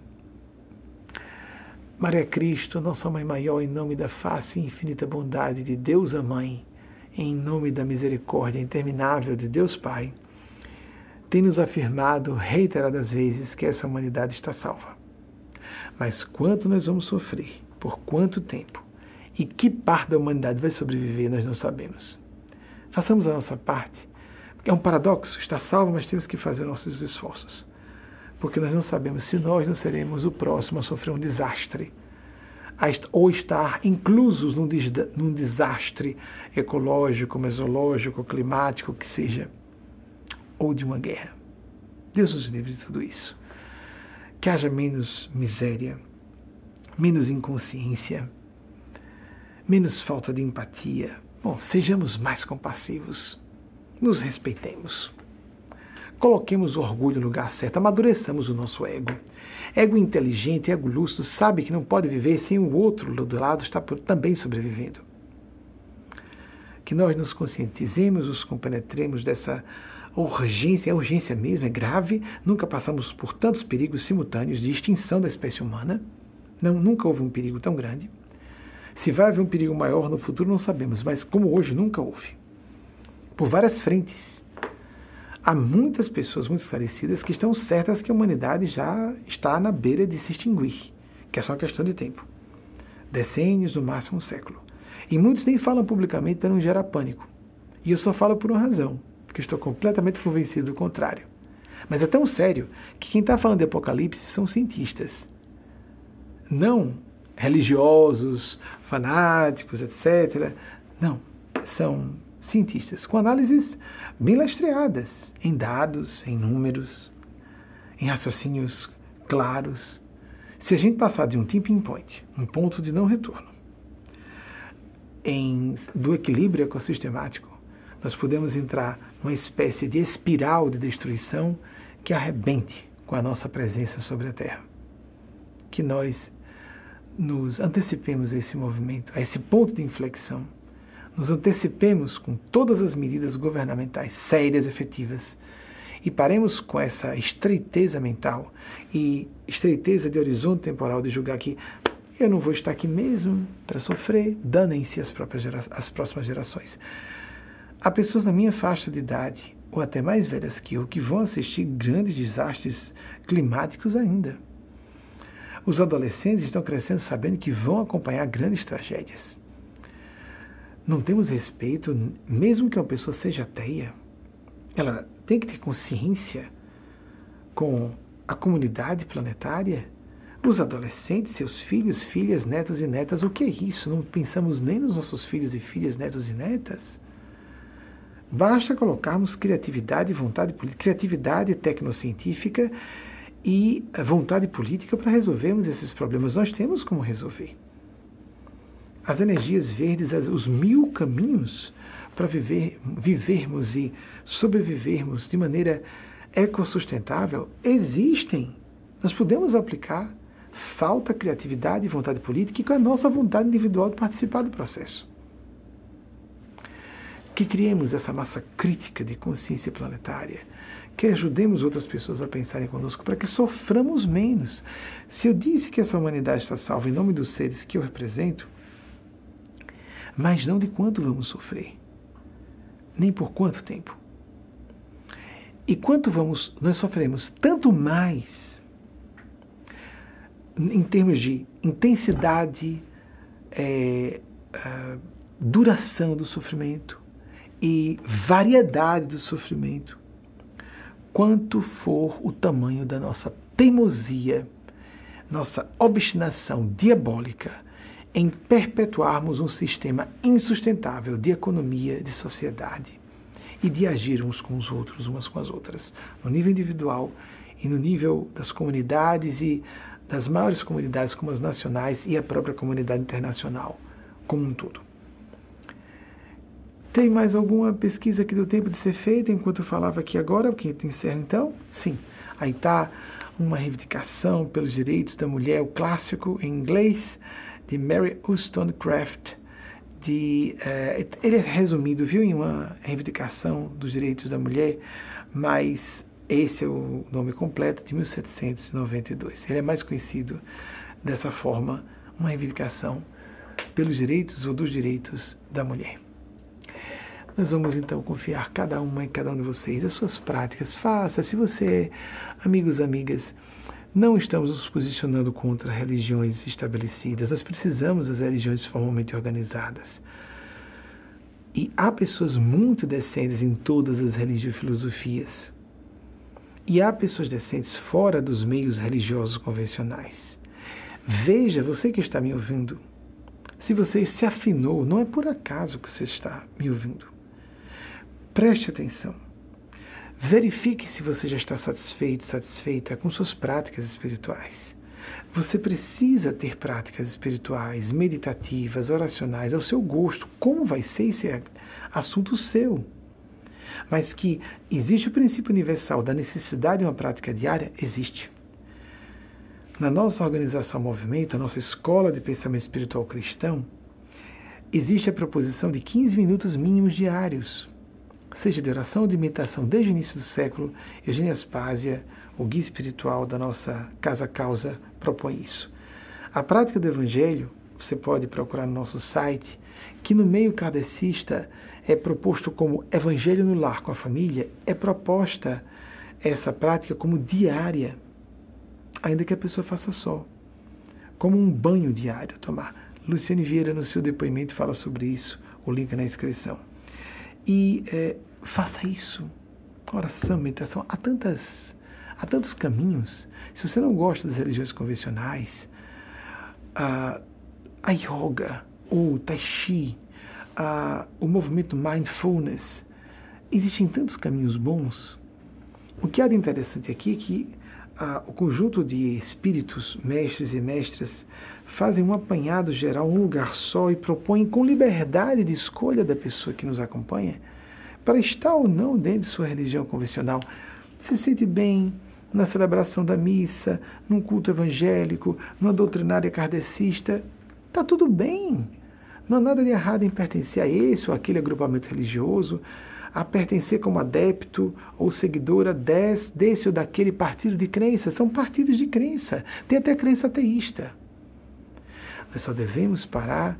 Maria Cristo, nossa Mãe Maior, em nome da face e infinita bondade de Deus a Mãe, em nome da misericórdia interminável de Deus Pai, tem nos afirmado reiteradas vezes que essa humanidade está salva. Mas quanto nós vamos sofrer, por quanto tempo e que parte da humanidade vai sobreviver, nós não sabemos. Façamos a nossa parte. É um paradoxo, está salvo, mas temos que fazer nossos esforços. Porque nós não sabemos se nós não seremos o próximo a sofrer um desastre ou estar inclusos num, desastre ecológico, mesológico, climático, que seja, ou de uma guerra. Deus nos livre de tudo isso. Que haja menos miséria, menos inconsciência, menos falta de empatia. Bom, sejamos mais compassivos, nos respeitemos. Coloquemos o orgulho no lugar certo, amadureçamos o nosso ego. Ego inteligente, ego lúcido, sabe que não pode viver sem o outro do lado está também sobrevivendo. Que nós nos conscientizemos, nos compenetremos dessa urgência, é urgência mesmo, é grave. Nunca passamos por tantos perigos simultâneos de extinção da espécie humana. Não, nunca houve um perigo tão grande. Se vai haver um perigo maior no futuro, não sabemos, mas como hoje nunca houve. Por várias frentes há muitas pessoas muito esclarecidas que estão certas que a humanidade já está na beira de se extinguir, que é só uma questão de tempo. Decênios, no máximo um século. E muitos nem falam publicamente para não gerar pânico. E eu só falo por uma razão, porque estou completamente convencido do contrário. Mas é tão sério que quem está falando de Apocalipse são cientistas. Não religiosos, fanáticos, etc. Não, são cientistas com análises bem lastreadas em dados, em números, em raciocínios claros. Se a gente passar de um tipping point, um ponto de não retorno, em, do equilíbrio ecossistemático, nós podemos entrar numa espécie de espiral de destruição que arrebente com a nossa presença sobre a Terra. Que nós nos antecipemos a esse movimento, a esse ponto de inflexão, nos antecipemos com todas as medidas governamentais sérias, efetivas, e paremos com essa estreiteza mental e estreiteza de horizonte temporal de julgar que eu não vou estar aqui mesmo para sofrer, danem-se as, próprias as próximas gerações. Há pessoas na minha faixa de idade, ou até mais velhas que eu, que vão assistir grandes desastres climáticos ainda. Os adolescentes estão crescendo sabendo que vão acompanhar grandes tragédias. Não temos respeito, mesmo que uma pessoa seja ateia, ela tem que ter consciência com a comunidade planetária, os adolescentes, seus filhos, filhas, netos e netas. O que é isso? Não pensamos nem nos nossos filhos e filhas, netos e netas? Basta colocarmos criatividade e vontade política, criatividade tecnocientífica e vontade política para resolvermos esses problemas. Nós temos como resolver. As energias verdes, os mil caminhos para viver, vivermos e sobrevivermos de maneira ecossustentável existem. Nós podemos aplicar. Falta criatividade e vontade política e com a nossa vontade individual de participar do processo. Que criemos essa massa crítica de consciência planetária que ajudemos outras pessoas a pensarem conosco para que soframos menos. Se eu disse que essa humanidade está salva em nome dos seres que eu represento, mas não de quanto vamos sofrer, nem por quanto tempo. E quanto vamos, nós sofremos tanto mais em termos de intensidade, é, duração do sofrimento e variedade do sofrimento quanto for o tamanho da nossa teimosia, nossa obstinação diabólica em perpetuarmos um sistema insustentável de economia, de sociedade e de agir uns com os outros, umas com as outras, no nível individual e no nível das comunidades e das maiores comunidades como as nacionais e a própria comunidade internacional como um todo. Tem mais alguma pesquisa que deu tempo de ser feita enquanto eu falava aqui agora, que encerro então? Sim. Aí está uma reivindicação pelos direitos da mulher, o clássico em inglês, de Mary Wollstonecraft. De, uh, ele é resumido, viu, em uma reivindicação dos direitos da mulher, mas esse é o nome completo de 1792. Ele é mais conhecido dessa forma, uma reivindicação pelos direitos ou dos direitos da mulher. Nós vamos então confiar cada uma em cada um de vocês, as suas práticas. Faça, se você, amigos, amigas, não estamos nos posicionando contra religiões estabelecidas, nós precisamos das religiões formalmente organizadas. E há pessoas muito decentes em todas as religiões e filosofias. E há pessoas decentes fora dos meios religiosos convencionais. Veja, você que está me ouvindo, se você se afinou, não é por acaso que você está me ouvindo. Preste atenção. Verifique se você já está satisfeito, satisfeita com suas práticas espirituais. Você precisa ter práticas espirituais, meditativas, oracionais, ao seu gosto. Como vai ser esse é assunto seu? Mas que existe o princípio universal da necessidade de uma prática diária? Existe. Na nossa organização Movimento, a nossa escola de pensamento espiritual cristão, existe a proposição de 15 minutos mínimos diários seja de oração ou de imitação desde o início do século, Eugênia Aspásia, o guia espiritual da nossa Casa Causa, propõe isso. A prática do Evangelho, você pode procurar no nosso site, que no meio kardecista é proposto como Evangelho no lar com a família, é proposta essa prática como diária, ainda que a pessoa faça só, como um banho diário a tomar. Luciane Vieira, no seu depoimento, fala sobre isso, o link na inscrição. E é, faça isso. Oração, meditação, há tantas, há tantos caminhos. Se você não gosta das religiões convencionais, a, a yoga, o tai chi, a, o movimento mindfulness, existem tantos caminhos bons. O que há de interessante aqui é que a, o conjunto de espíritos, mestres e mestras, fazem um apanhado geral, um lugar só e propõem com liberdade de escolha da pessoa que nos acompanha, para estar ou não dentro de sua religião convencional, se sente bem na celebração da missa, num culto evangélico, numa doutrinária kardecista, está tudo bem. Não há nada de errado em pertencer a esse ou aquele agrupamento religioso, a pertencer como adepto ou seguidora desse, desse ou daquele partido de crença. São partidos de crença. Tem até crença ateísta. Nós só devemos parar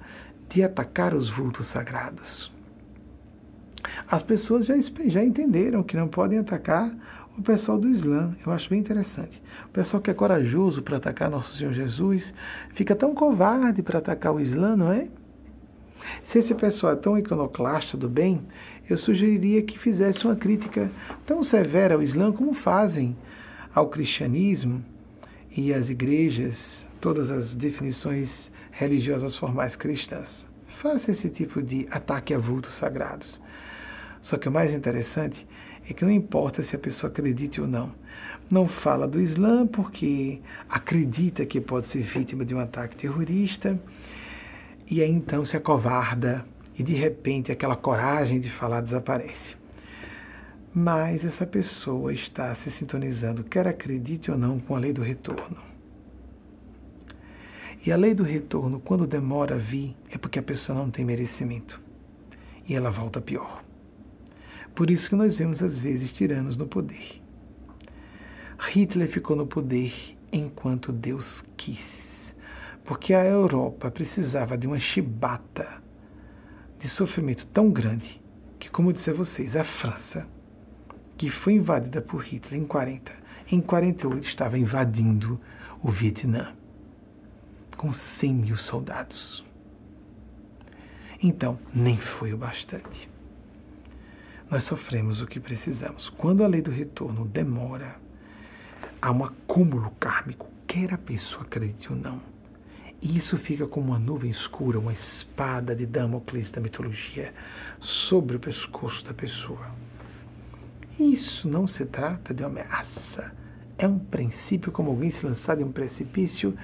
de atacar os vultos sagrados. As pessoas já, já entenderam que não podem atacar o pessoal do Islã. Eu acho bem interessante. O pessoal que é corajoso para atacar Nosso Senhor Jesus fica tão covarde para atacar o Islã, não é? Se esse pessoal é tão iconoclasta do bem, eu sugeriria que fizesse uma crítica tão severa ao Islã como fazem ao cristianismo e às igrejas, todas as definições religiosas formais cristãs. Faça esse tipo de ataque a vultos sagrados. Só que o mais interessante é que não importa se a pessoa acredite ou não. Não fala do Islã porque acredita que pode ser vítima de um ataque terrorista e aí então se acovarda e de repente aquela coragem de falar desaparece. Mas essa pessoa está se sintonizando, quer acredite ou não, com a lei do retorno. E a lei do retorno, quando demora a vir, é porque a pessoa não tem merecimento. E ela volta pior. Por isso que nós vemos, às vezes, tiranos no poder. Hitler ficou no poder enquanto Deus quis. Porque a Europa precisava de uma chibata de sofrimento tão grande que, como disse a vocês, a França, que foi invadida por Hitler em 40, em 48 estava invadindo o Vietnã com 100 mil soldados. Então, nem foi o bastante. Nós sofremos o que precisamos. Quando a lei do retorno demora, há um acúmulo kármico, quer a pessoa acredite ou não. E isso fica como uma nuvem escura, uma espada de Damocles da mitologia sobre o pescoço da pessoa. Isso não se trata de uma ameaça. É um princípio como alguém se lançar de um precipício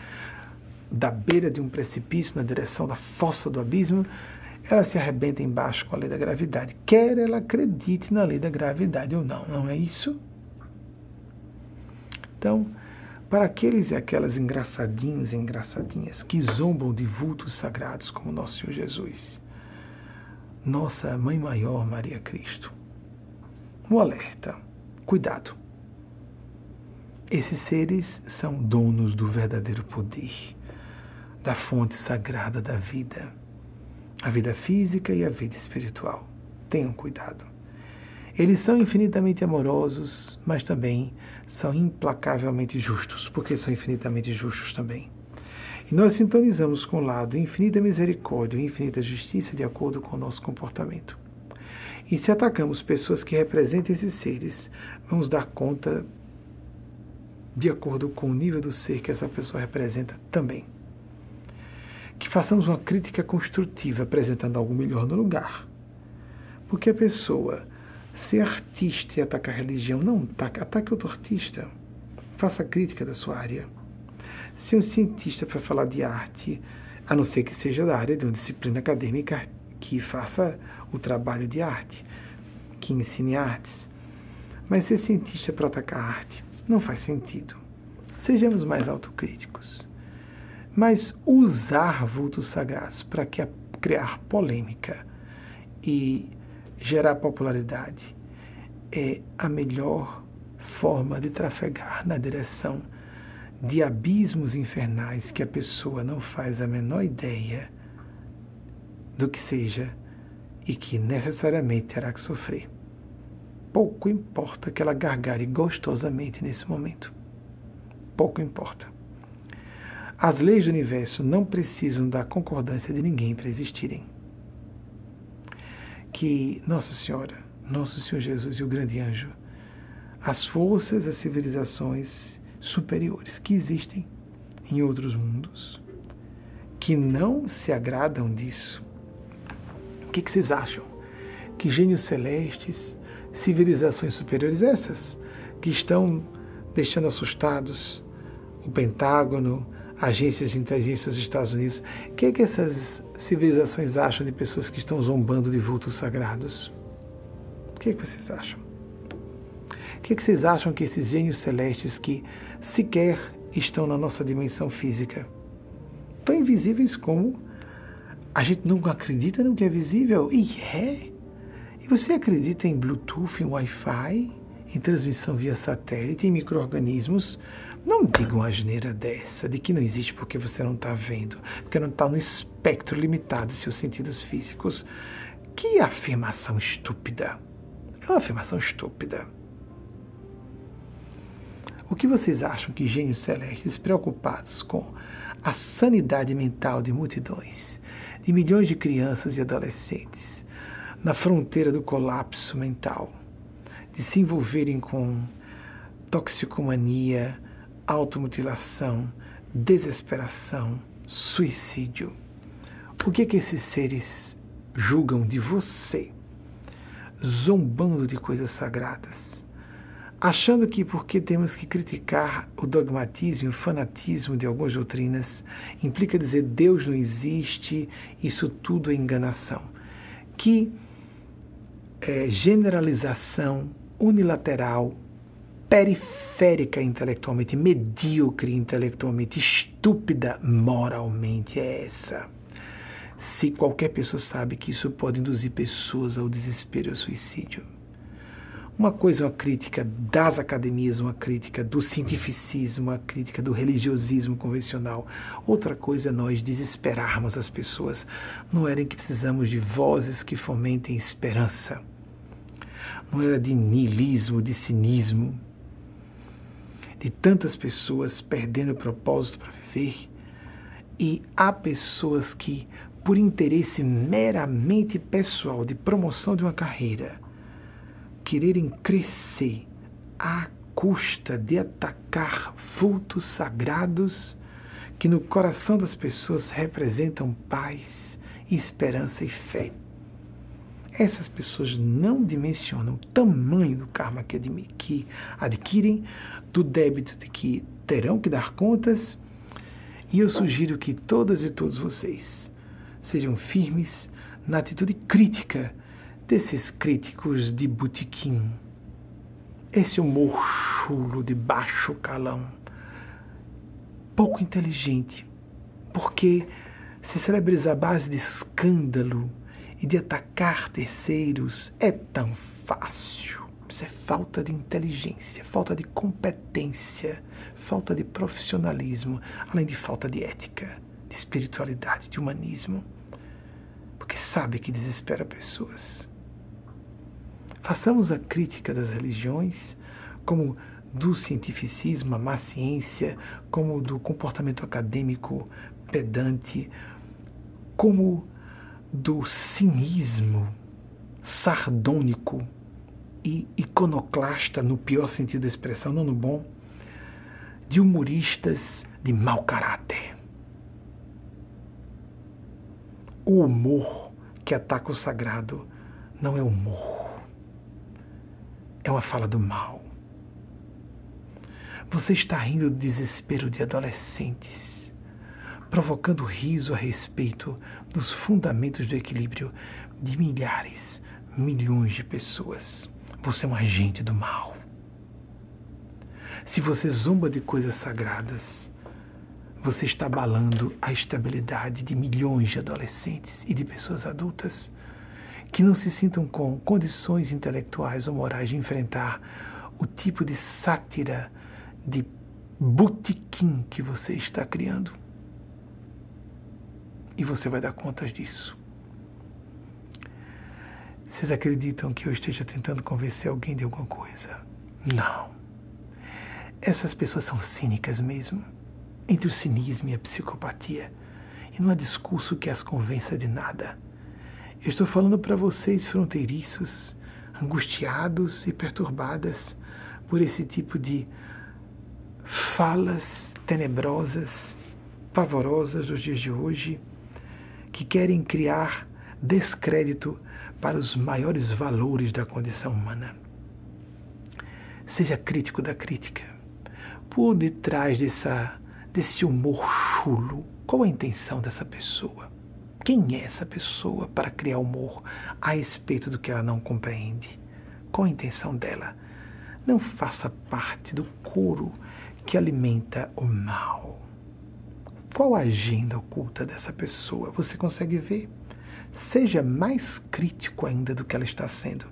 da beira de um precipício na direção da fossa do abismo, ela se arrebenta embaixo com a lei da gravidade. Quer ela acredite na lei da gravidade ou não, não é isso? Então, para aqueles e aquelas engraçadinhos e engraçadinhas que zombam de vultos sagrados como nosso Senhor Jesus, nossa Mãe Maior Maria Cristo, um alerta, cuidado. Esses seres são donos do verdadeiro poder da fonte sagrada da vida, a vida física e a vida espiritual. Tenham cuidado. Eles são infinitamente amorosos, mas também são implacavelmente justos, porque são infinitamente justos também. E nós sintonizamos com o lado infinita misericórdia e infinita justiça de acordo com o nosso comportamento. E se atacamos pessoas que representem esses seres, vamos dar conta de acordo com o nível do ser que essa pessoa representa também que façamos uma crítica construtiva, apresentando algo melhor no lugar. Porque a pessoa ser artista e atacar a religião, não ataque, ataque outro artista. Faça crítica da sua área. Ser um cientista para falar de arte, a não ser que seja da área de uma disciplina acadêmica que faça o trabalho de arte, que ensine artes. Mas ser cientista para atacar a arte não faz sentido. Sejamos mais autocríticos. Mas usar vultos sagrados para criar polêmica e gerar popularidade é a melhor forma de trafegar na direção de abismos infernais que a pessoa não faz a menor ideia do que seja e que necessariamente terá que sofrer. Pouco importa que ela gargare gostosamente nesse momento. Pouco importa. As leis do universo não precisam da concordância de ninguém para existirem. Que Nossa Senhora, Nosso Senhor Jesus e o grande anjo, as forças, as civilizações superiores que existem em outros mundos, que não se agradam disso. O que, que vocês acham? Que gênios celestes, civilizações superiores, essas que estão deixando assustados o Pentágono, agências de inteligência dos Estados Unidos. O que, é que essas civilizações acham de pessoas que estão zombando de vultos sagrados? O que, é que vocês acham? O que, é que vocês acham que esses gênios celestes que sequer estão na nossa dimensão física, tão invisíveis como a gente não acredita no que é visível? E é. E você acredita em Bluetooth, em Wi-Fi, em transmissão via satélite, em micro-organismos? Não diga uma asneira dessa, de que não existe porque você não está vendo, porque não está no espectro limitado de seus sentidos físicos. Que afirmação estúpida! É uma afirmação estúpida. O que vocês acham que gênios celestes preocupados com a sanidade mental de multidões, de milhões de crianças e adolescentes, na fronteira do colapso mental, de se envolverem com toxicomania, automutilação, desesperação, suicídio. O que é que esses seres julgam de você, zombando de coisas sagradas, achando que porque temos que criticar o dogmatismo, o fanatismo de algumas doutrinas, implica dizer Deus não existe, isso tudo é enganação. Que é, generalização unilateral, periférica intelectualmente, medíocre intelectualmente, estúpida moralmente é essa. Se qualquer pessoa sabe que isso pode induzir pessoas ao desespero e ao suicídio. Uma coisa é uma crítica das academias, uma crítica do cientificismo, uma crítica do religiosismo convencional. Outra coisa é nós desesperarmos as pessoas. Não era em que precisamos de vozes que fomentem esperança não era de niilismo, de cinismo, de tantas pessoas perdendo o propósito para viver. E há pessoas que, por interesse meramente pessoal de promoção de uma carreira, quererem crescer à custa de atacar vultos sagrados que no coração das pessoas representam paz, esperança e fé. Essas pessoas não dimensionam o tamanho do karma que, que adquirem, do débito de que terão que dar contas. E eu sugiro que todas e todos vocês sejam firmes na atitude crítica desses críticos de botequim. Esse humor chulo de baixo calão, pouco inteligente, porque se celebra a base de escândalo, e de atacar terceiros é tão fácil. Isso é falta de inteligência, falta de competência, falta de profissionalismo, além de falta de ética, de espiritualidade, de humanismo. Porque sabe que desespera pessoas. Façamos a crítica das religiões, como do cientificismo, a má ciência, como do comportamento acadêmico pedante, como do cinismo sardônico iconoclasta, no pior sentido da expressão, não no bom, de humoristas de mau caráter. O humor que ataca o sagrado não é humor, é uma fala do mal. Você está rindo do desespero de adolescentes provocando riso a respeito dos fundamentos do equilíbrio de milhares, milhões de pessoas. Você é um agente do mal. Se você zomba de coisas sagradas, você está abalando a estabilidade de milhões de adolescentes e de pessoas adultas que não se sintam com condições intelectuais ou morais de enfrentar o tipo de sátira, de botequim que você está criando. E você vai dar contas disso. Vocês acreditam que eu esteja tentando convencer alguém de alguma coisa? Não. Essas pessoas são cínicas mesmo. Entre o cinismo e a psicopatia. E não há discurso que as convença de nada. Eu estou falando para vocês, fronteiriços, angustiados e perturbadas por esse tipo de falas tenebrosas, pavorosas dos dias de hoje que querem criar descrédito para os maiores valores da condição humana. Seja crítico da crítica. por detrás dessa, desse humor chulo? Qual a intenção dessa pessoa? Quem é essa pessoa para criar humor a respeito do que ela não compreende? Qual a intenção dela? Não faça parte do coro que alimenta o mal. Qual a agenda oculta dessa pessoa? Você consegue ver? Seja mais crítico ainda do que ela está sendo.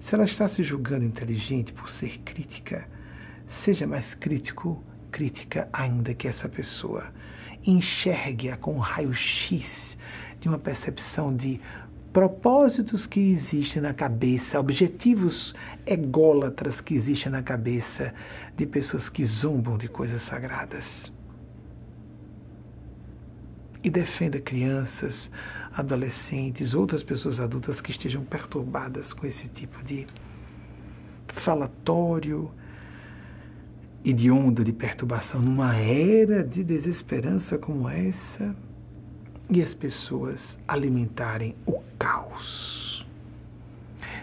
Se ela está se julgando inteligente por ser crítica, seja mais crítico, crítica ainda que essa pessoa. Enxergue-a com um raio-x de uma percepção de propósitos que existem na cabeça, objetivos ególatras que existem na cabeça de pessoas que zombam de coisas sagradas. E defenda crianças, adolescentes, outras pessoas adultas que estejam perturbadas com esse tipo de falatório e de onda de perturbação numa era de desesperança como essa e as pessoas alimentarem o caos,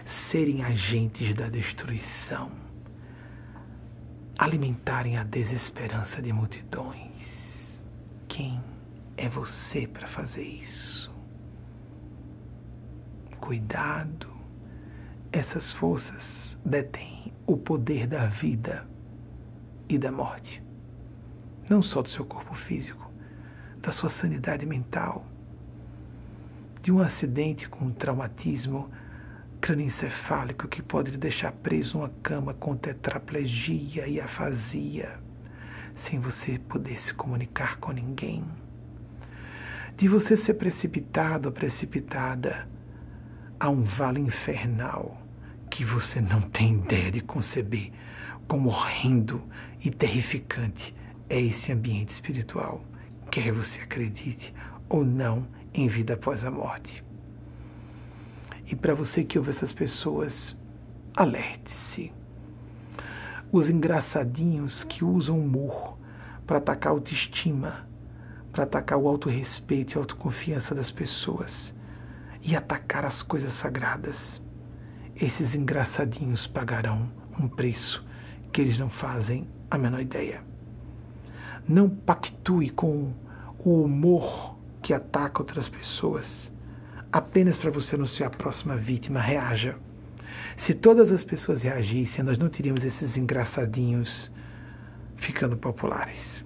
serem agentes da destruição, alimentarem a desesperança de multidões. Quem é você para fazer isso? Cuidado, essas forças detêm o poder da vida e da morte, não só do seu corpo físico, da sua sanidade mental, de um acidente com um traumatismo crânioencefálico que pode lhe deixar preso numa cama com tetraplegia e afasia, sem você poder se comunicar com ninguém. De você ser precipitado ou precipitada a um vale infernal que você não tem ideia de conceber, como horrendo e terrificante é esse ambiente espiritual quer você acredite ou não em vida após a morte. E para você que ouve essas pessoas, alerte-se. Os engraçadinhos que usam humor para atacar a autoestima, para atacar o autorrespeito e a autoconfiança das pessoas e atacar as coisas sagradas. Esses engraçadinhos pagarão um preço que eles não fazem a menor ideia. Não pactue com o humor que ataca outras pessoas apenas para você não ser a próxima vítima. Reaja. Se todas as pessoas reagissem, nós não teríamos esses engraçadinhos ficando populares.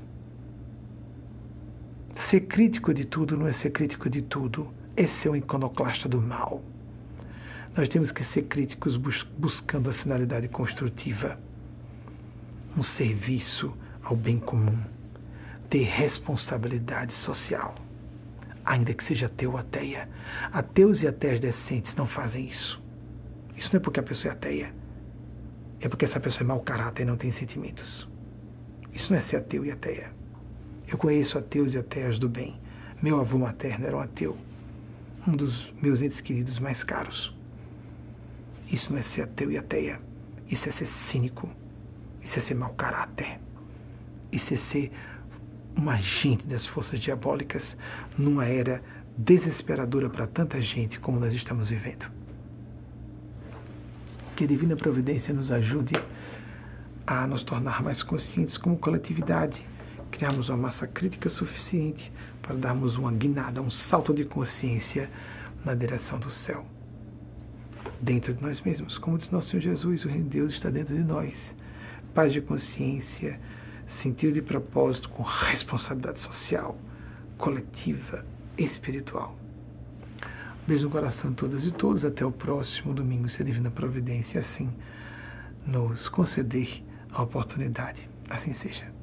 Ser crítico de tudo não é ser crítico de tudo, é ser um iconoclasta do mal. Nós temos que ser críticos bus buscando a finalidade construtiva, um serviço ao bem comum ter responsabilidade social, ainda que seja ateu ou ateia. Ateus e ateias decentes não fazem isso. Isso não é porque a pessoa é ateia, é porque essa pessoa é mau caráter e não tem sentimentos. Isso não é ser ateu e ateia. Eu conheço ateus e ateias do bem. Meu avô materno era um ateu, um dos meus entes queridos mais caros. Isso não é ser ateu e ateia. Isso é ser cínico. Isso é ser mau caráter. Isso é ser um agente das forças diabólicas numa era desesperadora para tanta gente como nós estamos vivendo. Que a Divina Providência nos ajude a nos tornar mais conscientes como coletividade, criarmos uma massa crítica suficiente para darmos uma guinada, um salto de consciência na direção do céu. Dentro de nós mesmos, como diz nosso Senhor Jesus, o Reino de Deus está dentro de nós. Paz de consciência, sentido de propósito com responsabilidade social, coletiva, espiritual. Beijo no coração de todas e todos. Até o próximo domingo, se a Divina Providência assim nos conceder a oportunidade. Assim seja.